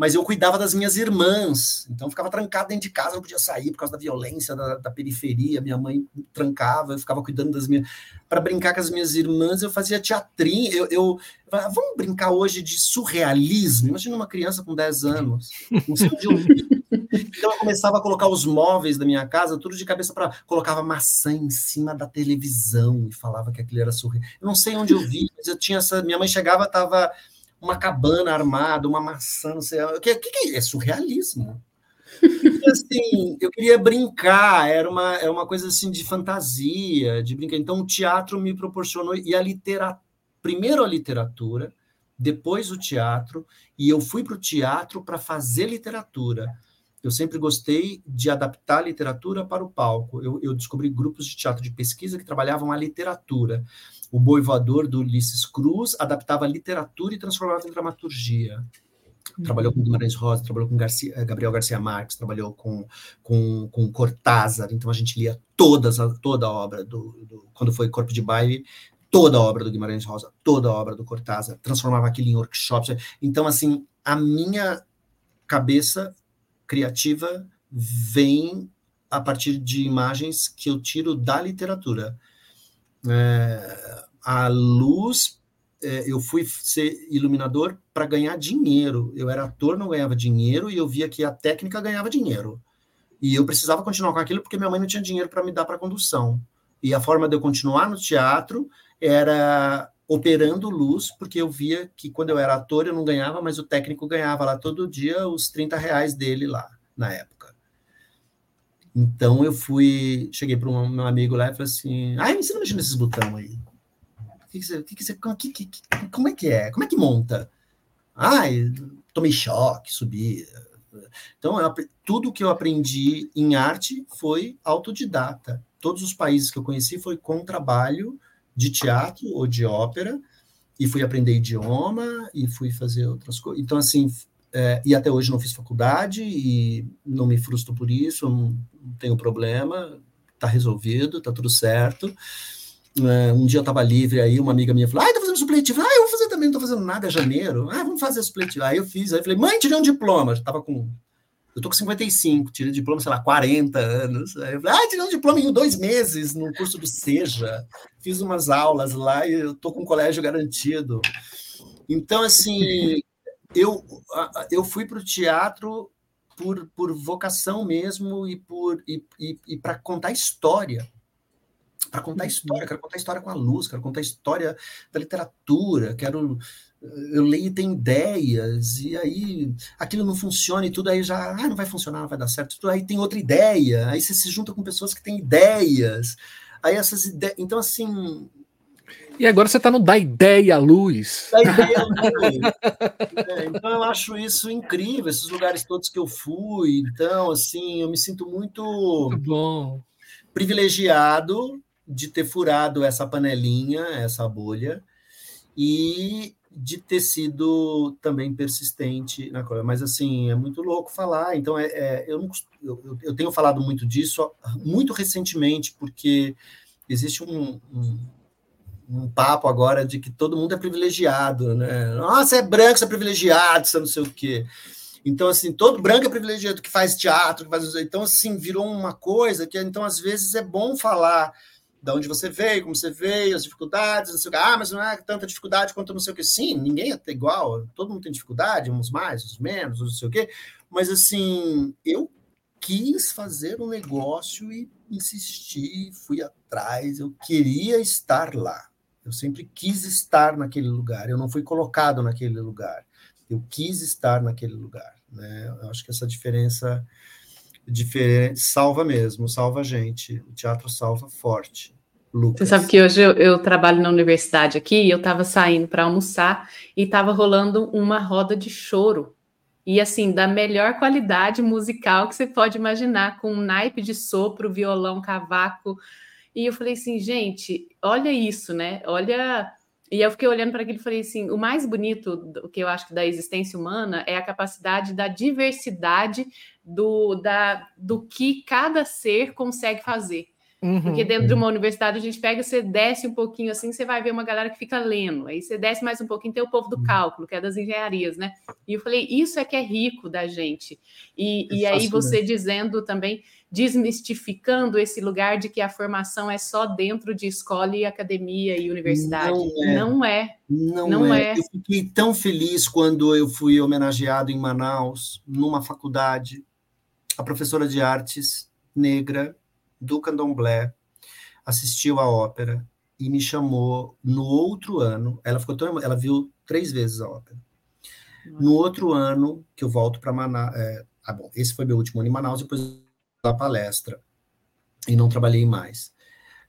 mas eu cuidava das minhas irmãs, então eu ficava trancado dentro de casa, não podia sair por causa da violência da, da periferia, minha mãe trancava, eu ficava cuidando das minhas. Para brincar com as minhas irmãs, eu fazia teatrinho, eu, eu, vamos brincar hoje de surrealismo? Imagina uma criança com 10 anos, eu Então eu começava a colocar os móveis da minha casa, tudo de cabeça para. Colocava maçã em cima da televisão e falava que aquilo era surreal. Eu não sei onde eu vi, mas eu tinha essa. Minha mãe chegava, estava uma cabana armada, uma maçã, não sei. O que, que, que é surrealismo? E, assim, eu queria brincar, era uma, era uma coisa assim de fantasia, de brincar. Então, o teatro me proporcionou, e a literatura, primeiro a literatura, depois o teatro, e eu fui para o teatro para fazer literatura. Eu sempre gostei de adaptar a literatura para o palco. Eu, eu descobri grupos de teatro de pesquisa que trabalhavam a literatura. O Boi Voador, do Ulisses Cruz, adaptava literatura e transformava em dramaturgia. Trabalhou com Guimarães Rosa, trabalhou com Garcia, eh, Gabriel Garcia Marques, trabalhou com, com, com Cortázar. Então a gente lia todas, toda a obra do, do, Quando foi Corpo de Baile, toda a obra do Guimarães Rosa, toda a obra do Cortázar, transformava aquilo em workshops. Então, assim, a minha cabeça criativa vem a partir de imagens que eu tiro da literatura. É, a luz, é, eu fui ser iluminador para ganhar dinheiro. Eu era ator, não ganhava dinheiro, e eu via que a técnica ganhava dinheiro. E eu precisava continuar com aquilo porque minha mãe não tinha dinheiro para me dar para condução. E a forma de eu continuar no teatro era operando luz, porque eu via que quando eu era ator eu não ganhava, mas o técnico ganhava lá todo dia os 30 reais dele lá, na época. Então eu fui, cheguei para um meu amigo lá e falei assim: ai, me ensina a mexer nesses botões aí. Que que você, que que você, que, que, como é que é? Como é que monta? Ai, tomei choque, subi. Então, eu, tudo que eu aprendi em arte foi autodidata. Todos os países que eu conheci foi com trabalho de teatro ou de ópera, e fui aprender idioma, e fui fazer outras coisas. Então, assim, é, e até hoje não fiz faculdade e não me frustro por isso, não tenho problema, está resolvido, está tudo certo. É, um dia eu estava livre, aí uma amiga minha falou: Ah, tô fazendo supletivo. Ah, eu vou fazer também, não tô fazendo nada, é janeiro. Ah, vamos fazer supletivo. Aí eu fiz, aí eu falei: Mãe, tirei um diploma. Eu tava com. Eu tô com 55, tirei diploma, sei lá, 40 anos. Aí eu falei: Ah, tirei um diploma em dois meses no curso do Seja. Fiz umas aulas lá e eu tô com um colégio garantido. Então, assim, eu, eu fui para o teatro por, por vocação mesmo e, por, e, e, e para contar história para contar uhum. história, quero contar história com a luz, quero contar história da literatura, quero eu leio e tenho ideias, e aí aquilo não funciona e tudo aí já ah, não vai funcionar, não vai dar certo, tudo aí tem outra ideia, aí você se junta com pessoas que têm ideias, aí essas ideias, então assim. E agora você está no da ideia luz. Da ideia luz. é, então eu acho isso incrível, esses lugares todos que eu fui, então assim, eu me sinto muito, muito bom. privilegiado de ter furado essa panelinha, essa bolha, e de ter sido também persistente na coisa. Mas, assim, é muito louco falar. Então, é, é eu, não, eu, eu, tenho falado muito disso muito recentemente, porque existe um, um, um, papo agora de que todo mundo é privilegiado, né? Nossa, é branco, você é privilegiado, você não sei o quê. Então, assim, todo branco é privilegiado que faz teatro, que faz... Então, assim, virou uma coisa que, então, às vezes é bom falar de onde você veio, como você veio, as dificuldades, não sei o que. Ah, mas não é tanta dificuldade quanto não sei o que. Sim, ninguém é igual, todo mundo tem dificuldade, uns mais, uns menos, não sei o que. Mas, assim, eu quis fazer um negócio e insisti, fui atrás, eu queria estar lá. Eu sempre quis estar naquele lugar, eu não fui colocado naquele lugar. Eu quis estar naquele lugar. Né? Eu acho que essa diferença diferente, salva mesmo, salva a gente. O teatro salva forte. Lucas. Você sabe que hoje eu, eu trabalho na universidade aqui e eu estava saindo para almoçar e estava rolando uma roda de choro. E assim, da melhor qualidade musical que você pode imaginar, com um naipe de sopro, violão, cavaco. E eu falei assim, gente, olha isso, né? Olha e eu fiquei olhando para aquilo e falei assim: o mais bonito do que eu acho que da existência humana é a capacidade da diversidade do, da, do que cada ser consegue fazer. Uhum, Porque dentro uhum. de uma universidade a gente pega, você desce um pouquinho assim, você vai ver uma galera que fica lendo. Aí você desce mais um pouquinho, tem o povo do uhum. cálculo, que é das engenharias, né? E eu falei, isso é que é rico da gente. E, é e aí você dizendo também desmistificando esse lugar de que a formação é só dentro de escola e academia e universidade. Não é. Não é. Não, não é. é. Eu fiquei tão feliz quando eu fui homenageado em Manaus, numa faculdade. A professora de artes negra do candomblé assistiu à ópera e me chamou no outro ano. Ela ficou tão, ela viu três vezes a ópera. No outro ano que eu volto para Manaus, é, ah, bom, esse foi meu último ano em Manaus, depois da palestra e não trabalhei mais.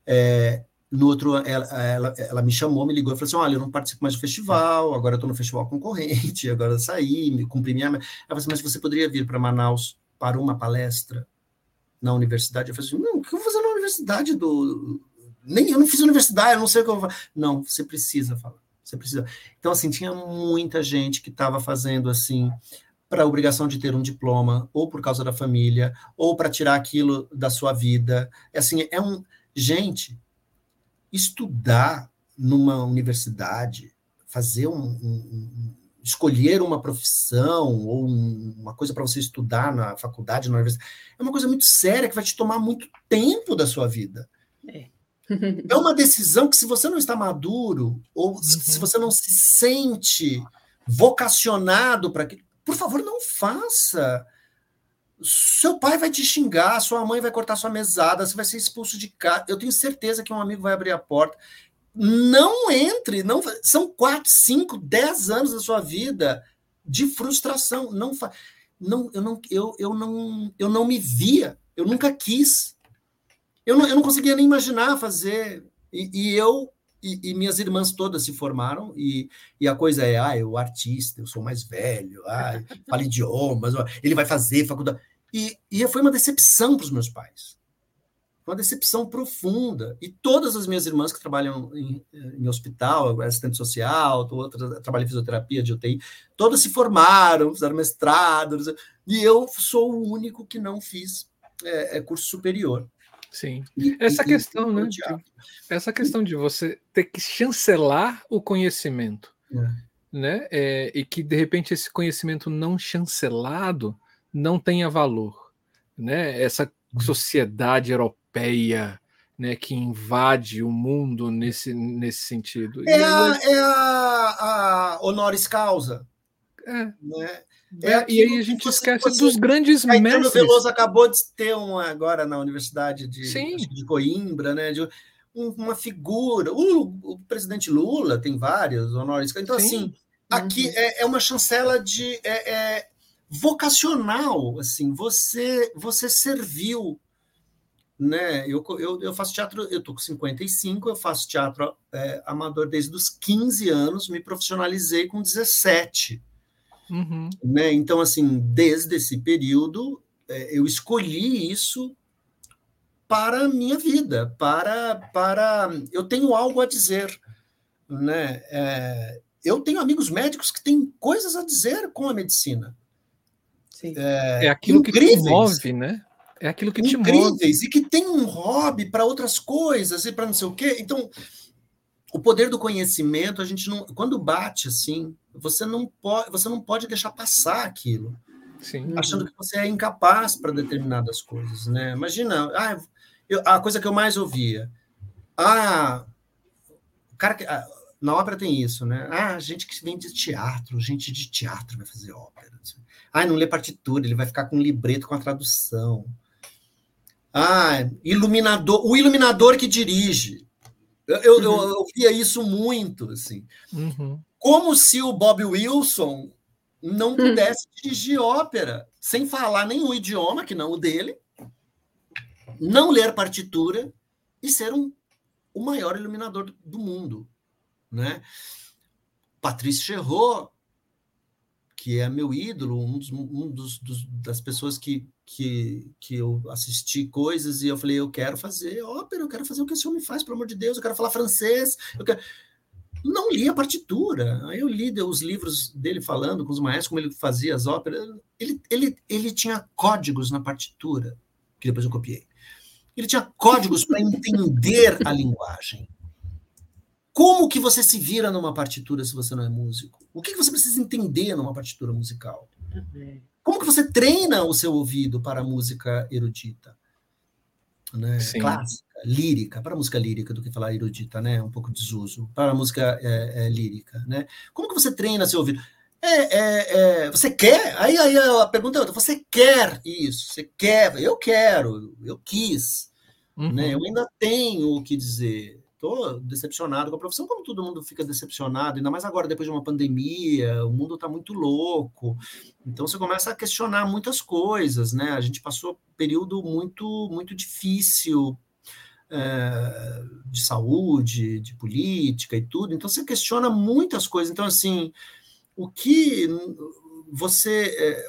É, no outro, ela, ela, ela, me chamou, me ligou e falou assim: Olha, eu não participo mais do festival, agora estou no festival concorrente, agora saí, me cumpri minha. Ela falou assim: Mas você poderia vir para Manaus para uma palestra na universidade? Eu falei assim: Não, o que eu vou fazer na universidade do. Nem eu não fiz universidade, eu não sei o que eu vou. Não, você precisa falar. Você precisa. Então, assim, tinha muita gente que estava fazendo assim para a obrigação de ter um diploma, ou por causa da família, ou para tirar aquilo da sua vida. É assim, é um. Gente, estudar numa universidade, fazer um, um, um escolher uma profissão ou uma coisa para você estudar na faculdade, na universidade, é uma coisa muito séria que vai te tomar muito tempo da sua vida. É. é uma decisão que, se você não está maduro, ou uhum. se você não se sente vocacionado para aquilo, por favor, não faça. Seu pai vai te xingar, sua mãe vai cortar sua mesada, você vai ser expulso de casa. Eu tenho certeza que um amigo vai abrir a porta. Não entre, não são quatro, cinco, dez anos da sua vida de frustração. Não fa... não, eu não, eu, eu não, eu não me via, eu nunca quis. Eu não, eu não conseguia nem imaginar fazer. E, e eu e, e, minhas irmãs todas se formaram, e, e a coisa é, ah, eu artista, eu sou mais velho, ah, falo idiomas, ele vai fazer faculdade. E, e foi uma decepção para os meus pais. uma decepção profunda. E todas as minhas irmãs que trabalham em, em hospital, assistente social, outras trabalham em fisioterapia, de UTI, todas se formaram, fizeram mestrado, e eu sou o único que não fiz é, é curso superior. Sim. E, essa e, questão, né? De, essa questão de você ter que chancelar o conhecimento, é. né? É, e que de repente esse conhecimento não chancelado não tenha valor, né? Essa uhum. sociedade europeia, né, que invade o mundo nesse, nesse sentido. É, a, é a, a honoris causa. É. Né? É, e aí a gente esquece você, dos grandes Caetano mestres. Veloso acabou de ter um agora na Universidade de, de Coimbra, né? De, um, uma figura. O, o, presidente Lula tem vários honores. Então, Sim. assim, aqui uhum. é, é, uma chancela de é, é, vocacional. Assim, você, você serviu. Né? Eu, eu, eu faço teatro, eu tô com 55, eu faço teatro é, amador desde os 15 anos, me profissionalizei com 17. Uhum. Né? Então, assim, desde esse período, é, eu escolhi isso para a minha vida, para, para eu tenho algo a dizer. Né? É, eu tenho amigos médicos que têm coisas a dizer com a medicina. É, é, aquilo incríveis, que te move, né? É aquilo que te move. E que tem um hobby para outras coisas e para não sei o quê. Então, o poder do conhecimento, a gente não. Quando bate assim, você não pode, você não pode deixar passar aquilo. Sim. Achando que você é incapaz para determinadas coisas, né? Imagina, ah, eu, a coisa que eu mais ouvia. Ah, o cara que, ah, na ópera tem isso, né? Ah, gente que vem de teatro, gente de teatro vai fazer ópera. Ah, não lê partitura, ele vai ficar com um libreto com a tradução. Ah, iluminador, o iluminador que dirige. Eu, eu, uhum. eu, eu via isso muito, assim. Uhum. Como se o Bob Wilson não hum. pudesse uhum. dirigir ópera, sem falar nenhum idioma, que não o dele, não ler partitura e ser um, o maior iluminador do mundo. Né? Patrice Cherot, que é meu ídolo, um, dos, um dos, dos, das pessoas que, que, que eu assisti coisas e eu falei, eu quero fazer ópera, eu quero fazer o que esse homem faz, pelo amor de Deus, eu quero falar francês, eu quero... Não li a partitura. Aí eu li os livros dele falando com os maestros, como ele fazia as óperas. Ele, ele, ele tinha códigos na partitura, que depois eu copiei. Ele tinha códigos para entender a linguagem. Como que você se vira numa partitura se você não é músico? O que, que você precisa entender numa partitura musical? Como que você treina o seu ouvido para a música erudita? Né? Clássica, lírica, para a música lírica do que falar erudita, né? Um pouco desuso. Para a música é, é, lírica, né? Como que você treina seu ouvido? É, é, é, você quer? Aí, aí a pergunta é outra. Você quer isso? Você quer? Eu quero, eu quis. Uhum. Né? Eu ainda tenho o que dizer. Estou decepcionado com a profissão, como todo mundo fica decepcionado, ainda mais agora, depois de uma pandemia, o mundo está muito louco. Então você começa a questionar muitas coisas, né? A gente passou um período muito, muito difícil é, de saúde, de política e tudo. Então você questiona muitas coisas. Então, assim, o que você. É,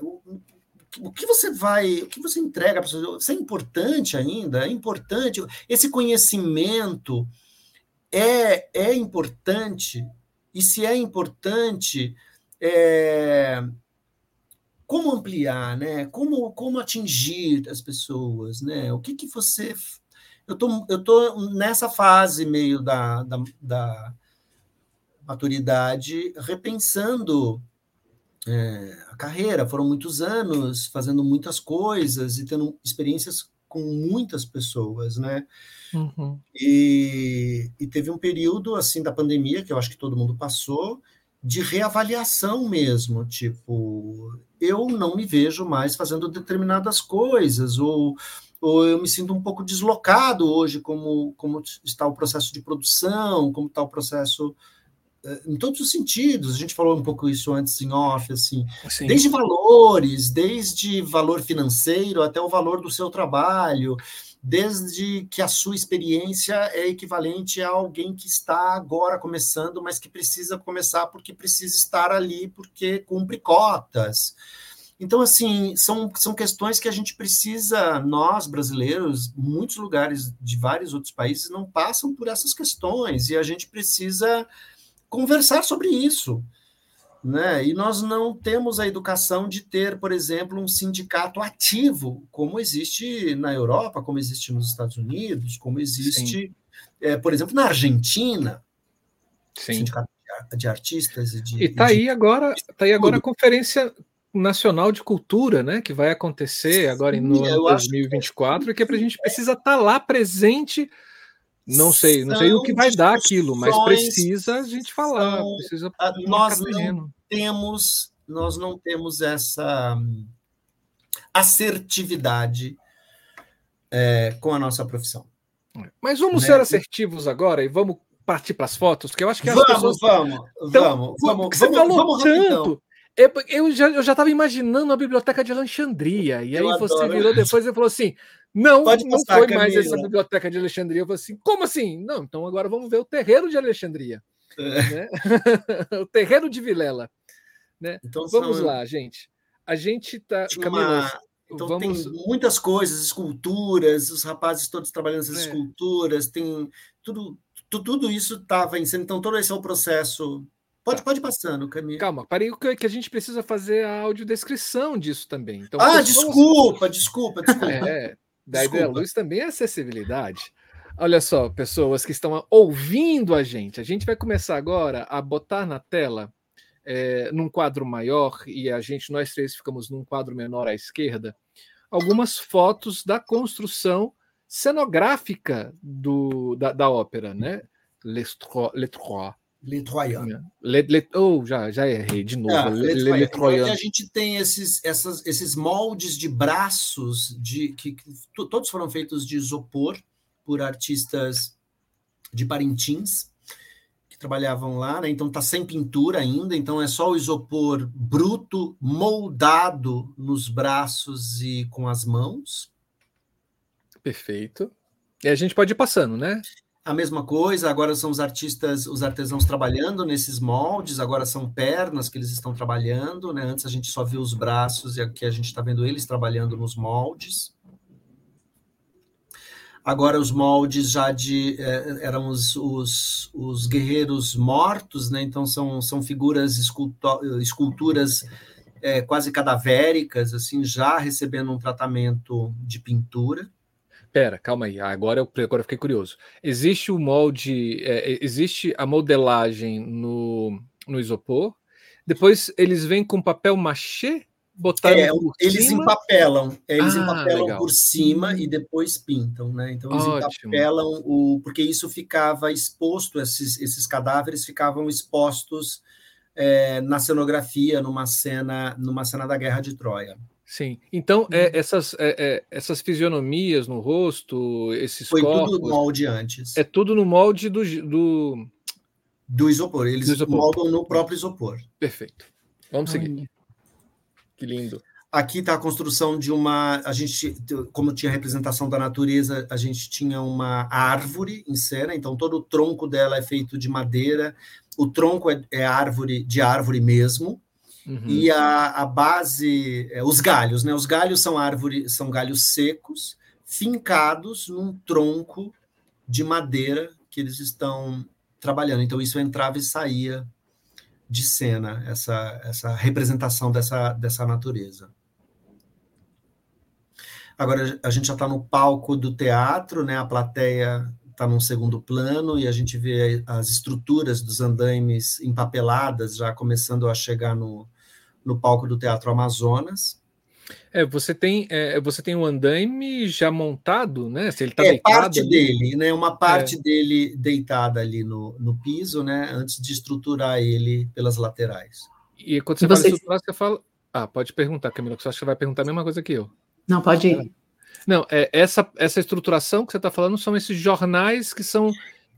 o que você vai, o que você entrega para pessoas, isso é importante ainda, é importante. Esse conhecimento é, é importante, e se é importante, é, como ampliar, né? Como, como atingir as pessoas, né? O que, que você. Eu tô, eu tô nessa fase meio da, da, da maturidade, repensando é, a carreira. Foram muitos anos fazendo muitas coisas e tendo experiências com muitas pessoas, né? Uhum. E, e teve um período assim da pandemia que eu acho que todo mundo passou de reavaliação mesmo, tipo, eu não me vejo mais fazendo determinadas coisas ou ou eu me sinto um pouco deslocado hoje como como está o processo de produção, como está o processo em todos os sentidos. A gente falou um pouco isso antes em off, assim, Sim. desde valores, desde valor financeiro até o valor do seu trabalho, desde que a sua experiência é equivalente a alguém que está agora começando, mas que precisa começar porque precisa estar ali porque cumpre cotas. Então, assim, são, são questões que a gente precisa, nós brasileiros, muitos lugares de vários outros países não passam por essas questões, e a gente precisa conversar sobre isso. Né? E nós não temos a educação de ter, por exemplo, um sindicato ativo, como existe na Europa, como existe nos Estados Unidos, como existe, é, por exemplo, na Argentina. Sim. Sindicato de artistas e de. E está aí agora, tá aí agora a Conferência Nacional de Cultura, né? Que vai acontecer agora ano 2024, que, que a gente precisa estar tá lá presente. Não sei, não sei o que vai dar aquilo, mas precisa a gente falar, são, precisa nós não temos, nós não temos essa hum, assertividade é, com a nossa profissão. Mas vamos né? ser assertivos agora e vamos partir para as fotos, porque eu acho que as vamos, pessoas. Vamos, tão, vamos, vamos. Você vamos, falou vamos tanto. Eu, já eu já estava imaginando a biblioteca de Alexandria. E aí eu você adoro. virou depois e falou assim: não, Pode não foi Camila. mais essa biblioteca de Alexandria. Eu falei assim: como assim? Não, então agora vamos ver o terreiro de Alexandria. É. Né? o terreiro de Vilela. Né? Então, vamos são... lá, gente. A gente está. Camila, então vamos... tem muitas coisas, esculturas, os rapazes todos trabalhando essas é. esculturas, tem tudo, tudo isso estava em cena, então todo esse é o processo. Pode, tá. pode passando, Camila. Calma, parei que a gente precisa fazer a audiodescrição disso também. Então, ah, pessoas... desculpa, desculpa, desculpa. É, da ideia luz também é acessibilidade. Olha só, pessoas que estão ouvindo a gente, a gente vai começar agora a botar na tela, é, num quadro maior, e a gente, nós três ficamos num quadro menor à esquerda, algumas fotos da construção cenográfica do, da, da ópera, né? Les Trois. Les Trois. Les Troyens. Le, le, oh, já, já errei de novo. Ah, le, le, le Troyens. A gente tem esses, essas, esses moldes de braços de que, que todos foram feitos de isopor por artistas de Parintins que trabalhavam lá, né? Então tá sem pintura ainda, então é só o isopor bruto moldado nos braços e com as mãos. Perfeito. E a gente pode ir passando, né? A mesma coisa, agora são os artistas, os artesãos trabalhando nesses moldes, agora são pernas que eles estão trabalhando, né? Antes a gente só viu os braços e aqui a gente está vendo eles trabalhando nos moldes. Agora os moldes já de eh, eram os, os, os, guerreiros mortos, né? Então são, são figuras esculturas eh, quase cadavéricas, assim, já recebendo um tratamento de pintura. Pera, calma aí. Agora eu, agora eu fiquei curioso. Existe o molde, é, existe a modelagem no, no isopor. Depois eles vêm com papel machê botar é, eles cima? empapelam, é, eles ah, empapelam legal. por cima e depois pintam, né? Então eles Ótimo. empapelam o porque isso ficava exposto, esses, esses cadáveres ficavam expostos é, na cenografia numa cena numa cena da Guerra de Troia. Sim. Então, é, uhum. essas, é, é, essas fisionomias no rosto, esses Foi corpos... tudo no molde antes. É tudo no molde do... Do, do isopor. Eles do isopor. moldam no próprio isopor. Perfeito. Vamos seguir. Que lindo. Aqui está a construção de uma... A gente, como tinha representação da natureza, a gente tinha uma árvore em cena, então todo o tronco dela é feito de madeira, o tronco é, é árvore de árvore mesmo, Uhum. E a, a base, é, os galhos, né? Os galhos são árvores, são galhos secos, fincados num tronco de madeira que eles estão trabalhando. Então isso entrava e saía de cena, essa, essa representação dessa, dessa natureza. Agora a gente já está no palco do teatro, né? A plateia está num segundo plano e a gente vê as estruturas dos andaimes empapeladas já começando a chegar no, no palco do Teatro Amazonas. É, você tem é, você tem um andaime já montado, né? Se ele está é, deitado parte ali. dele, né? Uma parte é. dele deitada ali no, no piso, né? Antes de estruturar ele pelas laterais. E quando você, você... fala estruturar, você fala. Ah, pode perguntar, Camila, que você acha que vai perguntar a mesma coisa que eu. Não, pode ir. Não, é, essa, essa estruturação que você está falando são esses jornais que são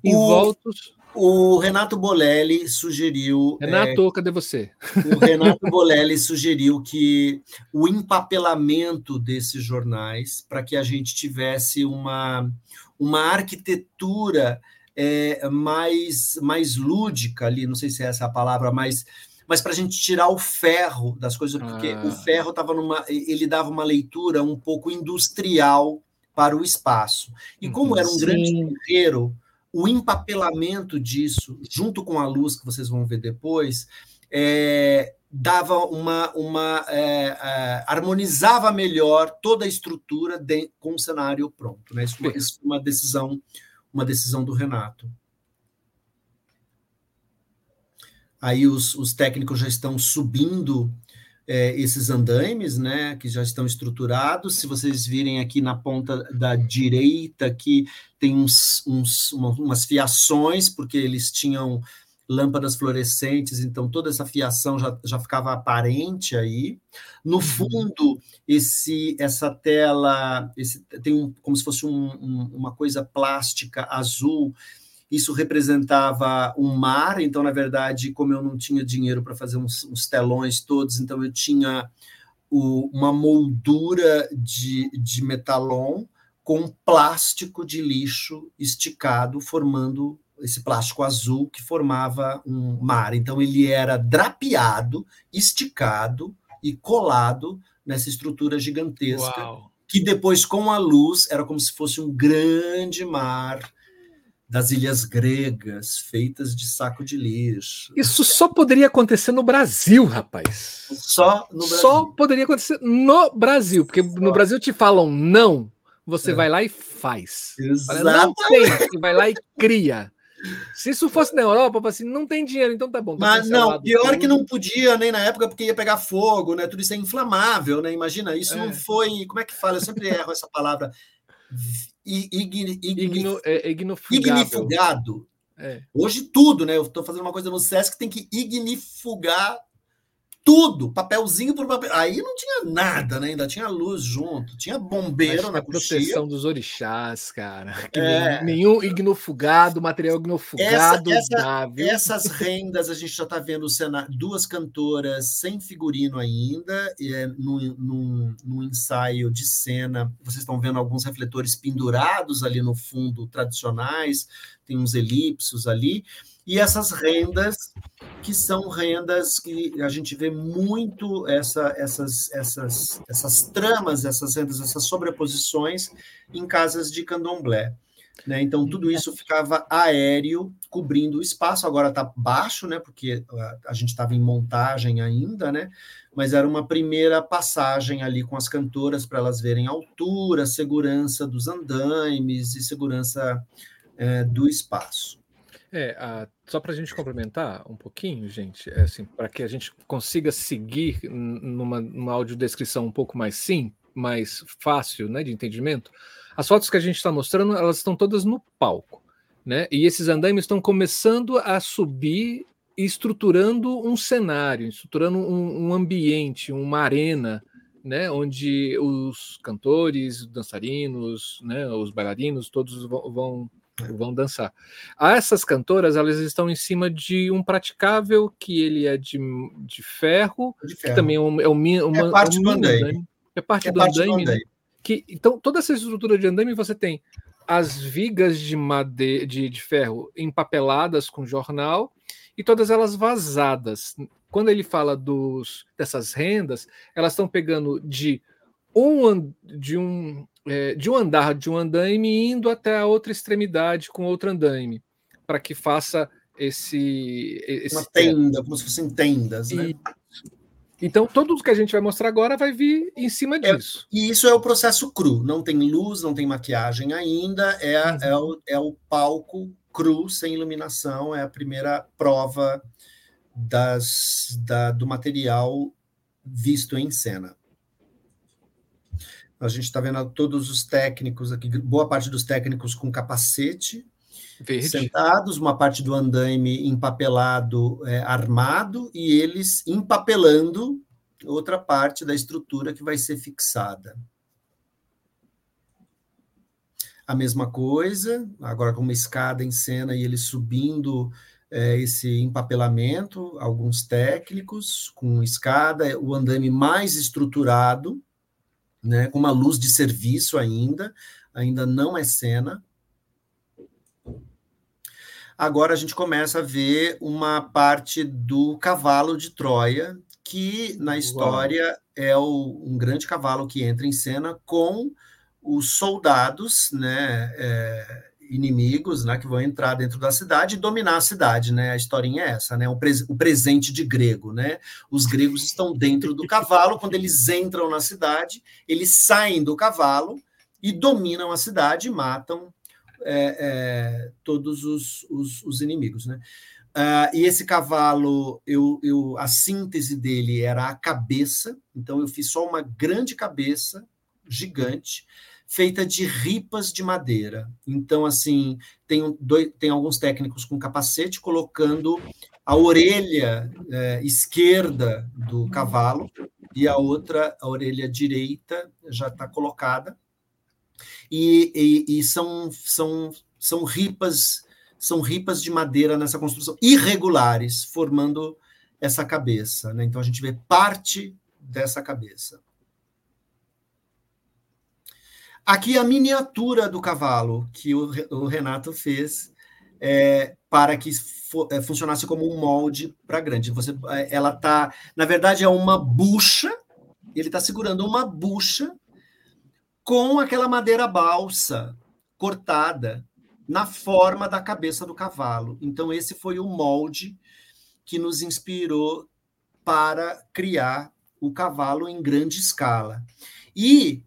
envoltos. O Renato Bolelli sugeriu. Renato, é, cadê você? O Renato Bolelli sugeriu que o empapelamento desses jornais, para que a gente tivesse uma, uma arquitetura é, mais, mais lúdica ali, não sei se é essa a palavra, mais, mas para a gente tirar o ferro das coisas, porque ah. o ferro estava numa. ele dava uma leitura um pouco industrial para o espaço. E como uhum, era um Sim. grande terreiro, o empapelamento disso, junto com a luz que vocês vão ver depois, é, dava uma, uma é, é, harmonizava melhor toda a estrutura de, com o cenário pronto. Né? Isso, isso uma decisão, uma decisão do Renato. Aí os, os técnicos já estão subindo é, esses andaimes, né, que já estão estruturados. Se vocês virem aqui na ponta da direita, que tem uns, uns uma, umas fiações, porque eles tinham lâmpadas fluorescentes, então toda essa fiação já, já ficava aparente aí. No uhum. fundo, esse essa tela esse, tem um, como se fosse um, um, uma coisa plástica azul isso representava um mar, então, na verdade, como eu não tinha dinheiro para fazer uns, uns, telões todos, então eu tinha o, uma moldura de, de metalon com plástico de lixo esticado, formando esse plástico azul que formava um mar. Então, ele era drapeado, esticado e colado nessa estrutura gigantesca. Uau. Que depois, com a luz, era como se fosse um grande mar das ilhas gregas, feitas de saco de lixo. Isso só poderia acontecer no Brasil, rapaz. Só no Brasil. Só poderia acontecer no Brasil, porque só. no Brasil te falam não, você é. vai lá e faz. Exato. Não tem, você vai lá e cria. Se isso fosse na Europa, assim, não tem dinheiro, então tá bom. Tá Mas não, pior tudo. que não podia nem na época porque ia pegar fogo, né? Tudo isso é inflamável, né? Imagina, isso é. não foi, como é que fala? Eu sempre erro essa palavra igni, igni, é, ignifugado. É. Hoje tudo, né? Eu estou fazendo uma coisa no SESC que tem que ignifugar tudo, papelzinho por papel. Aí não tinha nada, né? Ainda tinha luz junto, tinha bombeiro na proteção dos orixás, cara. É. Nenhum ignofugado, material ignofugado. Essa, essa, essas rendas a gente já está vendo cena, duas cantoras sem figurino ainda, e é, no, no, no ensaio de cena. Vocês estão vendo alguns refletores pendurados ali no fundo, tradicionais, tem uns elipsos ali e essas rendas que são rendas que a gente vê muito essa, essas, essas, essas tramas, essas rendas, essas sobreposições em casas de candomblé. Né? Então, tudo isso ficava aéreo, cobrindo o espaço. Agora está baixo, né? porque a, a gente estava em montagem ainda, né? mas era uma primeira passagem ali com as cantoras para elas verem a altura, segurança dos andaimes e segurança é, do espaço. É, a, só para a gente complementar um pouquinho, gente, é assim, para que a gente consiga seguir numa, numa audiodescrição um pouco mais sim, mais fácil, né, de entendimento, as fotos que a gente está mostrando, elas estão todas no palco, né? E esses andaimes estão começando a subir estruturando um cenário, estruturando um, um ambiente, uma arena, né, onde os cantores, dançarinos, né, os bailarinos, todos vão, vão vão dançar. Essas cantoras, elas estão em cima de um praticável que ele é de, de, ferro, de ferro. que também é, um, é, uma, é parte um do andaime. É parte, é do, parte andaime, do andaime. Né? Que, então, toda essa estrutura de andaime, você tem as vigas de, madeira, de, de ferro empapeladas com jornal e todas elas vazadas. Quando ele fala dos, dessas rendas, elas estão pegando de um, de um é, de um andar de um andaime indo até a outra extremidade com outro andaime, para que faça esse, esse. Uma tenda, como se fossem tendas, né? E, então, tudo que a gente vai mostrar agora vai vir em cima é, disso. É, e isso é o processo cru. Não tem luz, não tem maquiagem ainda. É, uhum. é, o, é o palco cru, sem iluminação. É a primeira prova das, da, do material visto em cena. A gente está vendo todos os técnicos aqui, boa parte dos técnicos com capacete, Verde. sentados, uma parte do andaime empapelado, é, armado, e eles empapelando outra parte da estrutura que vai ser fixada. A mesma coisa, agora com uma escada em cena e eles subindo é, esse empapelamento, alguns técnicos com escada, o andaime mais estruturado, né, com uma luz de serviço ainda, ainda não é cena. agora a gente começa a ver uma parte do cavalo de Troia, que na história Uau. é o, um grande cavalo que entra em cena com os soldados, né, é, inimigos, né, que vão entrar dentro da cidade e dominar a cidade, né? A historinha é essa, né? O, o presente de grego, né? Os gregos estão dentro do cavalo, quando eles entram na cidade, eles saem do cavalo e dominam a cidade e matam é, é, todos os, os, os, inimigos, né? Uh, e esse cavalo, eu, eu, a síntese dele era a cabeça, então eu fiz só uma grande cabeça gigante feita de ripas de madeira. Então, assim, tem, dois, tem alguns técnicos com capacete colocando a orelha é, esquerda do cavalo e a outra, a orelha direita, já está colocada. E, e, e, são, são, são ripas são ripas de madeira nessa construção irregulares formando essa cabeça né? então a gente vê parte dessa cabeça Aqui a miniatura do cavalo que o, Renato fez é, para que é, funcionasse como um molde para grande. Você, é, ela tá, na verdade, é uma bucha. Ele está segurando uma bucha com aquela madeira balsa cortada na forma da cabeça do cavalo. Então esse foi o molde que nos inspirou para criar o cavalo em grande escala. E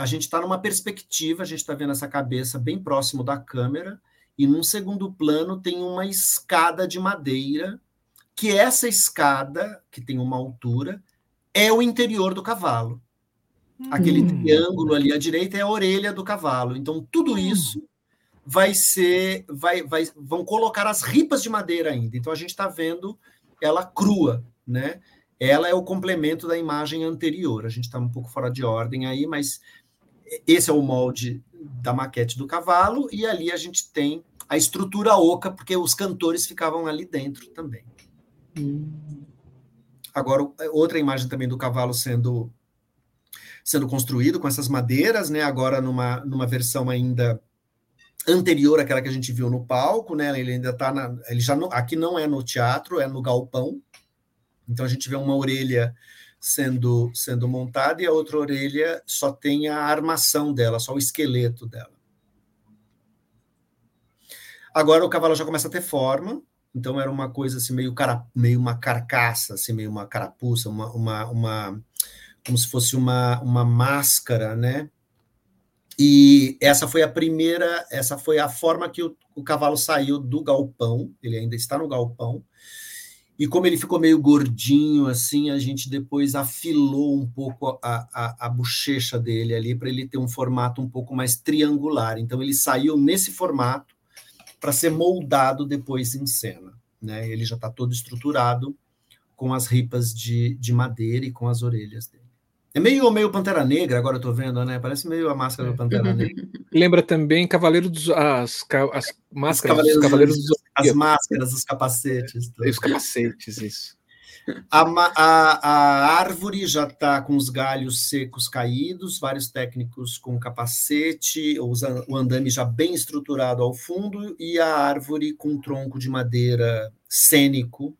a gente está numa perspectiva, a gente está vendo essa cabeça bem próximo da câmera, e num segundo plano tem uma escada de madeira, que essa escada, que tem uma altura, é o interior do cavalo. Hum. Aquele triângulo ali à direita é a orelha do cavalo. Então, tudo hum. isso vai ser. Vai, vai, vão colocar as ripas de madeira ainda. Então, a gente está vendo ela crua, né? Ela é o complemento da imagem anterior. A gente está um pouco fora de ordem aí, mas esse é o molde da maquete do cavalo, e ali a gente tem a estrutura oca, porque os cantores ficavam ali dentro também. Agora, outra imagem também do cavalo sendo sendo construído com essas madeiras, né? Agora numa, numa versão ainda anterior àquela que a gente viu no palco, né? Ele ainda está na, ele já aqui não é no teatro, é no galpão. Então a gente vê uma orelha sendo, sendo montada e a outra orelha só tem a armação dela, só o esqueleto dela. Agora o cavalo já começa a ter forma, então era uma coisa assim meio, cara, meio uma carcaça, assim, meio uma carapuça, uma, uma, uma como se fosse uma, uma máscara, né? E essa foi a primeira, essa foi a forma que o, o cavalo saiu do galpão, ele ainda está no galpão, e como ele ficou meio gordinho, assim, a gente depois afilou um pouco a, a, a bochecha dele ali para ele ter um formato um pouco mais triangular. Então ele saiu nesse formato para ser moldado depois em cena. Né? Ele já está todo estruturado com as ripas de, de madeira e com as orelhas dele. É meio meio Pantera Negra, agora eu tô vendo, né? Parece meio a máscara do Pantera Negra. Lembra também Cavaleiro dos as, as máscaras Cavaleiros, Cavaleiros dos As máscaras, os capacetes. Os capacetes, isso. A, a, a árvore já está com os galhos secos caídos, vários técnicos com capacete, o andame já bem estruturado ao fundo, e a árvore com tronco de madeira cênico,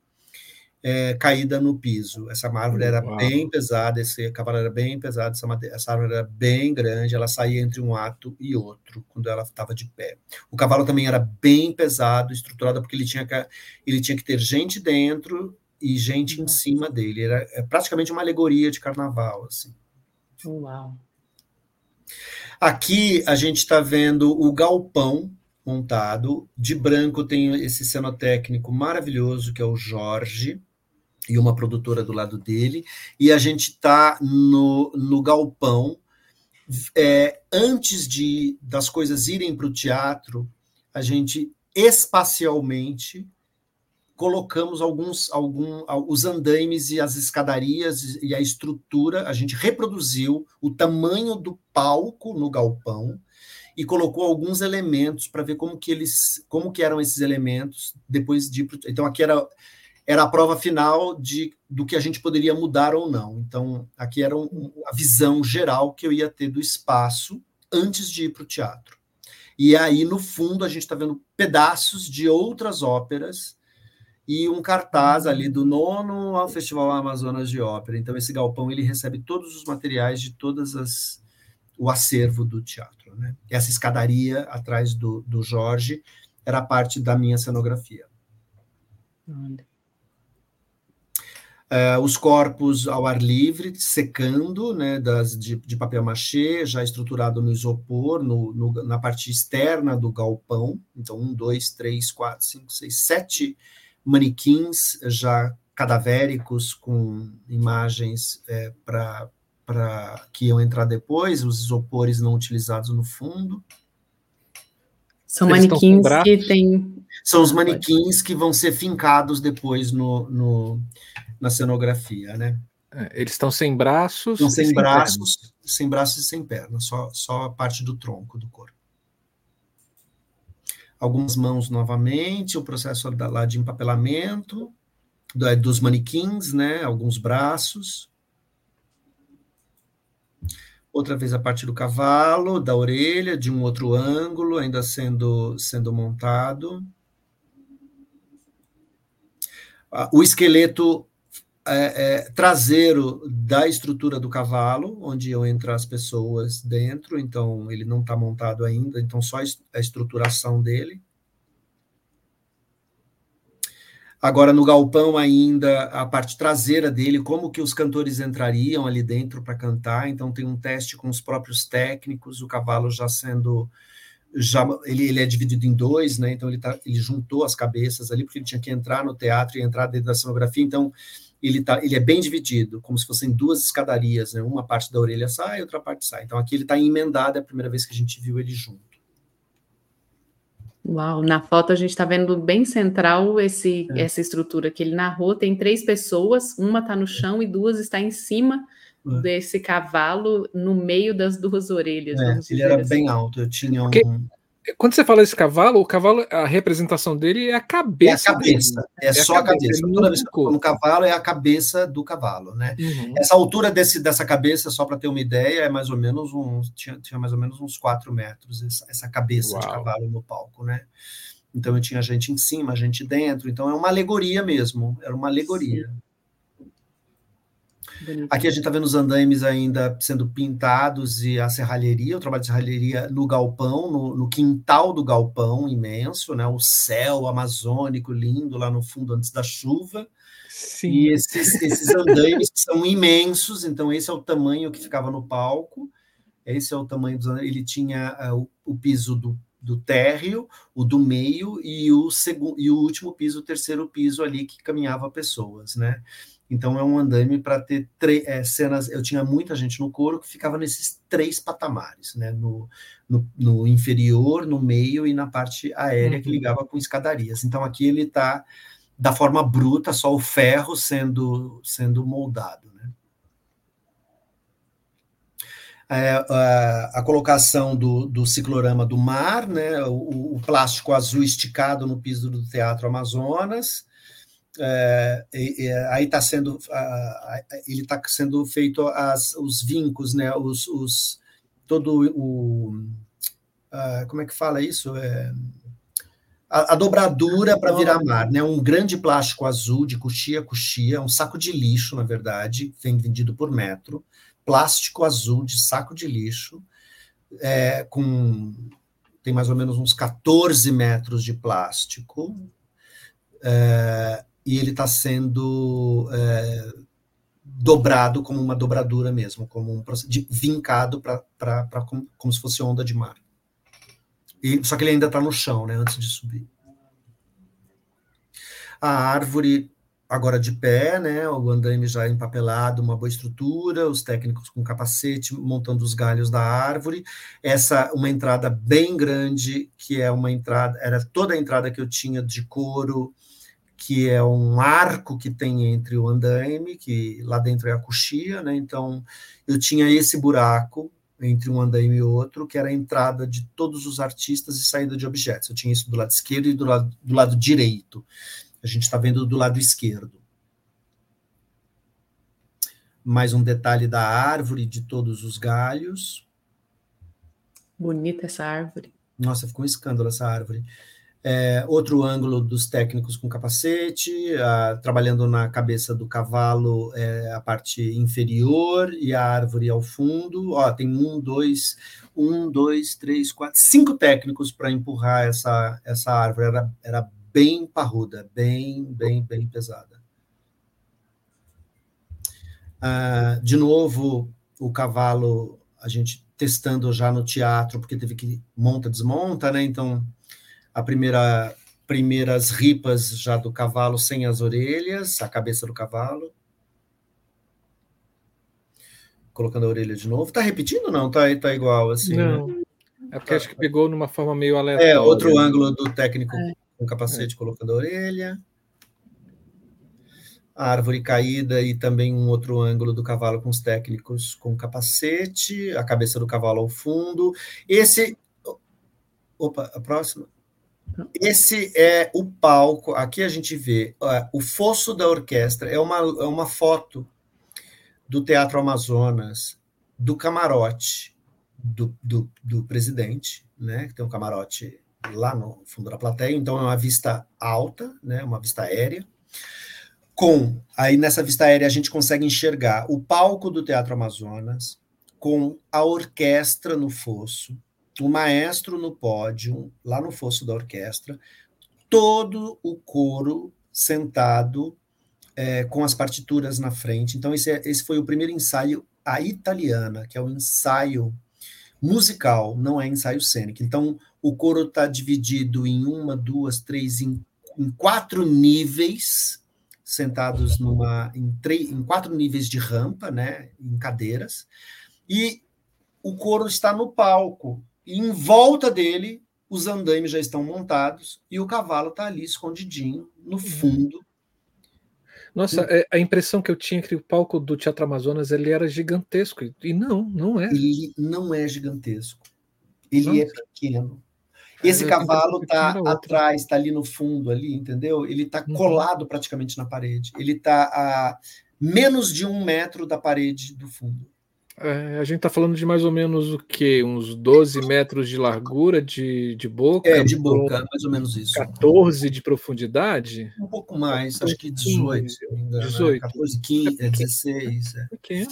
é, caída no piso. Essa árvore era Uau. bem pesada, esse cavalo era bem pesado, essa, madeira, essa árvore era bem grande, ela saía entre um ato e outro quando ela estava de pé. O cavalo também era bem pesado, estruturado, porque ele tinha que, ele tinha que ter gente dentro e gente em cima dele. Era é praticamente uma alegoria de carnaval. Assim. Uau! Aqui a gente está vendo o galpão montado. De branco tem esse cenotécnico maravilhoso que é o Jorge e uma produtora do lado dele, e a gente está no, no galpão. É, antes de das coisas irem para o teatro, a gente espacialmente colocamos alguns algum, os andaimes e as escadarias e a estrutura, a gente reproduziu o tamanho do palco no galpão e colocou alguns elementos para ver como que eles como que eram esses elementos depois de então aqui era era a prova final de, do que a gente poderia mudar ou não. Então, aqui era um, a visão geral que eu ia ter do espaço antes de ir para o teatro. E aí, no fundo, a gente está vendo pedaços de outras óperas e um cartaz ali do nono ao Festival Amazonas de Ópera. Então, esse galpão ele recebe todos os materiais de todas as o acervo do teatro. Né? Essa escadaria atrás do, do Jorge era parte da minha cenografia. Olha. Uh, os corpos ao ar livre, secando, né, das, de, de papel machê, já estruturado no isopor, no, no, na parte externa do galpão. Então, um, dois, três, quatro, cinco, seis, sete manequins já cadavéricos com imagens é, para que iam entrar depois, os isopores não utilizados no fundo. São Eles manequins que têm. São os manequins que vão ser fincados depois no, no na cenografia, né? É, eles estão sem braços. Estão sem, sem braços, pernas. sem braços e sem pernas, só, só a parte do tronco do corpo. Algumas mãos novamente, o processo lá de empapelamento é, dos manequins, né? Alguns braços. Outra vez a parte do cavalo, da orelha, de um outro ângulo, ainda sendo, sendo montado. O esqueleto é, é, traseiro da estrutura do cavalo, onde iam entrar as pessoas dentro, então ele não está montado ainda, então só a estruturação dele. Agora, no galpão ainda, a parte traseira dele, como que os cantores entrariam ali dentro para cantar, então tem um teste com os próprios técnicos, o cavalo já sendo já ele, ele é dividido em dois, né? Então ele, tá, ele juntou as cabeças ali, porque ele tinha que entrar no teatro e entrar dentro da cenografia, então ele, tá, ele é bem dividido, como se fossem duas escadarias, né? Uma parte da orelha sai, outra parte sai. Então aqui ele está emendado, é a primeira vez que a gente viu ele junto. Uau, na foto a gente está vendo bem central esse, é. essa estrutura que ele narrou. Tem três pessoas, uma está no chão e duas está em cima é. desse cavalo, no meio das duas orelhas. É, ele era assim. bem alto, eu tinha um. Porque quando você fala desse cavalo, o cavalo, a representação dele é a cabeça. É a cabeça, é, é só a cabeça. cabeça. Toda vez que eu cavalo é a cabeça do cavalo, né? Uhum. Essa altura desse, dessa cabeça, só para ter uma ideia, é mais ou menos uns tinha, tinha mais ou menos uns 4 metros essa, essa cabeça Uau. de cavalo no palco, né? Então eu tinha gente em cima, gente dentro, então é uma alegoria mesmo, era uma alegoria. Sim. Bonito. Aqui a gente está vendo os andaimes ainda sendo pintados e a serralheria, o trabalho de serralheria no galpão, no, no, quintal do galpão imenso, né? O céu amazônico lindo lá no fundo antes da chuva. Sim. E esses, esses andaimes são imensos, então esse é o tamanho que ficava no palco. Esse é o tamanho dos Ele tinha uh, o, o, piso do, do térreo, o do meio e o segundo e o último piso, o terceiro piso ali que caminhava pessoas, né? Então é um andaime para ter é, cenas. Eu tinha muita gente no coro que ficava nesses três patamares, né? No, no, no inferior, no meio e na parte aérea uhum. que ligava com escadarias. Então aqui ele está da forma bruta, só o ferro sendo, sendo moldado. Né? É, a, a, colocação do, do ciclorama do mar, né? o, o plástico azul esticado no piso do Teatro Amazonas é, aí está sendo ele está sendo feito as, os vincos, né? Os, os todo o como é que fala isso? É, a, a dobradura para virar mar, né? Um grande plástico azul de coxia coxia, um saco de lixo, na verdade, vem vendido por metro, plástico azul de saco de lixo, é, com tem mais ou menos uns 14 metros de plástico. É, e ele está sendo é, dobrado como uma dobradura mesmo, como um de, vincado para como, como se fosse onda de mar. E, só que ele ainda está no chão, né, antes de subir. A árvore agora de pé, né, o andaime já empapelado, uma boa estrutura, os técnicos com capacete montando os galhos da árvore. Essa uma entrada bem grande, que é uma entrada, era toda a entrada que eu tinha de couro que é um arco que tem entre o andaime, que lá dentro é a coxia, né? Então, eu tinha esse buraco entre um andaime e outro, que era a entrada de todos os artistas e saída de objetos. Eu tinha isso do lado esquerdo e do lado, do lado direito. A gente está vendo do lado esquerdo. Mais um detalhe da árvore, de todos os galhos. Bonita essa árvore. Nossa, ficou um escândalo essa árvore. É, outro ângulo dos técnicos com capacete, trabalhando na cabeça do cavalo, é, a parte inferior e a árvore ao fundo. Ó, tem um, dois, um, dois, três, quatro, cinco técnicos para empurrar essa, essa árvore. Era, era bem parruda, bem, bem, bem pesada. Ah, de novo, o cavalo, a gente testando já no teatro, porque teve que monta, desmonta, né? Então a primeira primeiras ripas já do cavalo sem as orelhas, a cabeça do cavalo. Colocando a orelha de novo. Tá repetindo não? Tá, tá igual assim? Né? Não. Né? É porque tá. acho que pegou numa forma meio aleatória. É, outro ângulo do técnico é. com capacete é. colocando a orelha. A árvore caída e também um outro ângulo do cavalo com os técnicos com capacete, a cabeça do cavalo ao fundo. Esse. Opa, a próxima. Esse é o palco. Aqui a gente vê uh, o fosso da orquestra. É uma, é uma foto do Teatro Amazonas, do camarote do, do, do presidente, né? Que tem um camarote lá no fundo da plateia. Então é uma vista alta, né? Uma vista aérea. Com aí nessa vista aérea a gente consegue enxergar o palco do Teatro Amazonas com a orquestra no fosso o maestro no pódio, lá no fosso da orquestra, todo o coro sentado é, com as partituras na frente. Então, esse, é, esse foi o primeiro ensaio a italiana, que é o ensaio musical, não é ensaio cênico. Então, o coro está dividido em uma, duas, três, em, em quatro níveis, sentados numa, em, três, em quatro níveis de rampa, né, em cadeiras, e o coro está no palco, e em volta dele, os andaimes já estão montados e o cavalo está ali escondidinho no uhum. fundo. Nossa, é, a impressão que eu tinha é que o palco do Teatro Amazonas ele era gigantesco. E não, não é. Ele não é gigantesco. Ele Nossa. é pequeno. É, Esse cavalo está atrás, está ali no fundo, ali, entendeu? Ele está uhum. colado praticamente na parede. Ele está a menos de um metro da parede do fundo. É, a gente está falando de mais ou menos o quê? Uns 12 metros de largura de, de boca? É, de boca, mais ou menos isso. 14 de profundidade? Um pouco mais, acho que 18, 15, se não me engano. 18. 14, 15, é 16. É. Pequeno.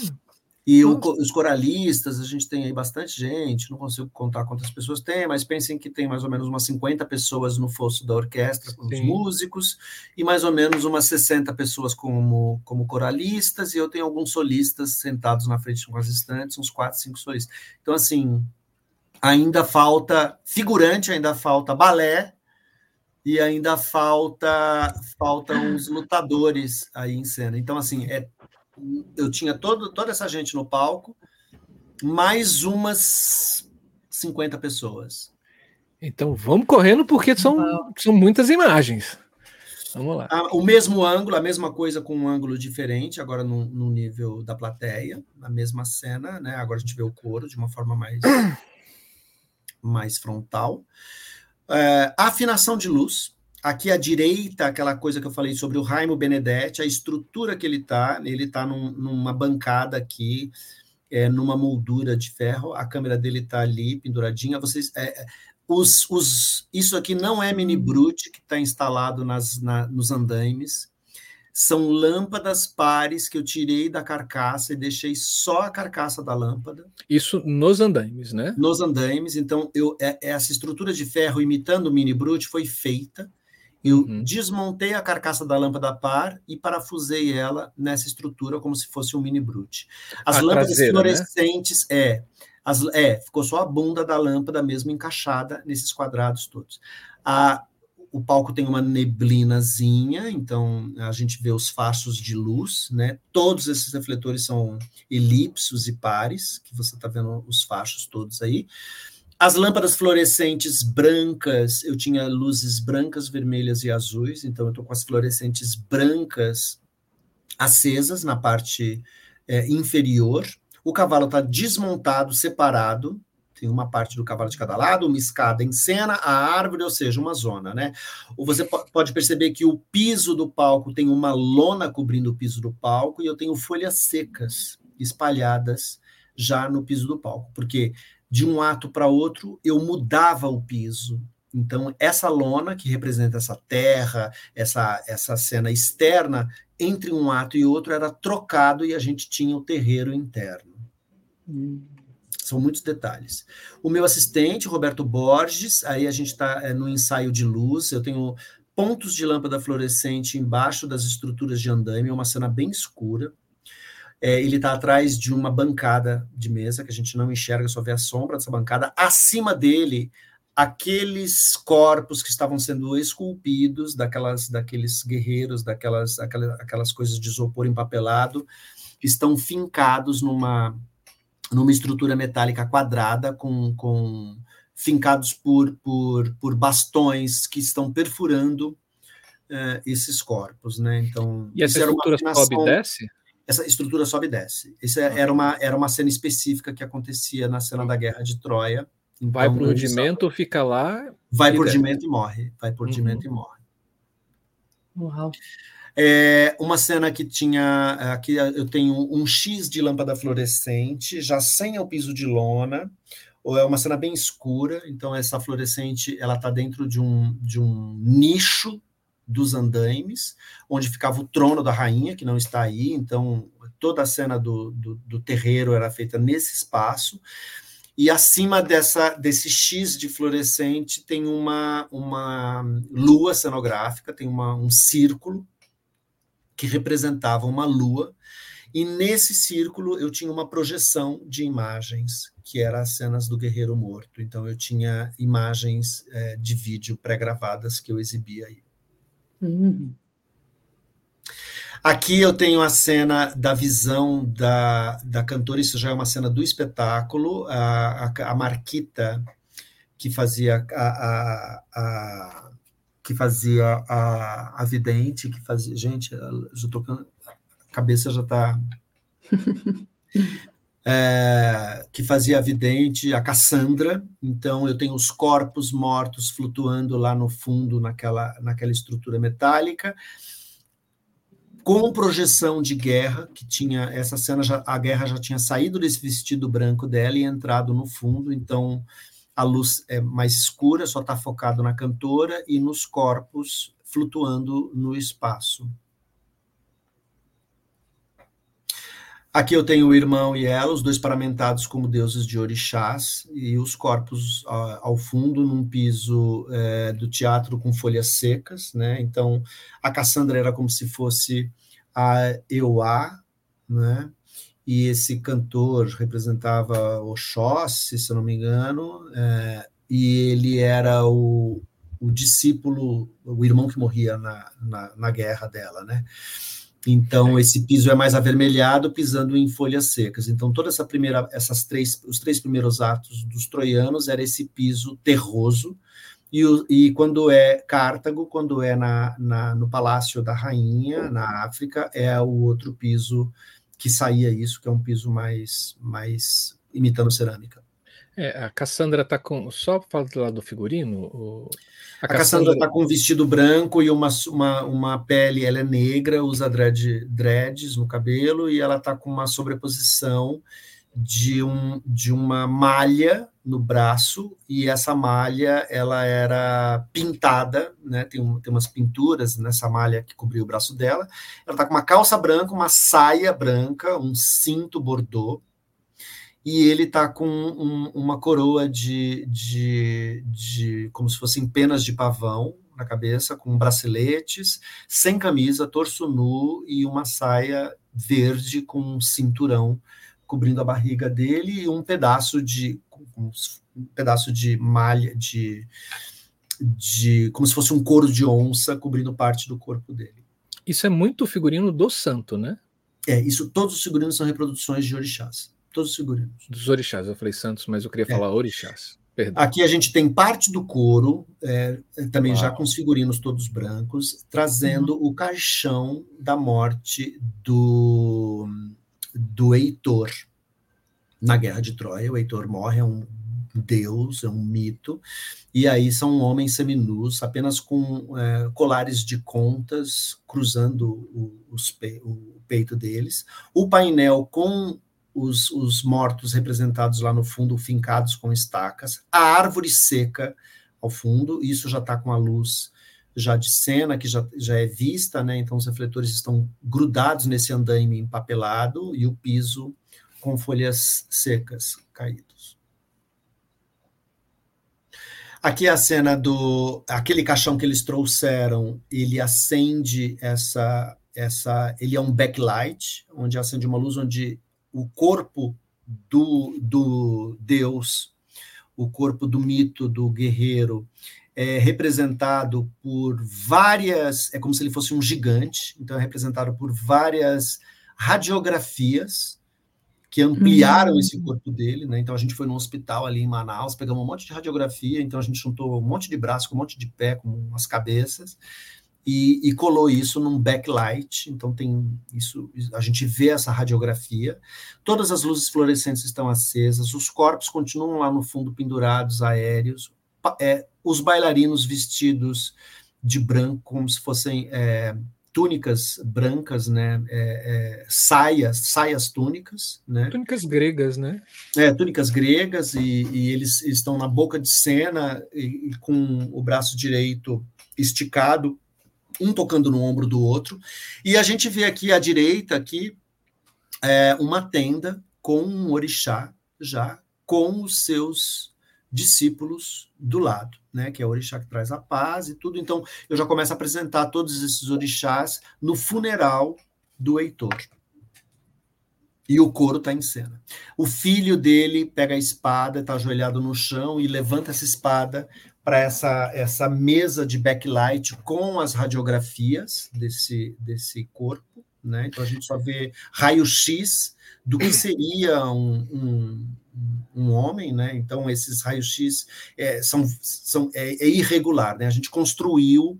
E o, os coralistas, a gente tem aí bastante gente, não consigo contar quantas pessoas tem, mas pensem que tem mais ou menos umas 50 pessoas no fosso da orquestra, com os músicos, e mais ou menos umas 60 pessoas como, como coralistas, e eu tenho alguns solistas sentados na frente com as estantes, uns 4, 5 solistas. Então, assim, ainda falta figurante, ainda falta balé, e ainda falta faltam os lutadores aí em cena. Então, assim, é eu tinha todo, toda essa gente no palco, mais umas 50 pessoas. Então vamos correndo, porque são, são muitas imagens. Vamos lá. Ah, o mesmo ângulo, a mesma coisa com um ângulo diferente, agora no, no nível da plateia, na mesma cena, né? Agora a gente vê o coro de uma forma mais, mais frontal. É, afinação de luz, Aqui à direita, aquela coisa que eu falei sobre o Raimo Benedetti, a estrutura que ele está, ele está num, numa bancada aqui, é, numa moldura de ferro, a câmera dele está ali, penduradinha. Vocês, é, os, os, isso aqui não é mini brute que está instalado nas, na, nos andaimes, são lâmpadas pares que eu tirei da carcaça e deixei só a carcaça da lâmpada. Isso nos andaimes, né? Nos andaimes. Então, eu, é, essa estrutura de ferro imitando o mini brute foi feita eu uhum. desmontei a carcaça da lâmpada par e parafusei ela nessa estrutura como se fosse um mini brute. As a lâmpadas traseira, né? fluorescentes, né? é, as, é, ficou só a bunda da lâmpada mesmo encaixada nesses quadrados todos. A, o palco tem uma neblinazinha, então a gente vê os fachos de luz, né? Todos esses refletores são elipsos e pares, que você está vendo os fachos todos aí. As lâmpadas fluorescentes brancas, eu tinha luzes brancas, vermelhas e azuis, então eu estou com as fluorescentes brancas acesas na parte é, inferior. O cavalo está desmontado, separado, tem uma parte do cavalo de cada lado, uma escada em cena, a árvore, ou seja, uma zona, né? Você pode perceber que o piso do palco tem uma lona cobrindo o piso do palco e eu tenho folhas secas espalhadas já no piso do palco, porque de um ato para outro, eu mudava o piso. Então, essa lona, que representa essa terra, essa, essa cena externa, entre um ato e outro, era trocado e a gente tinha o terreiro interno. Hum. São muitos detalhes. O meu assistente, Roberto Borges, aí a gente está é, no ensaio de luz, eu tenho pontos de lâmpada fluorescente embaixo das estruturas de andaime, é uma cena bem escura. É, ele está atrás de uma bancada de mesa que a gente não enxerga, só vê a sombra dessa bancada. Acima dele, aqueles corpos que estavam sendo esculpidos, daquelas, daqueles guerreiros, daquelas aquelas, aquelas coisas de isopor empapelado, estão fincados numa, numa estrutura metálica quadrada com, com fincados por, por, por bastões que estão perfurando uh, esses corpos, né? Então, e essa estrutura sobe e desce? Essa estrutura sobe e desce. Isso é, era, uma, era uma cena específica que acontecia na cena da Guerra de Troia. Então, vai para o rudimento, fica lá. Vai para o rudimento e morre. Vai para o rudimento uhum. e morre. Uau. É uma cena que tinha. Aqui eu tenho um X de lâmpada fluorescente, já sem o piso de lona, ou é uma cena bem escura, então essa fluorescente ela está dentro de um, de um nicho dos andaimes, onde ficava o trono da rainha, que não está aí, então toda a cena do, do, do terreiro era feita nesse espaço, e acima dessa, desse X de fluorescente tem uma, uma lua cenográfica, tem uma, um círculo que representava uma lua, e nesse círculo eu tinha uma projeção de imagens, que eram as cenas do guerreiro morto. Então eu tinha imagens é, de vídeo pré-gravadas que eu exibia aí. Uhum. Aqui eu tenho a cena da visão da, da cantora, isso já é uma cena do espetáculo, a, a, a Marquita, que fazia a, a, a que fazia a, a vidente, que fazia. Gente, tô, a cabeça já está. é, que fazia a vidente, a Cassandra. Então, eu tenho os corpos mortos flutuando lá no fundo, naquela, naquela estrutura metálica, com projeção de guerra, que tinha essa cena, já, a guerra já tinha saído desse vestido branco dela e entrado no fundo, então a luz é mais escura, só está focado na cantora e nos corpos flutuando no espaço. Aqui eu tenho o irmão e ela, os dois paramentados como deuses de orixás, e os corpos uh, ao fundo, num piso uh, do teatro com folhas secas. Né? Então, a Cassandra era como se fosse a Euá, né? e esse cantor representava Oxóssi, se eu não me engano, uh, e ele era o, o discípulo, o irmão que morria na, na, na guerra dela. Né? Então esse piso é mais avermelhado, pisando em folhas secas. Então toda essa primeira, essas três, os três primeiros atos dos troianos era esse piso terroso. E, e quando é Cartago, quando é na, na, no palácio da rainha na África, é o outro piso que saía isso, que é um piso mais mais imitando cerâmica. É, a Cassandra está com. Só falar do figurino. O... A, a Cassandra está com um vestido branco e uma, uma, uma pele, ela é negra, usa dread, dreads no cabelo e ela está com uma sobreposição de, um, de uma malha no braço e essa malha ela era pintada, né? Tem, um, tem umas pinturas nessa malha que cobriu o braço dela. Ela está com uma calça branca, uma saia branca, um cinto bordô e ele está com um, uma coroa de, de, de, como se fossem penas de pavão na cabeça, com braceletes, sem camisa, torso nu e uma saia verde com um cinturão cobrindo a barriga dele e um pedaço de um pedaço de malha de, de como se fosse um couro de onça cobrindo parte do corpo dele. Isso é muito figurino do santo, né? É, isso todos os figurinos são reproduções de orixás todos os figurinos. Dos orixás, eu falei santos, mas eu queria é. falar orixás. Perdão. Aqui a gente tem parte do couro, é, também Uau. já com os figurinos todos brancos, trazendo uhum. o caixão da morte do, do Heitor na Guerra de Troia. O Heitor morre, é um deus, é um mito, e aí são homens seminus, apenas com é, colares de contas cruzando o, pe o peito deles. O painel com os, os mortos representados lá no fundo, fincados com estacas, a árvore seca ao fundo, isso já está com a luz já de cena, que já, já é vista, né? Então os refletores estão grudados nesse andaime empapelado e o piso com folhas secas caídos. Aqui é a cena do aquele caixão que eles trouxeram, ele acende essa essa, ele é um backlight, onde acende uma luz onde o corpo do, do Deus, o corpo do mito do guerreiro, é representado por várias, é como se ele fosse um gigante, então é representado por várias radiografias que ampliaram uhum. esse corpo dele, né? Então a gente foi no hospital ali em Manaus, pegamos um monte de radiografia, então a gente juntou um monte de braço com um monte de pé, com as cabeças, e, e, colou isso num backlight. Então tem isso, a gente vê essa radiografia. Todas as luzes fluorescentes estão acesas, os corpos continuam lá no fundo pendurados, aéreos. É, os bailarinos vestidos de branco, como se fossem é, túnicas brancas, né? É, é, saias, saias túnicas, né? Túnicas gregas, né? É, túnicas gregas, e, e eles estão na boca de cena e, e com o braço direito esticado um tocando no ombro do outro. E a gente vê aqui à direita aqui é, uma tenda com um orixá já com os seus discípulos do lado, né? Que é o orixá que traz a paz e tudo. Então eu já começo a apresentar todos esses orixás no funeral do Heitor. E o coro está em cena. O filho dele pega a espada, está ajoelhado no chão e levanta essa espada para essa, essa mesa de backlight com as radiografias desse, desse corpo. Né? Então a gente só vê raio-x do que seria um, um, um homem, né? Então esses raios-x é, são, são é, é, irregular, né? A gente construiu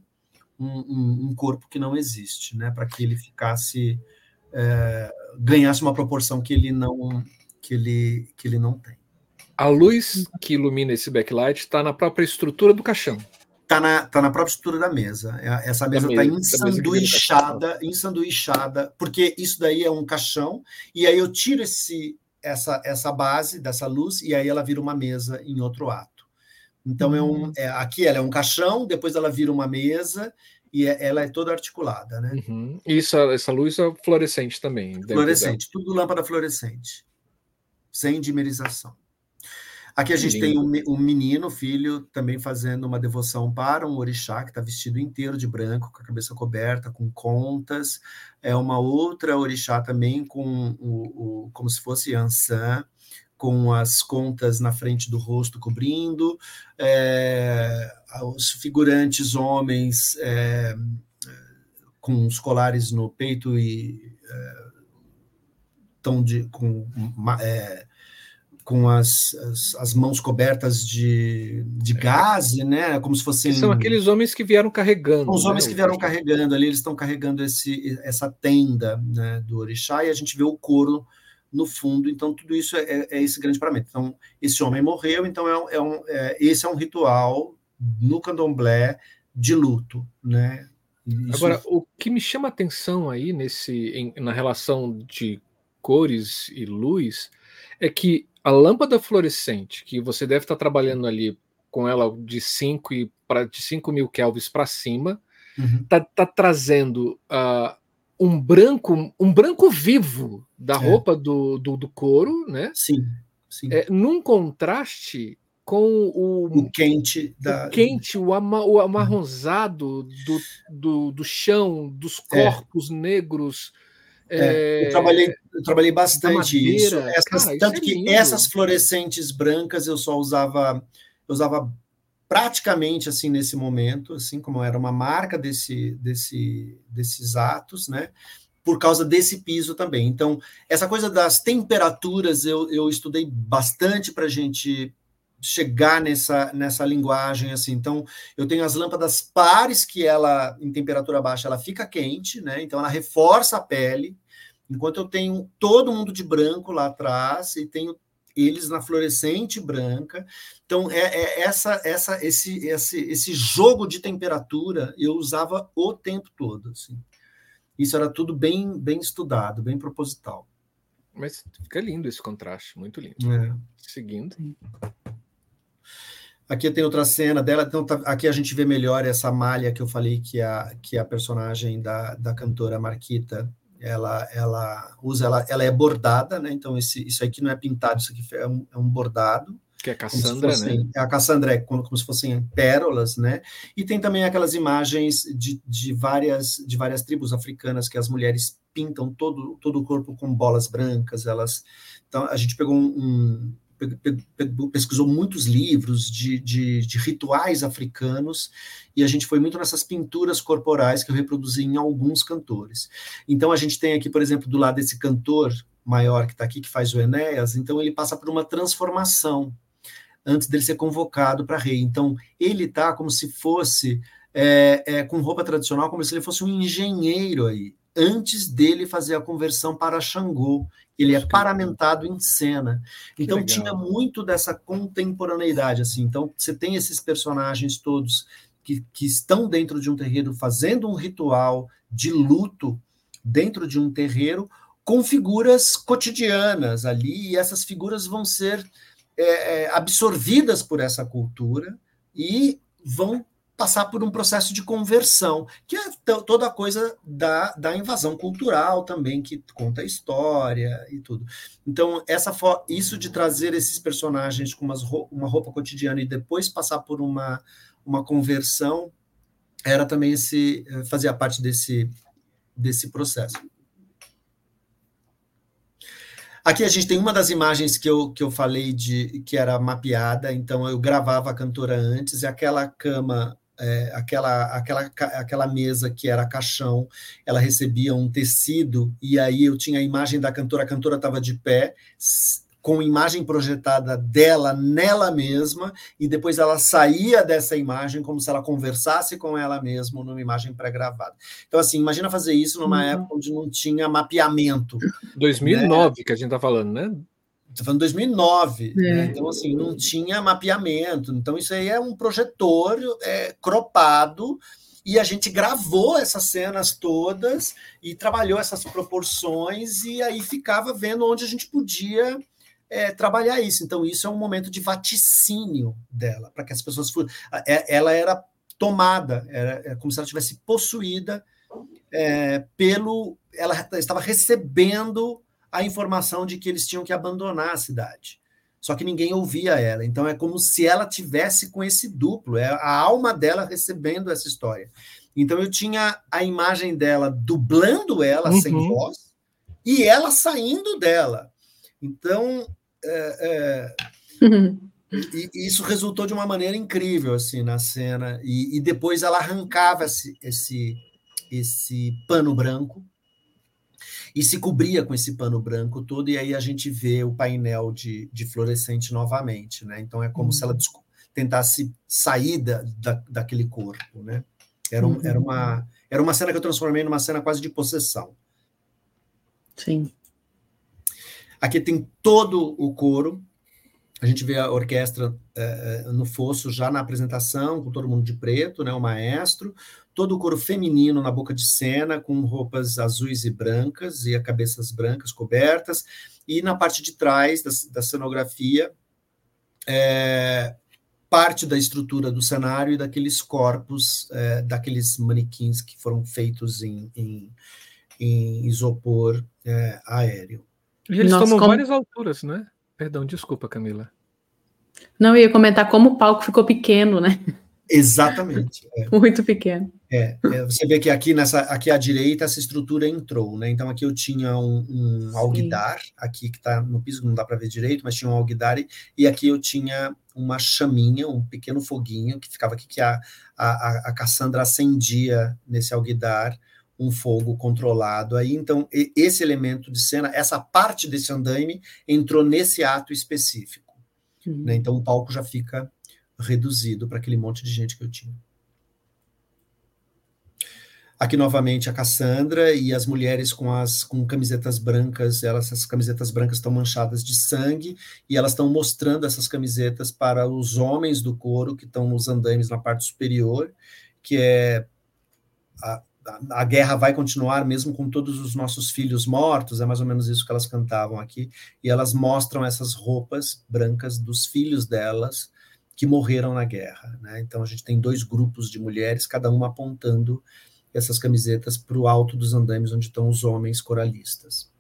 um, um corpo que não existe, né? Para que ele ficasse é, ganhasse uma proporção que ele não que ele que ele não tem. A luz que ilumina esse backlight está na própria estrutura do caixão. Está na, tá na própria estrutura da mesa. É, essa mesa está ensanduichada, ensanduichada, porque isso daí é um caixão, e aí eu tiro esse, essa, essa base dessa luz, e aí ela vira uma mesa em outro ato. Então, é um, hum. é, aqui ela é um caixão, depois ela vira uma mesa, e é, ela é toda articulada, né? Uhum. Isso, essa luz é fluorescente também. Fluorescente, tudo lâmpada fluorescente, sem dimerização. Aqui a gente tem um, um menino, filho, também fazendo uma devoção para um orixá que está vestido inteiro de branco, com a cabeça coberta, com contas. É uma outra orixá também com o, o como se fosse Ansan, com as contas na frente do rosto cobrindo, é, os figurantes homens é, com os colares no peito e é, tão de com é, com as, as, as, mãos cobertas de, de é. gás, né? Como se fossem. São aqueles homens que vieram carregando. Os né? homens que vieram carregando ali, eles estão carregando esse, essa tenda né, do orixá e a gente vê o couro no fundo. Então, tudo isso é, é, é esse grande paramento. Então, esse homem morreu, então é, é um, é, esse é um ritual no candomblé de luto, né? Isso... Agora, o que me chama atenção aí nesse, em, na relação de cores e luz é que a lâmpada fluorescente, que você deve estar trabalhando ali com ela de 5 e para de 5 mil kelvins para cima, uhum. tá, tá, trazendo uh, um branco, um branco vivo da é. roupa do, do, do, couro, né? Sim. sim. É, num contraste com o, o quente, da... o, quente o, ama, o amarronzado do, do, do chão, dos é. corpos é. negros é, eu, trabalhei, eu trabalhei bastante madeira, isso. Essas, cara, tanto isso é que essas fluorescentes brancas eu só usava, eu usava praticamente assim nesse momento, assim como era uma marca desse, desse, desses atos, né? Por causa desse piso também. Então, essa coisa das temperaturas eu, eu estudei bastante para a gente chegar nessa, nessa linguagem assim. Então, eu tenho as lâmpadas pares que ela em temperatura baixa ela fica quente, né? Então ela reforça a pele, enquanto eu tenho todo mundo de branco lá atrás e tenho eles na fluorescente branca. Então é, é essa essa esse esse esse jogo de temperatura eu usava o tempo todo, assim. Isso era tudo bem bem estudado, bem proposital. Mas fica lindo esse contraste, muito lindo. É. Seguindo. Aqui tem outra cena dela, então tá- aqui a gente vê melhor essa malha que eu falei que a, que a personagem da, da cantora Marquita, ela, ela usa, ela, ela é bordada, né? Então esse, isso aqui não é pintado, isso aqui é um, é um bordado. Que é Cassandra, fossem- né? A Cassandra é como, como se fossem pérolas, né? E tem também aquelas imagens de, de, várias, de várias tribos africanas que as mulheres pintam todo, todo o corpo com bolas brancas. Elas, então a gente pegou um, um- pesquisou muitos livros de, de, de rituais africanos e a gente foi muito nessas pinturas corporais que eu reproduzi em alguns cantores. Então a gente tem aqui, por exemplo, do lado desse cantor maior que está aqui que faz o Enéas, então ele passa por uma transformação antes dele ser convocado para rei. Então, ele está como se fosse é, é, com roupa tradicional, como se ele fosse um engenheiro aí, antes dele fazer a conversão para Xangô. Ele é paramentado em cena. Então, tinha muito dessa contemporaneidade. assim. Então, você tem esses personagens todos que, que estão dentro de um terreiro fazendo um ritual de luto dentro de um terreiro com figuras cotidianas ali, e essas figuras vão ser é, é, absorvidas por essa cultura e vão passar por um processo de conversão, que é to- toda a coisa da, da invasão cultural também, que conta a história e tudo. Então, essa isso de trazer esses personagens com umas uma roupa cotidiana e depois passar por uma, uma conversão, era também esse, eh, fazia parte desse, desse processo. Aqui a gente tem uma das imagens que eu, que eu falei de que era mapeada, então eu gravava a cantora antes, e aquela cama, é, aquela, aquela, aquela mesa que era caixão, ela recebia um tecido, e aí eu tinha a imagem da cantora, a cantora estava de pé, com imagem projetada dela nela mesma, e depois ela saía dessa imagem como se ela conversasse com ela mesma numa imagem pré-gravada. Então, assim, imagina fazer isso numa Uhum. época onde não tinha mapeamento. 2009 que a gente tá falando, né? Estou falando 2009, É. né? então assim não tinha mapeamento, então isso aí é um projetor é, cropado e a gente gravou essas cenas todas e trabalhou essas proporções e aí ficava vendo onde a gente podia é, trabalhar isso. Então isso é um momento de vaticínio dela para que as pessoas fossem. é, Ela era tomada, era, é como se ela tivesse possuída é, pelo. Ela estava recebendo a informação de que eles tinham que abandonar a cidade. Só que ninguém ouvia ela. Então é como se ela tivesse com esse duplo, é a alma dela recebendo essa história. Então eu tinha a imagem dela dublando ela Uhum. sem voz e ela saindo dela. Então é, é, e, e isso resultou de uma maneira incrível assim na cena. E, e depois ela arrancava esse, esse, esse pano branco e se cobria com esse pano branco todo, e aí a gente vê o painel de, de fluorescente novamente, né? Então é como se ela desco- tentasse sair da, da, daquele corpo, né? Era, um, era, uma, era uma cena que eu transformei numa cena quase de possessão. Sim. Aqui tem todo o coro. A gente vê a orquestra eh, eh, no fosso já na apresentação, com todo mundo de preto, né, o maestro. Todo o coro feminino na boca de cena, com roupas azuis e brancas e a cabeças brancas cobertas. E na parte de trás da, da cenografia, eh, parte da estrutura do cenário e daqueles corpos, eh, daqueles manequins que foram feitos em, em, em isopor eh, aéreo. E eles Nossa, tomam como- várias alturas, né? Perdão, desculpa, Camila. Não, eu ia comentar como o palco ficou pequeno, né? Exatamente. É, Muito pequeno. É, é, você vê que aqui nessa, aqui à direita essa estrutura entrou, né? Então aqui eu tinha um, um alguidar aqui que está no piso, não dá para ver direito, mas tinha um alguidar e, e aqui eu tinha uma chaminha, um pequeno foguinho que ficava aqui que a, a, a- Cassandra acendia nesse alguidar um fogo controlado aí. Então esse elemento de cena, essa parte desse andaime entrou nesse ato específico. né? Então o palco já fica reduzido para aquele monte de gente que eu tinha. Aqui novamente a Cassandra e as mulheres com as com camisetas brancas, elas, essas camisetas brancas estão manchadas de sangue e elas estão mostrando essas camisetas para os homens do coro que estão nos andaimes na parte superior, que é a, a guerra vai continuar mesmo com todos os nossos filhos mortos, é mais ou menos isso que elas cantavam aqui, e elas mostram essas roupas brancas dos filhos delas que morreram na guerra. Né? Então a gente tem dois grupos de mulheres, cada uma apontando essas camisetas para o alto dos andames onde estão os homens coralistas.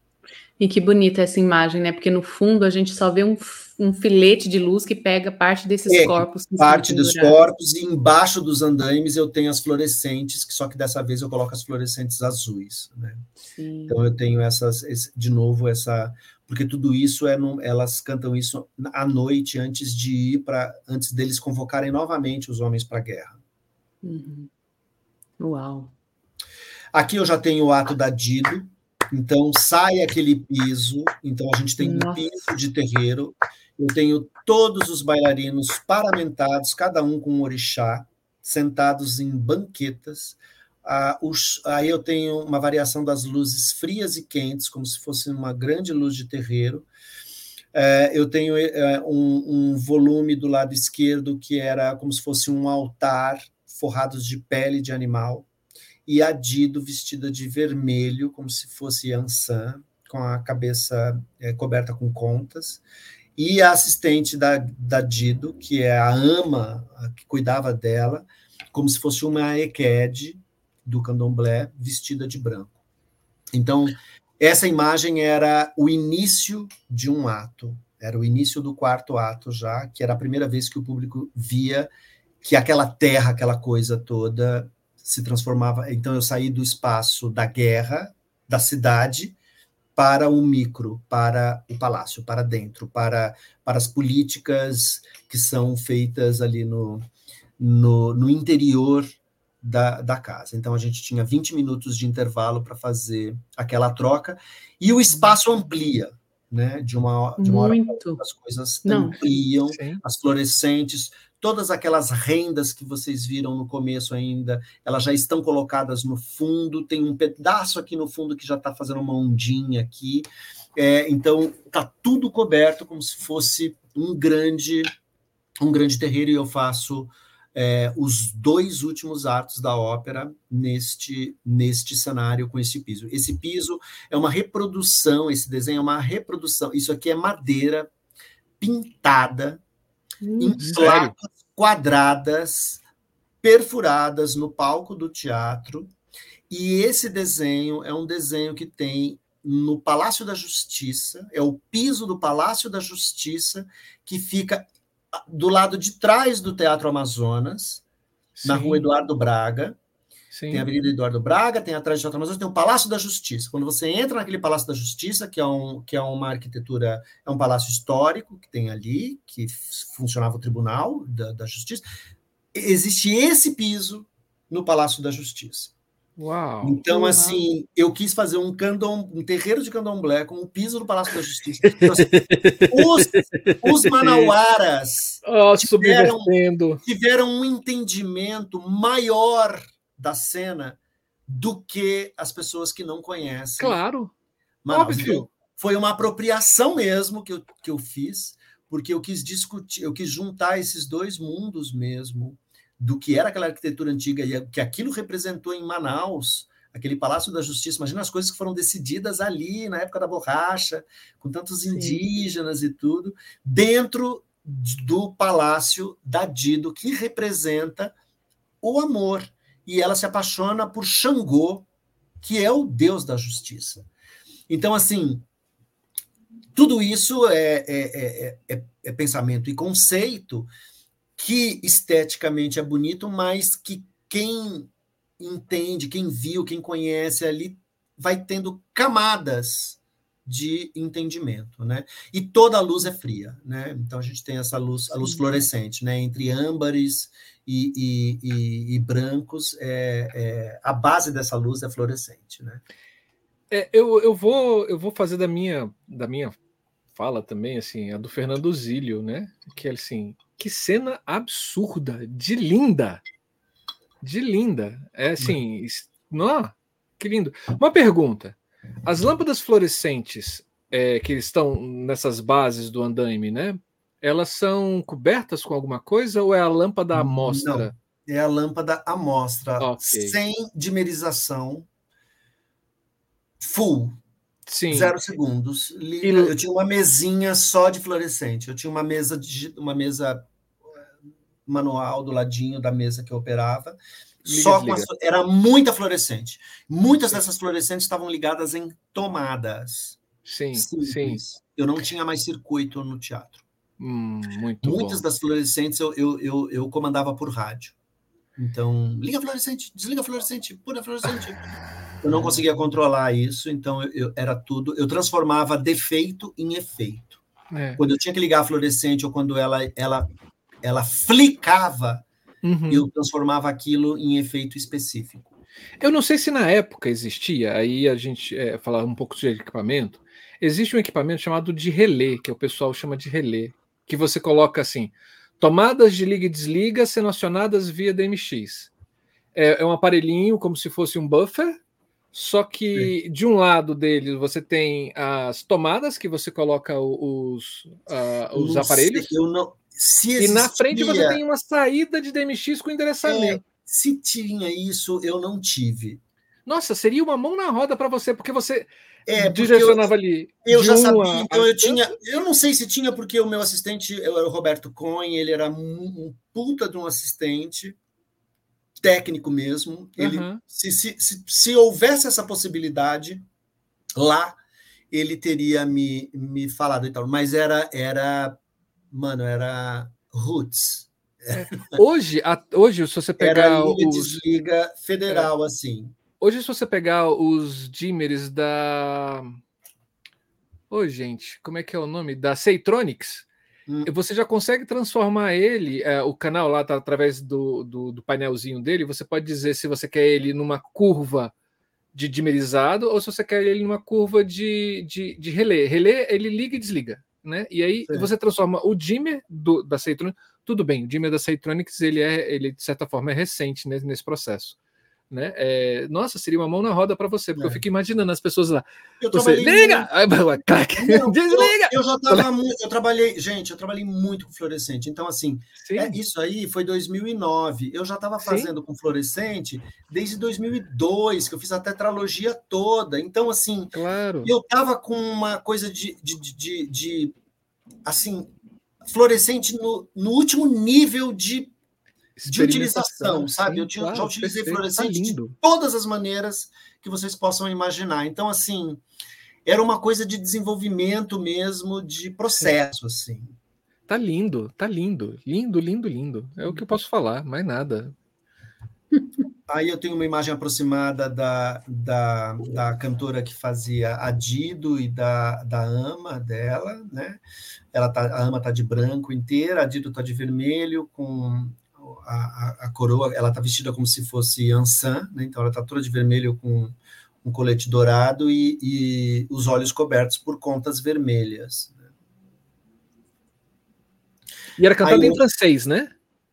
E que bonita essa imagem, né? Porque no fundo a gente só vê um, um filete de luz que pega parte desses é, corpos. parte dos corpos, e embaixo dos andaimes eu tenho as fluorescentes, que só que dessa vez eu coloco as fluorescentes azuis. Né? Então eu tenho essas, esse, de novo, essa. Porque tudo isso é. Elas cantam isso à noite antes de ir para. antes deles convocarem novamente os homens para a guerra. Uhum. Uau! Aqui eu já tenho o ato da Dido então sai aquele piso, então a gente tem Nossa. um piso de terreiro. Eu tenho todos os bailarinos paramentados, cada um com um orixá, sentados em banquetas. Ah, os, aí eu tenho uma variação das luzes frias e quentes, como se fosse uma grande luz de terreiro. É, eu tenho é, um, um, volume do lado esquerdo que era como se fosse um altar forrados de pele de animal e a Dido vestida de vermelho, como se fosse Ansan, com a cabeça é, coberta com contas, e a assistente da, da Dido, que é a ama a que cuidava dela, como se fosse uma Eked do candomblé, vestida de branco. Então, essa imagem era o início de um ato, era o início do quarto ato já, que era a primeira vez que o público via que aquela terra, aquela coisa toda, se transformava. Então, eu saí do espaço da guerra, da cidade, para o micro, para o palácio, para dentro, para, para as políticas que são feitas ali no, no, no interior da, da casa. Então, a gente tinha 20 minutos de intervalo para fazer aquela troca, e o espaço amplia. Né, de uma, de uma Muito. hora as coisas ampliam, Sim. as fluorescentes, todas aquelas rendas que vocês viram no começo ainda, elas já estão colocadas no fundo, tem um pedaço aqui no fundo que já está fazendo uma ondinha aqui, é, então está tudo coberto como se fosse um grande um grande terreiro e eu faço é, os dois últimos atos da ópera neste neste cenário com esse piso. Esse piso é uma reprodução, esse desenho é uma reprodução. Isso aqui é madeira pintada hum, em placas quadradas perfuradas no palco do teatro. E esse desenho é um desenho que tem no Palácio da Justiça, é o piso do Palácio da Justiça, que fica do lado de trás do Teatro Amazonas, Sim. na rua Eduardo Braga. Sim. Tem a Avenida Eduardo Braga, tem atrás do Teatro Amazonas, tem o Palácio da Justiça. Quando você entra naquele Palácio da Justiça, que é, um, que é uma arquitetura, é um palácio histórico que tem ali, que funcionava o Tribunal da, da Justiça, existe esse piso no Palácio da Justiça. Uau, então, uau. assim, eu quis fazer um candom, um terreiro de candomblé com o piso do Palácio da Justiça. Então, assim, os, os manauaras oh, tiveram, tiveram um entendimento maior da cena do que as pessoas que não conhecem. Claro. Manaus. Óbvio. Foi uma apropriação mesmo que eu, que eu fiz, porque eu quis discutir, eu quis juntar esses dois mundos mesmo, do que era aquela arquitetura antiga e que aquilo representou em Manaus, aquele Palácio da Justiça. Imagina as coisas que foram decididas ali na época da borracha, com tantos Sim. indígenas e tudo, dentro do Palácio da Dido, que representa o amor e ela se apaixona por Xangô, que é o deus da justiça. Então, assim, tudo isso é, é, é, é, pensamento e conceito que esteticamente é bonito, mas que quem entende, quem viu, quem conhece ali, vai tendo camadas de entendimento, né? E toda a luz é fria, né? Então a gente tem essa luz, a luz fluorescente, né? Entre âmbares e, e, e, e brancos, é, é, a base dessa luz é fluorescente, né? É, eu, eu, vou, eu vou fazer da minha, da minha fala também, assim, a do Fernando Zílio, né? Que assim, que cena absurda, de linda, de linda. É assim, não, que lindo. Uma pergunta: as lâmpadas fluorescentes é, que estão nessas bases do andaime, né? elas são cobertas com alguma coisa ou é a lâmpada à mostra? é a lâmpada amostra, okay. sem dimerização, full. Sim. Zero segundos. Eu tinha uma mesinha só de fluorescente. Eu tinha uma mesa, de, uma mesa manual do ladinho da mesa que eu operava. Liga, só a, era muita fluorescente. Muitas dessas fluorescentes estavam ligadas em tomadas. Sim, Simples. sim. Eu não tinha mais circuito no teatro. Hum, Muitas bom. das fluorescentes eu, eu, eu, eu, comandava por rádio. Então, liga fluorescente, desliga fluorescente, pura fluorescente. Eu não conseguia controlar isso, então eu, eu era tudo. Eu transformava defeito em efeito. É. Quando eu tinha que ligar a fluorescente ou quando ela, ela, ela flicava, uhum. eu transformava aquilo em efeito específico. Eu não sei se na época existia, aí a gente é, falar um pouco de equipamento. Existe um equipamento chamado de relé, que o pessoal chama de relé que você coloca assim: tomadas de liga e desliga sendo acionadas via DMX. É, é um aparelhinho como se fosse um buffer, só que Sim. de um lado dele você tem as tomadas que você coloca os, uh, os aparelhos. Sei, não, e na frente você tem uma saída de DMX com endereçamento. É, se tinha isso, eu não tive. Nossa, seria uma mão na roda para você, porque você é, direcionava eu, ali. Eu já sabia, então eu tinha. Eu não sei se tinha, porque o meu assistente eu era o Roberto Cohen, ele era um, um puta de um assistente técnico mesmo. Ele, uhum. se, se, se, se, houvesse essa possibilidade lá, ele teria me, me falado e tal. Mas era, era, mano, era roots. É. Hoje, a, hoje, se você pegar era liga, os... desliga federal, é. assim. Hoje, se você pegar os dimmers da. Oi, gente, como é que é o nome? Da Seitronics, hum. você já consegue transformar ele, é, o canal lá está através do, do, do, painelzinho dele, você pode dizer se você quer ele numa curva de dimmerizado ou se você quer ele numa curva de, de, de relé. Relé, ele liga e desliga, né? E aí Sim. você transforma o dimmer do, da Seitronics, tudo bem, o dimmer da Seitronics, ele é, ele de certa forma é recente né, nesse processo né? É, nossa, seria uma mão na roda para você, porque é. eu fico imaginando as pessoas lá. Eu você liga, Não, desliga. Eu, eu, já estava muito, eu trabalhei, gente, eu trabalhei muito com fluorescente. Então assim, é, isso aí foi 2009. Eu já estava fazendo Sim. com fluorescente desde 2002, que eu fiz a tetralogia toda. Então assim, claro. eu estava com uma coisa de, de, de, de assim, fluorescente no, no último nível de de utilização, sabe? Sim, eu tinha, claro, já utilizei perfeito, fluorescente tá de todas as maneiras que vocês possam imaginar. Então, assim, era uma coisa de desenvolvimento mesmo, de processo, assim. Tá lindo, tá lindo, lindo, lindo, lindo. É o que eu posso falar, mais nada. Aí eu tenho uma imagem aproximada da, da, da cantora que fazia a Dido e da, da ama dela, né? Ela tá, a ama tá de branco inteira, a Dido tá de vermelho, com a, a, coroa, ela está vestida como se fosse Ansan, né? então ela está toda de vermelho com um colete dourado e, e, os olhos cobertos por contas vermelhas. Né? E era cantado Aí, em francês, né?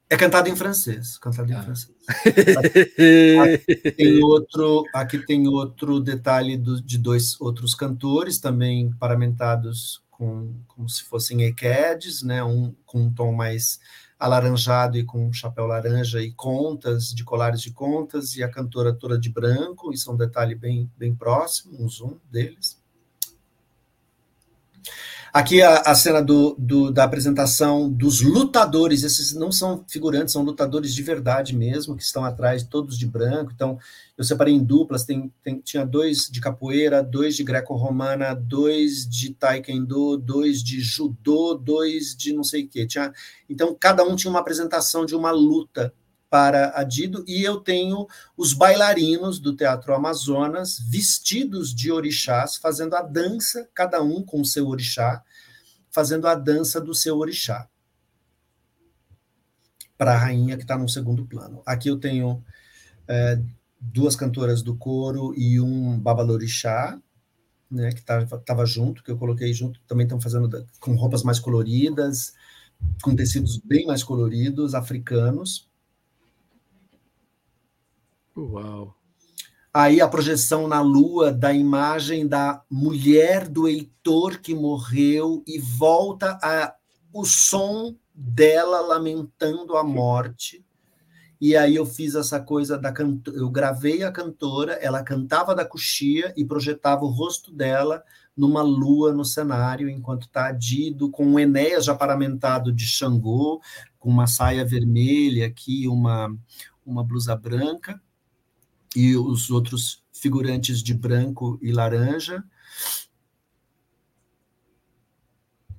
É cantado em francês, cantado ah. em francês. aqui tem outro, aqui tem outro detalhe do, de dois outros cantores também paramentados com como se fossem equedes, né? Um com um tom mais alaranjado e com um chapéu laranja e contas, de colares de contas, e a cantora toda de branco, isso é um detalhe bem, bem próximo, um zoom deles. Aqui a, a cena do, do, da apresentação dos lutadores, esses não são figurantes, são lutadores de verdade mesmo, que estão atrás, todos de branco. Então, eu separei em duplas, tem, tem, tinha dois de capoeira, dois de greco-romana, dois de taekwondo, dois de judô, dois de não sei o quê. Tinha, então, cada um tinha uma apresentação de uma luta para a Dido, e eu tenho os bailarinos do Teatro Amazonas vestidos de orixás, fazendo a dança, cada um com o seu orixá, fazendo a dança do seu orixá. Para a rainha que está no segundo plano. Aqui eu tenho é, duas cantoras do coro e um babalorixá, né, que estava junto, que eu coloquei junto, também estão fazendo com roupas mais coloridas, com tecidos bem mais coloridos, africanos. Uau! Aí a projeção na lua da imagem da mulher do Heitor que morreu e volta a, o som dela lamentando a morte. e aí eu fiz essa coisa da eu gravei a cantora, ela cantava da coxia e projetava o rosto dela numa lua no cenário, enquanto está Dido com o Enéas já paramentado de Xangô, com uma saia vermelha aqui, uma, uma blusa branca, e os outros figurantes de branco e laranja.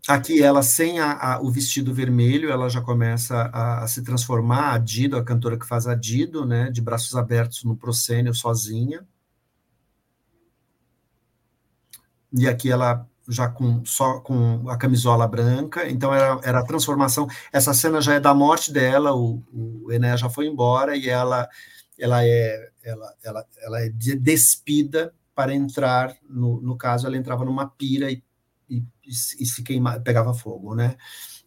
Aqui ela sem a, a, o vestido vermelho, ela já começa a, a, se transformar, a Dido, a cantora que faz a Dido, né, de braços abertos no proscênio, sozinha. E aqui ela já com só com a camisola branca, então era, era a transformação. Essa cena já é da morte dela, o, o Ené já foi embora e ela ela é ela, ela, ela é despida para entrar no, no caso ela entrava numa pira e, e, e se queimava, pegava fogo, né?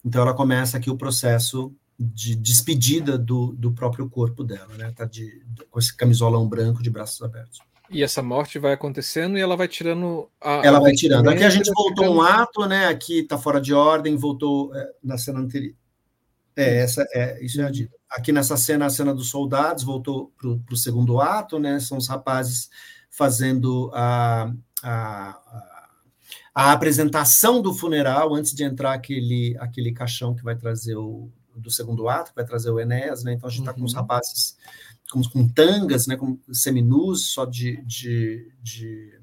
Então ela começa aqui o processo de despedida do, do próprio corpo dela, né? Tá de, com esse camisolão branco de braços abertos. E essa morte vai acontecendo e ela vai tirando a. Ela vai tirando. Aqui a gente voltou um ato, né? Aqui está fora de ordem, voltou é, na cena anterior. É, essa, é, isso é a dita. Aqui nessa cena, a cena dos soldados, voltou para o segundo ato, né? São os rapazes fazendo a, a, a, a, apresentação do funeral antes de entrar aquele, aquele caixão que vai trazer o do segundo ato, que vai trazer o Enéas, né? Então a gente está uhum. com os uhum. rapazes com, com tangas, né, com seminus, só de, de, de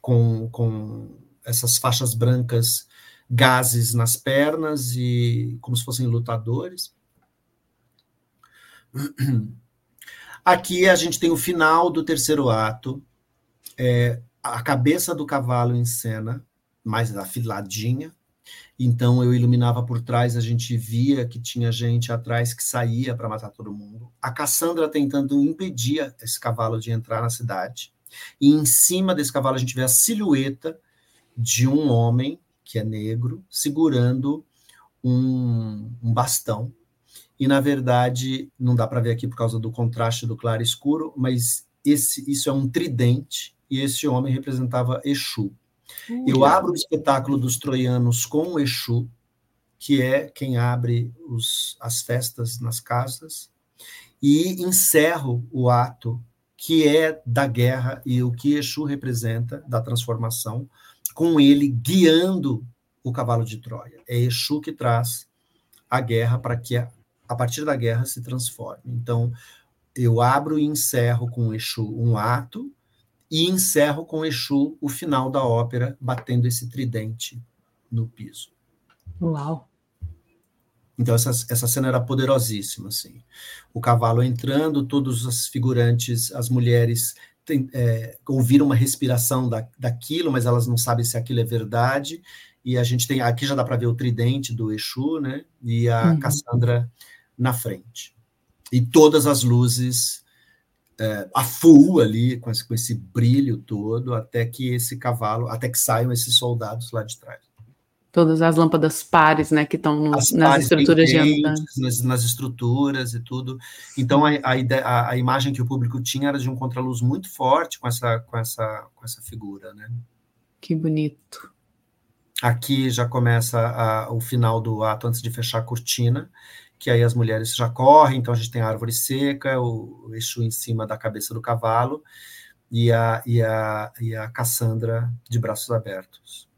com, com essas faixas brancas, gases nas pernas e como se fossem lutadores. Aqui a gente tem o final do terceiro ato, é, a cabeça do cavalo em cena, mais afiladinha, então eu iluminava por trás, a gente via que tinha gente atrás que saía para matar todo mundo. A Cassandra tentando impedir esse cavalo de entrar na cidade. E em cima desse cavalo a gente vê a silhueta de um homem que é negro segurando um, um bastão. E na verdade não dá para ver aqui por causa do contraste do claro e escuro, mas esse, isso é um tridente e esse homem representava Exu. Eu abro o espetáculo dos troianos com o Exu, que é quem abre os, as festas nas casas, e encerro o ato que é da guerra e o que Exu representa, da transformação, com ele guiando o cavalo de Troia. É Exu que traz a guerra para que a, a partir da guerra se transforme. Então, eu abro e encerro com Exu um ato, e encerro com Exu o final da ópera, batendo esse tridente no piso. Uau! Então, essa, essa cena era poderosíssima, assim. O cavalo entrando, todos os figurantes, as mulheres tem, é, ouviram uma respiração da, daquilo, mas elas não sabem se aquilo é verdade. E a gente tem, aqui já dá para ver o tridente do Exu, né? E a uhum. Cassandra na frente. E todas as luzes é, a full ali, com esse, com esse brilho todo, até que esse cavalo, até que saiam esses soldados lá de trás. Todas as lâmpadas pares, né, que estão nas estruturas de. Nas, nas, estruturas e tudo. Então, a, a, ideia, a, a, imagem que o público tinha era de um contraluz muito forte com essa, com essa, com essa figura, né? Que bonito. Aqui já começa a, o final do ato antes de fechar a cortina que aí as mulheres já correm, então a gente tem a árvore seca, o, o Exu em cima da cabeça do cavalo, e a, e a, e a Cassandra de braços abertos.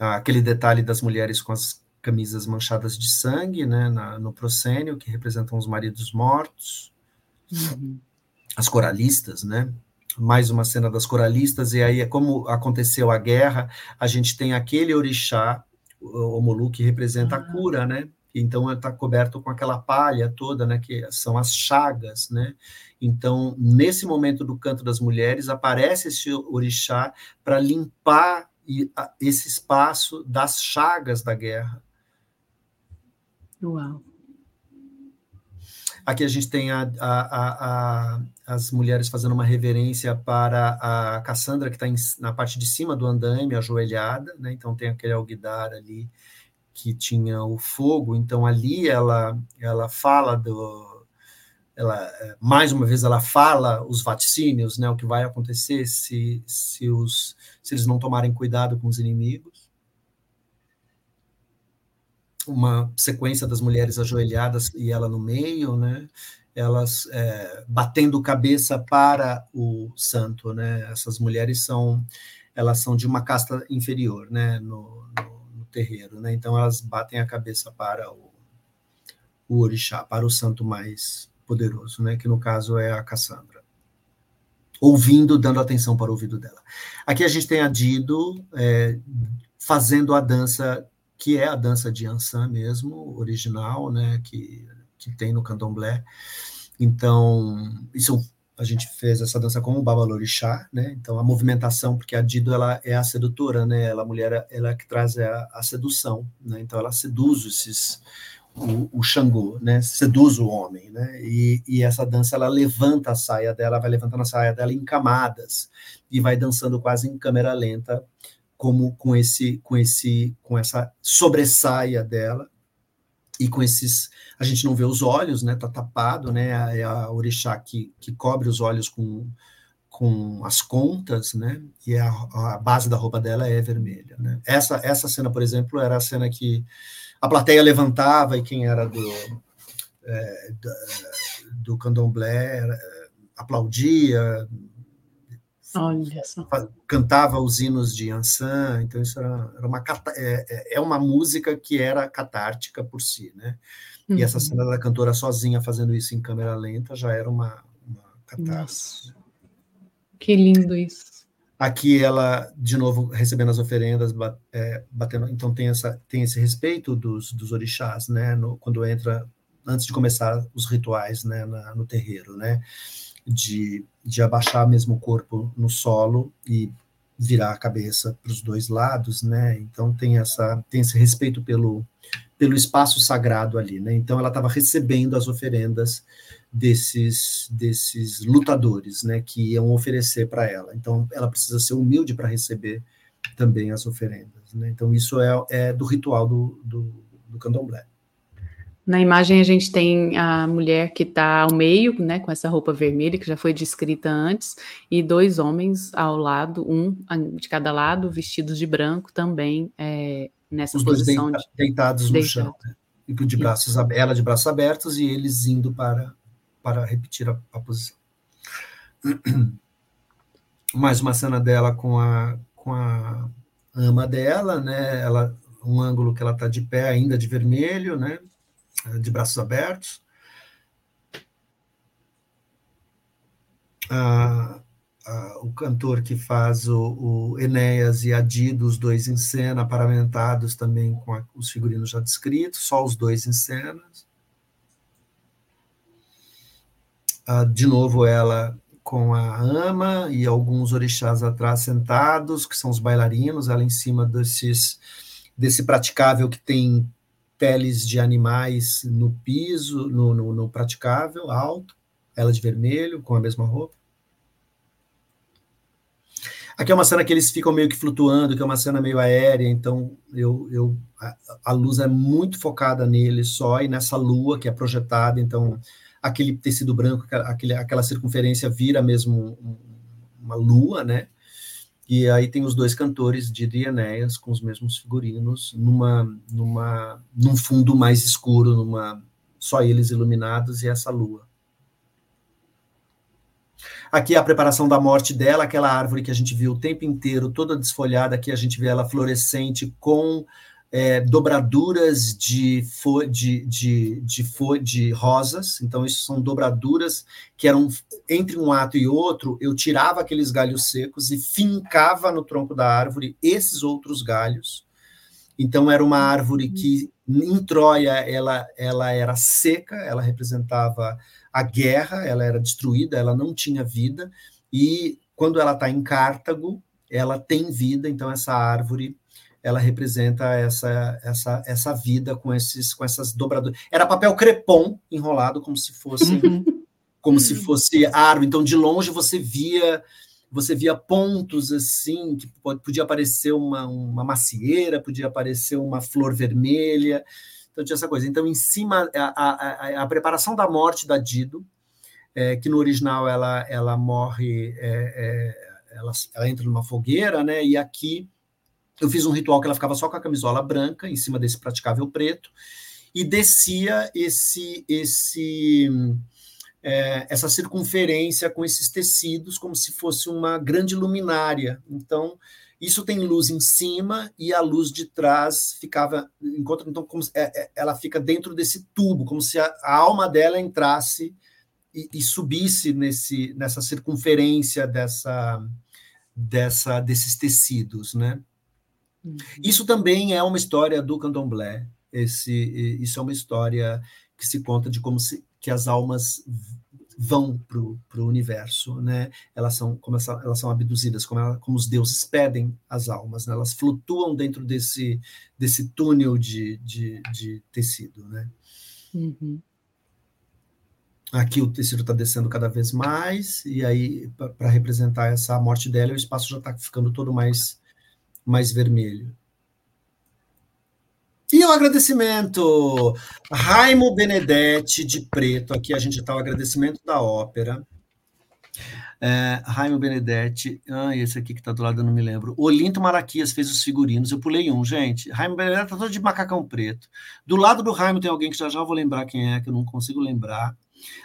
Ah, aquele detalhe das mulheres com as camisas manchadas de sangue, né, na, no proscênio, que representam os maridos mortos, uhum. as coralistas, né, mais uma cena das coralistas, e aí, é como aconteceu a guerra, a gente tem aquele orixá o Molu que representa a cura, né? Então está coberto com aquela palha toda, né? Que são as chagas, né? Então nesse momento do canto das mulheres aparece esse orixá para limpar esse espaço das chagas da guerra. Uau. Aqui a gente tem a, a, a, as mulheres fazendo uma reverência para a Cassandra, que está na parte de cima do andaime, ajoelhada, né? então tem aquele alguidar ali que tinha o fogo, então ali ela, ela fala do. Ela, mais uma vez, ela fala os vaticínios, né, o que vai acontecer se, se, os, se eles não tomarem cuidado com os inimigos. uma sequência das mulheres ajoelhadas e ela no meio, né? Elas é, batendo cabeça para o santo, né? Essas mulheres são elas são de uma casta inferior, né? No, no, no terreiro, né? Então elas batem a cabeça para o, o orixá, para o santo mais poderoso, né? Que no caso é a Cassandra ouvindo, dando atenção para o ouvido dela. Aqui a gente tem a Dido é, fazendo a dança que é a dança de Ansan mesmo, original, né, que, que tem no candomblé. Então, isso a gente fez essa dança com o Babalorixá, né? Então a movimentação, porque a Dido ela é a sedutora, né? Ela a mulher ela é que traz a, a sedução, né? Então ela seduz esses o, o Xangô, né? Seduz o homem, né? E, e essa dança ela levanta a saia dela, vai levantando a saia dela em camadas e vai dançando quase em câmera lenta como com esse com esse com essa sobressaia dela e com esses a gente não vê os olhos né tá tapado né é a orixá que, que cobre os olhos com com as contas né e a, a base da roupa dela é vermelha né essa essa cena por exemplo era a cena que a plateia levantava e quem era do é, do candomblé é, aplaudia. Cantava os hinos de Ansan, então isso era, era uma é, é, é uma música que era catártica por si, né? Uhum. E essa uhum. cena da cantora sozinha fazendo isso em câmera lenta já era uma, uma catarse. Que lindo isso. Aqui ela, de novo, recebendo as oferendas, é, batendo. Então tem, essa, tem esse respeito dos, dos orixás, né? No, quando entra, antes de começar os rituais né, na, no terreiro, né? de, de abaixar mesmo o corpo no solo e virar a cabeça para os dois lados, né? Então tem essa tem esse respeito pelo pelo espaço sagrado ali, né? Então ela estava recebendo as oferendas desses desses lutadores, né? Que iam oferecer para ela. Então ela precisa ser humilde para receber também as oferendas, né? Então isso é, é do ritual do, do, do candomblé. Na imagem a gente tem a mulher que está ao meio, né, com essa roupa vermelha que já foi descrita antes, e dois homens ao lado, um de cada lado, vestidos de branco também é, nessa Os posição. Dois deitados no chão, né? de braços, ela de braços abertos e eles indo para, para repetir a, a posição. Mais uma cena dela com a, com a ama dela, né? Ela, um ângulo que ela está de pé ainda de vermelho, né? de braços abertos. Ah, ah, o cantor que faz o, o Enéas e Adido, os dois em cena, paramentados também com a, os figurinos já descritos, só os dois em cena. Ah, de novo, ela com a ama e alguns orixás atrás sentados, que são os bailarinos, ela em cima desses, desse praticável que tem peles de animais no piso, no, no, no praticável, alto, ela de vermelho, com a mesma roupa. Aqui é uma cena que eles ficam meio que flutuando, que é uma cena meio aérea, então eu, eu a, a, luz é muito focada nele só e nessa lua que é projetada, então aquele tecido branco, aquele, aquela circunferência vira mesmo uma lua, né? E aí tem os dois cantores de Enéas com os mesmos figurinos, numa, numa, num fundo mais escuro, numa só eles iluminados e essa lua. Aqui a preparação da morte dela, aquela árvore que a gente viu o tempo inteiro, toda desfolhada, aqui a gente vê ela florescente com é, dobraduras de, fo, de, de, de, fo, de rosas, então isso são dobraduras que eram entre um ato e outro, eu tirava aqueles galhos secos e fincava no tronco da árvore esses outros galhos. Então era uma árvore que em Troia ela, ela era seca, ela representava a guerra, ela era destruída, ela não tinha vida, e quando ela está em Cartago, ela tem vida, então essa árvore ela representa essa essa essa vida com esses com essas dobraduras. Era papel crepom enrolado como se fosse uhum. como se uhum. fosse árvore. Então de longe você via você via pontos assim que podia aparecer uma, uma macieira, podia aparecer uma flor vermelha. Então tinha essa coisa. Então em cima a, a, a preparação da morte da Dido, é, que no original ela ela morre é, é, ela, ela entra numa fogueira, né? E aqui eu fiz um ritual que ela ficava só com a camisola branca, em cima desse praticável preto, e descia esse, esse é, essa circunferência com esses tecidos, como se fosse uma grande luminária. Então, isso tem luz em cima e a luz de trás ficava, enquanto então como, é, é, ela fica dentro desse tubo, como se a, a alma dela entrasse e, e, subisse nesse, nessa circunferência dessa, dessa desses tecidos, né? Uhum. Isso também é uma história do candomblé. Esse, isso é uma história que se conta de como se, que as almas vão para o universo, né? Elas são como essa, elas são abduzidas, como, ela, como os deuses pedem as almas, né? Elas flutuam dentro desse desse túnel de, de, de tecido, né? Uhum. Aqui o tecido está descendo cada vez mais e aí para representar essa morte dela, o espaço já está ficando todo mais mais vermelho. E o agradecimento, Raimo Benedetti de Preto, aqui a gente está o agradecimento da ópera. É, Raimo Benedetti, ah, esse aqui que está do lado eu não me lembro. Olinto Maraquias fez os figurinos, eu pulei um, gente. Raimo Benedetti está todo de macacão preto. Do lado do Raimo tem alguém que já já vou lembrar quem é, que eu não consigo lembrar.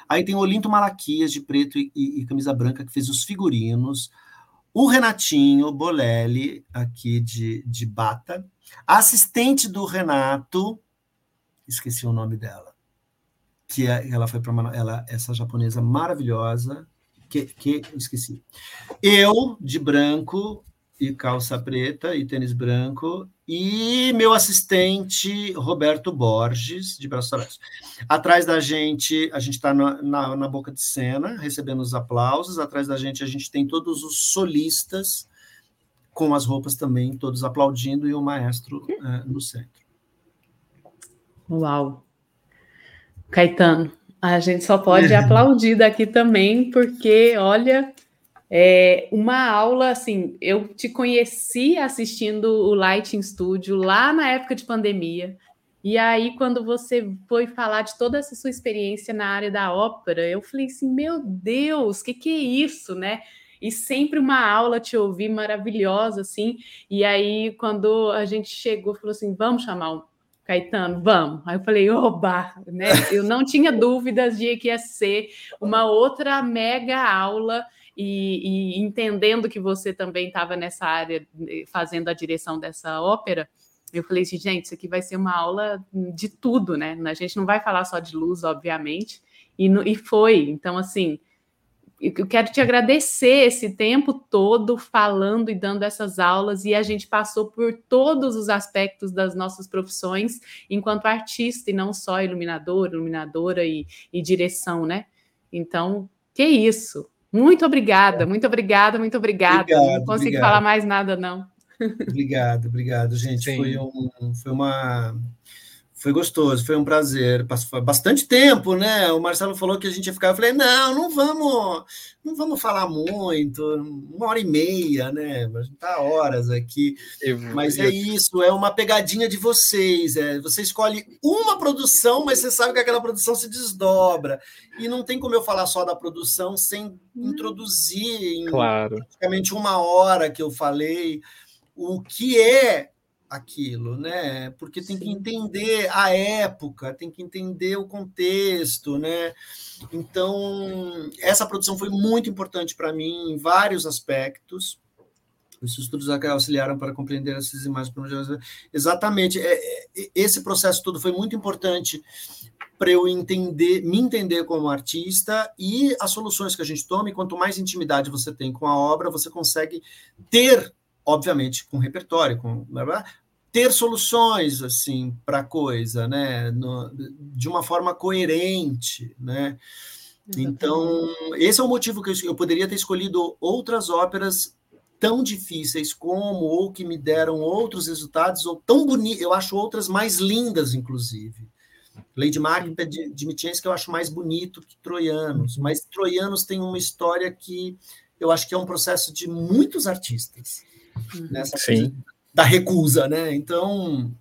Aí tem Olinto Maraquias de preto e, e, e camisa branca que fez os figurinos. O Renatinho Bolelli, aqui de, de bata. Assistente do Renato, esqueci o nome dela, que é, ela foi para ela essa japonesa maravilhosa que, que esqueci. Eu de branco e calça preta e tênis branco e meu assistente Roberto Borges de braços abertos. Atrás da gente, a gente está na, na, na, boca de cena, recebendo os aplausos. Atrás da gente, a gente tem todos os solistas com as roupas também, todos aplaudindo, e o maestro é, no centro. Uau! Caetano, a gente só pode aplaudir daqui também, porque, olha, é uma aula, assim, eu te conheci assistindo o Lighting Studio lá na época de pandemia, e aí, quando você foi falar de toda essa sua experiência na área da ópera, eu falei assim, meu Deus, o que, que é isso, né? e sempre uma aula te ouvir maravilhosa, assim. E aí, quando a gente chegou, falou assim: vamos chamar o Caetano, vamos. Aí eu falei, oba, né? Eu não tinha dúvidas de que ia ser uma outra mega aula. E, e entendendo que você também estava nessa área, fazendo a direção dessa ópera, eu falei assim, gente, isso aqui vai ser uma aula de tudo, né? A gente não vai falar só de luz, obviamente, e, no, e foi. Então, assim, eu quero te agradecer esse tempo todo falando e dando essas aulas, e a gente passou por todos os aspectos das nossas profissões enquanto artista, e não só iluminador, iluminadora e, e direção, né? Então, que isso! Muito obrigada, muito obrigada, muito obrigada. Obrigado, não consigo obrigado. falar mais nada, não. Obrigado, obrigado, gente. Foi, um, foi uma foi gostoso, foi um prazer. Passou bastante tempo, né? O Marcelo falou que a gente ia ficar. Eu falei, não, não vamos, não vamos falar muito, uma hora e meia, né? A gente tá horas aqui. Eu, mas eu... é isso, é uma pegadinha de vocês. É, você escolhe uma produção, mas você sabe que aquela produção se desdobra. E não tem como eu falar só da produção sem introduzir em claro. praticamente uma hora que eu falei o que é aquilo, né? Porque tem Sim. que entender a época, tem que entender o contexto, né? Então, essa produção foi muito importante para mim em vários aspectos. Os estudos auxiliaram para compreender essas imagens. Exatamente, é, é, esse processo todo foi muito importante para eu entender, me entender como artista e as soluções que a gente toma. E quanto mais intimidade você tem com a obra, você consegue ter obviamente com repertório, com ter soluções assim para a coisa, né, no, de uma forma coerente, né. Então esse é o motivo que eu, eu poderia ter escolhido outras óperas tão difíceis como ou que me deram outros resultados ou tão bonitas, eu acho outras mais lindas inclusive. Lady Macbeth de, de que eu acho mais bonito que Troianos, mas Troianos tem uma história que eu acho que é um processo de muitos artistas. Nessa Sim. da recusa, né? Então,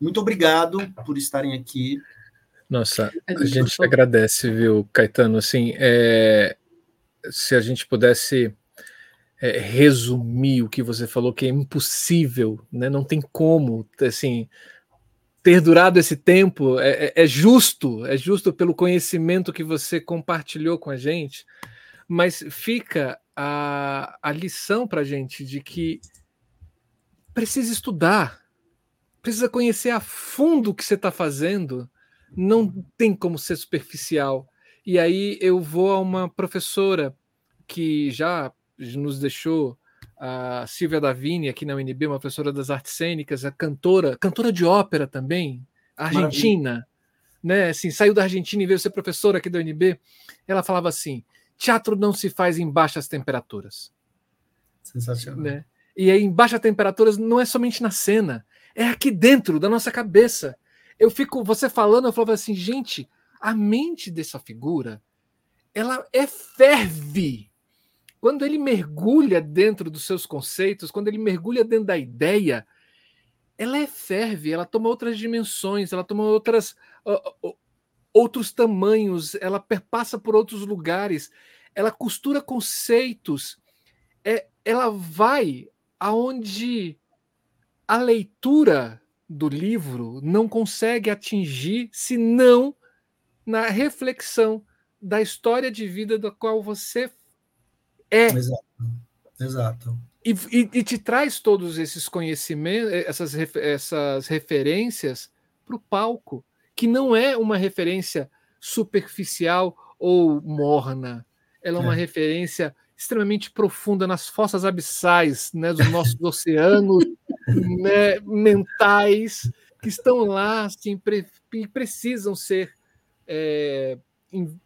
muito obrigado por estarem aqui. Nossa, a gente agradece, viu, Caetano? Assim, é, se a gente pudesse é, resumir o que você falou, que é impossível, né? não tem como, assim, ter durado esse tempo, é, é, é justo, é justo pelo conhecimento que você compartilhou com a gente, mas fica a, a lição para a gente de que precisa estudar, precisa conhecer a fundo o que você está fazendo, não tem como ser superficial. E aí eu vou a uma professora que já nos deixou a Silvia Davini aqui na UNB, uma professora das artes cênicas, a cantora, cantora de ópera também, argentina, né? Assim, saiu da Argentina e veio ser professora aqui da UNB. Ela falava assim: teatro não se faz em baixas temperaturas. Sensacional. Né? E aí, em baixas temperaturas não é somente na cena, é aqui dentro da nossa cabeça. Eu fico, você falando, eu falava assim, gente, a mente dessa figura, ela é ferve quando ele mergulha dentro dos seus conceitos, quando ele mergulha dentro da ideia, ela é ferve, ela toma outras dimensões, ela toma outras uh, uh, outros tamanhos, ela perpassa por outros lugares, ela costura conceitos, é, ela vai aonde a leitura do livro não consegue atingir, senão na reflexão da história de vida da qual você é. Exato. Exato. E, e, e te traz todos esses conhecimentos, eh, essas, essas referências para o palco, que não é uma referência superficial ou morna. Ela é uma é. referência extremamente profunda nas fossas abissais né, dos nossos oceanos né, mentais que estão lá assim, pre precisam ser é, in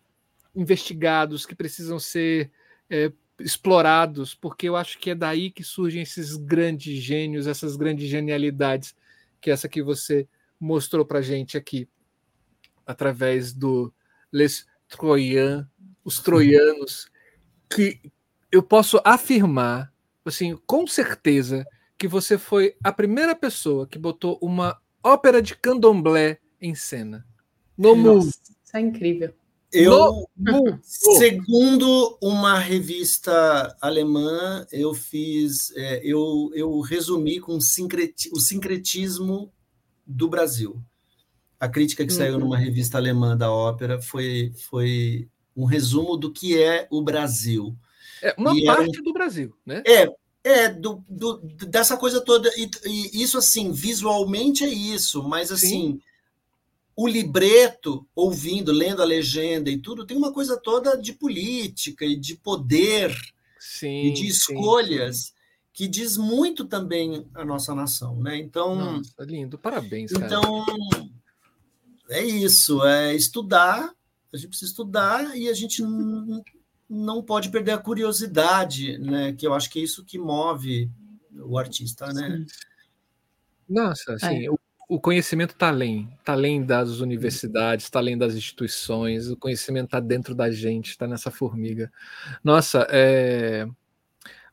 investigados, que precisam ser é, explorados, porque eu acho que é daí que surgem esses grandes gênios, essas grandes genialidades, que essa que você mostrou para gente aqui, através do Les Troyens, os troianos, que eu posso afirmar, assim, com certeza, que você foi a primeira pessoa que botou uma ópera de candomblé em cena. No Nossa, mundo. Isso é incrível. Eu, segundo uma revista alemã, eu fiz, é, eu, eu resumi com sincreti, o sincretismo do Brasil. A crítica que uhum. saiu numa revista alemã da ópera foi, foi um resumo do que é o Brasil. É uma e parte do Brasil, né? É, é do, do, dessa coisa toda. E, e, isso, assim, visualmente é isso, mas assim. Sim o libreto, ouvindo, lendo a legenda e tudo, tem uma coisa toda de política e de poder sim, e de escolhas sim, sim. que diz muito também a nossa nação, né? Então, nossa, lindo, parabéns. Então, cara. é isso, é estudar. A gente precisa estudar e a gente não pode perder a curiosidade, né? Que eu acho que é isso que move o artista, né? Nossa, assim, é. o o conhecimento está além, está além das universidades, está além das instituições, o conhecimento está dentro da gente, está nessa formiga. Nossa, é...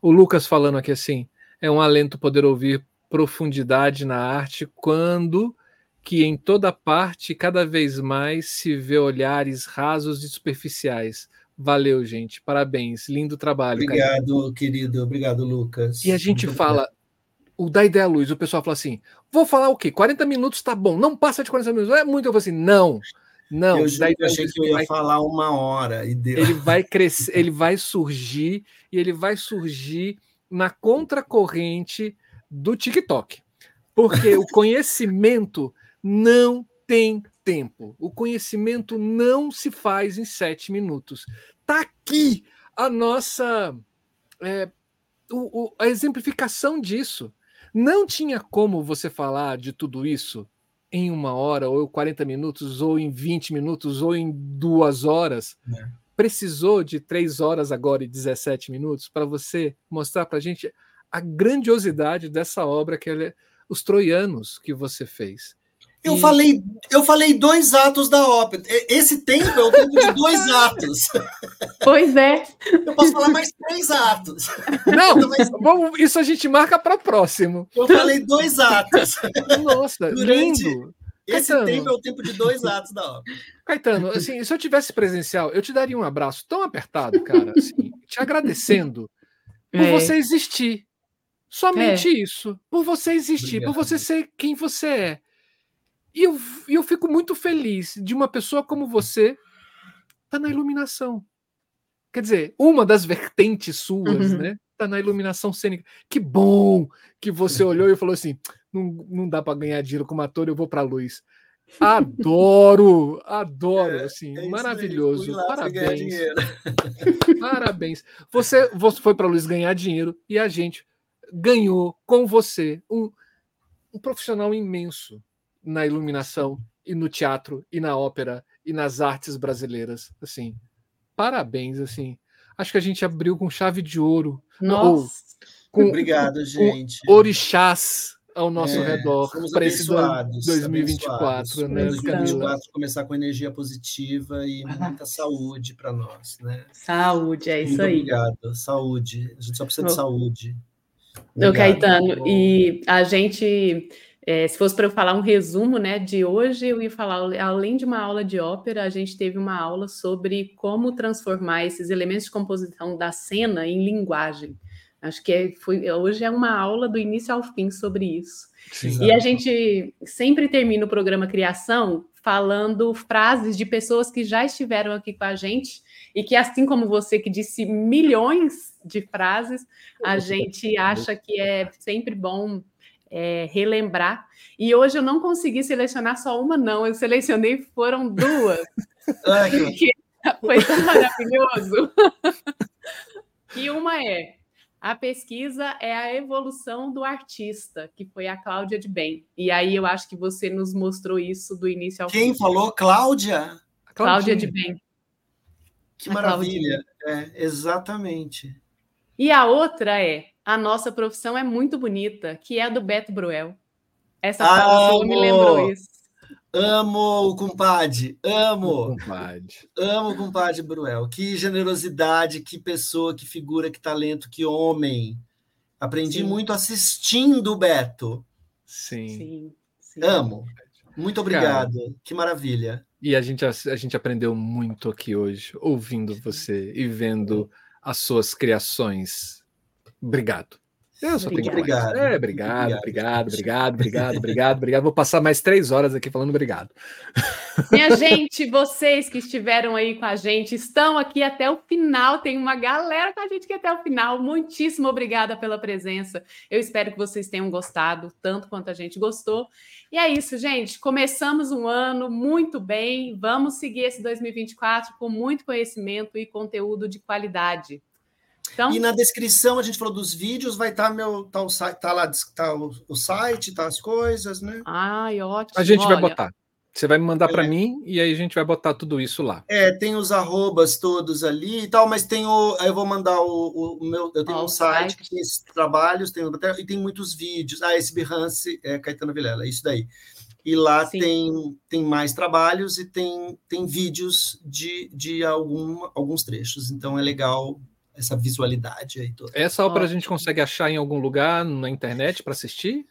o Lucas falando aqui assim, é um alento poder ouvir profundidade na arte quando que em toda parte, cada vez mais, se vê olhares rasos e superficiais. Valeu, gente. Parabéns. Lindo trabalho. Obrigado, querido. Obrigado, Lucas. E a gente Muito fala, o da ideia luz, o pessoal fala assim: vou falar o quê? 40 minutos tá bom, não passa de 40 minutos. É muito, eu falo assim, não. Não, eu, eu achei que eu ia vai, falar uma hora e deu. Ele vai crescer, ele vai surgir e ele vai surgir na contracorrente do TikTok. Porque o conhecimento não tem tempo. O conhecimento não se faz em sete minutos. Tá aqui a nossa é, o, o, a exemplificação disso. Não tinha como você falar de tudo isso em uma hora, ou 40 minutos, ou em 20 minutos, ou em duas horas. É. Precisou de três horas agora e 17 minutos para você mostrar para a gente a grandiosidade dessa obra que é os troianos que você fez. Eu, e... falei, eu falei dois atos da ópera. Esse tempo é o tempo de dois atos. Pois é. Eu posso falar mais três atos. Não, vamos, isso a gente marca para próximo. Eu falei dois atos. Nossa, Durante... lindo. Esse Caetano, tempo é o tempo de dois atos da ópera. Caetano, assim, se eu tivesse presencial, eu te daria um abraço tão apertado, cara, assim, te agradecendo por é. você existir. Somente é. isso. Por você existir, Obrigado. por você ser quem você é. E eu, eu fico muito feliz de uma pessoa como você tá na iluminação. Quer dizer, uma das vertentes suas, uhum. né? Tá na iluminação cênica. Que bom que você olhou e falou assim: não, não dá para ganhar dinheiro como ator, eu vou para a luz. Adoro, adoro, é, assim, é maravilhoso. Lá, Parabéns. Parabéns. Você, você foi para a luz ganhar dinheiro e a gente ganhou com você um, um profissional imenso na iluminação e no teatro e na ópera e nas artes brasileiras, assim. Parabéns, assim. Acho que a gente abriu com chave de ouro. Nossa. Ou, com, Obrigado, gente. Com orixás ao nosso é, redor para esse 2024, né? 2024 começar com energia positiva e muita saúde para nós, né? Saúde, é isso Muito aí. Obrigado, saúde. A gente só precisa de saúde. Obrigado. Caetano, e a gente é, se fosse para eu falar um resumo né, de hoje, eu ia falar, além de uma aula de ópera, a gente teve uma aula sobre como transformar esses elementos de composição da cena em linguagem. Acho que é, foi, hoje é uma aula do início ao fim sobre isso. Sim, e a gente sempre termina o programa Criação falando frases de pessoas que já estiveram aqui com a gente e que, assim como você que disse milhões de frases, a gente acha que é sempre bom é, relembrar. E hoje eu não consegui selecionar só uma, não. Eu selecionei, foram duas. Ai, foi tão maravilhoso. e uma é a pesquisa é a evolução do artista, que foi a Cláudia de Bem. E aí eu acho que você nos mostrou isso do início ao Quem fim. Quem falou? Cláudia? Cláudia de Bem. Que a maravilha. É, exatamente. E a outra é a nossa profissão é muito bonita, que é a do Beto Bruel. Essa fala me lembrou isso. Amo o compadre, amo. Compadre. Amo o compadre Bruel. Que generosidade, que pessoa, que figura, que talento, que homem. Aprendi sim. muito assistindo o Beto. Sim. sim, sim. Amo. Muito obrigado. Cara, que maravilha. E a gente, a, a, gente aprendeu muito aqui hoje, ouvindo você e vendo as suas criações Obrigado. Eu só tenho obrigado. É, obrigado, obrigado, obrigado, obrigado, obrigado, obrigado. Vou passar mais três horas aqui falando obrigado. Minha gente, vocês que estiveram aí com a gente, estão aqui até o final. Tem uma galera com a gente aqui até o final. Muitíssimo obrigada pela presença. Eu espero que vocês tenham gostado, tanto quanto a gente gostou. E é isso, gente. Começamos um ano muito bem. Vamos seguir esse 2024 com muito conhecimento e conteúdo de qualidade. Então... E na descrição a gente falou dos vídeos, vai estar tá meu tá o site, tá lá tá o, o, site, tá as coisas, né? Ai, ótimo. A gente Olha... vai botar. Você vai me mandar é. para mim e aí a gente vai botar tudo isso lá. É, tem os arrobas todos ali e tal, mas tem o. Eu vou mandar o, o meu. Eu tenho oh, um site que tem esses trabalhos, tem, e tem muitos vídeos. Ah, esse Behance é Caetano Vilela, é isso daí. E lá tem, tem mais trabalhos e tem, tem vídeos de, de algum, alguns trechos. Então é legal essa visualidade aí toda. Essa ópera a gente consegue achar em algum lugar na internet para assistir?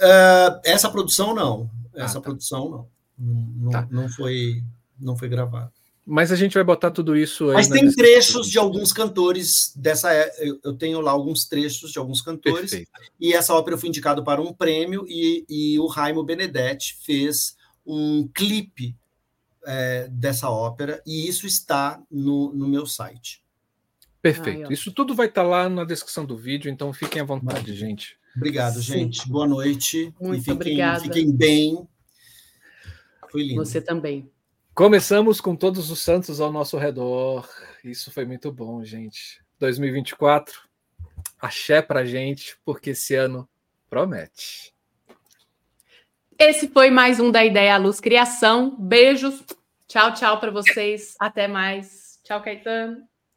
Uh, essa produção não. Ah, essa ah, tá. produção não. Não, tá. não, foi não foi gravada. Mas a gente vai botar tudo isso aí. Mas tem trechos de alguns cantores dessa. É, eu tenho lá alguns trechos de alguns cantores. Perfeito. E essa ópera foi indicado para um prêmio e, e o Raimo Benedetti fez um clipe é, dessa ópera e isso está no, no meu site. Perfeito. Ai, Isso tudo vai estar tá lá na descrição do vídeo, então fiquem à vontade, gente. Obrigado, Sim. gente. Boa noite. Muito fiquem, obrigada. Fiquem bem. Foi lindo. Você também. Começamos com todos os santos ao nosso redor. Isso foi muito bom, gente. 2024, axé pra gente, porque esse ano promete. Esse foi mais um da Ideia à Luz Criação. Beijos. Tchau, tchau para vocês. Até mais. Tchau, Caetano.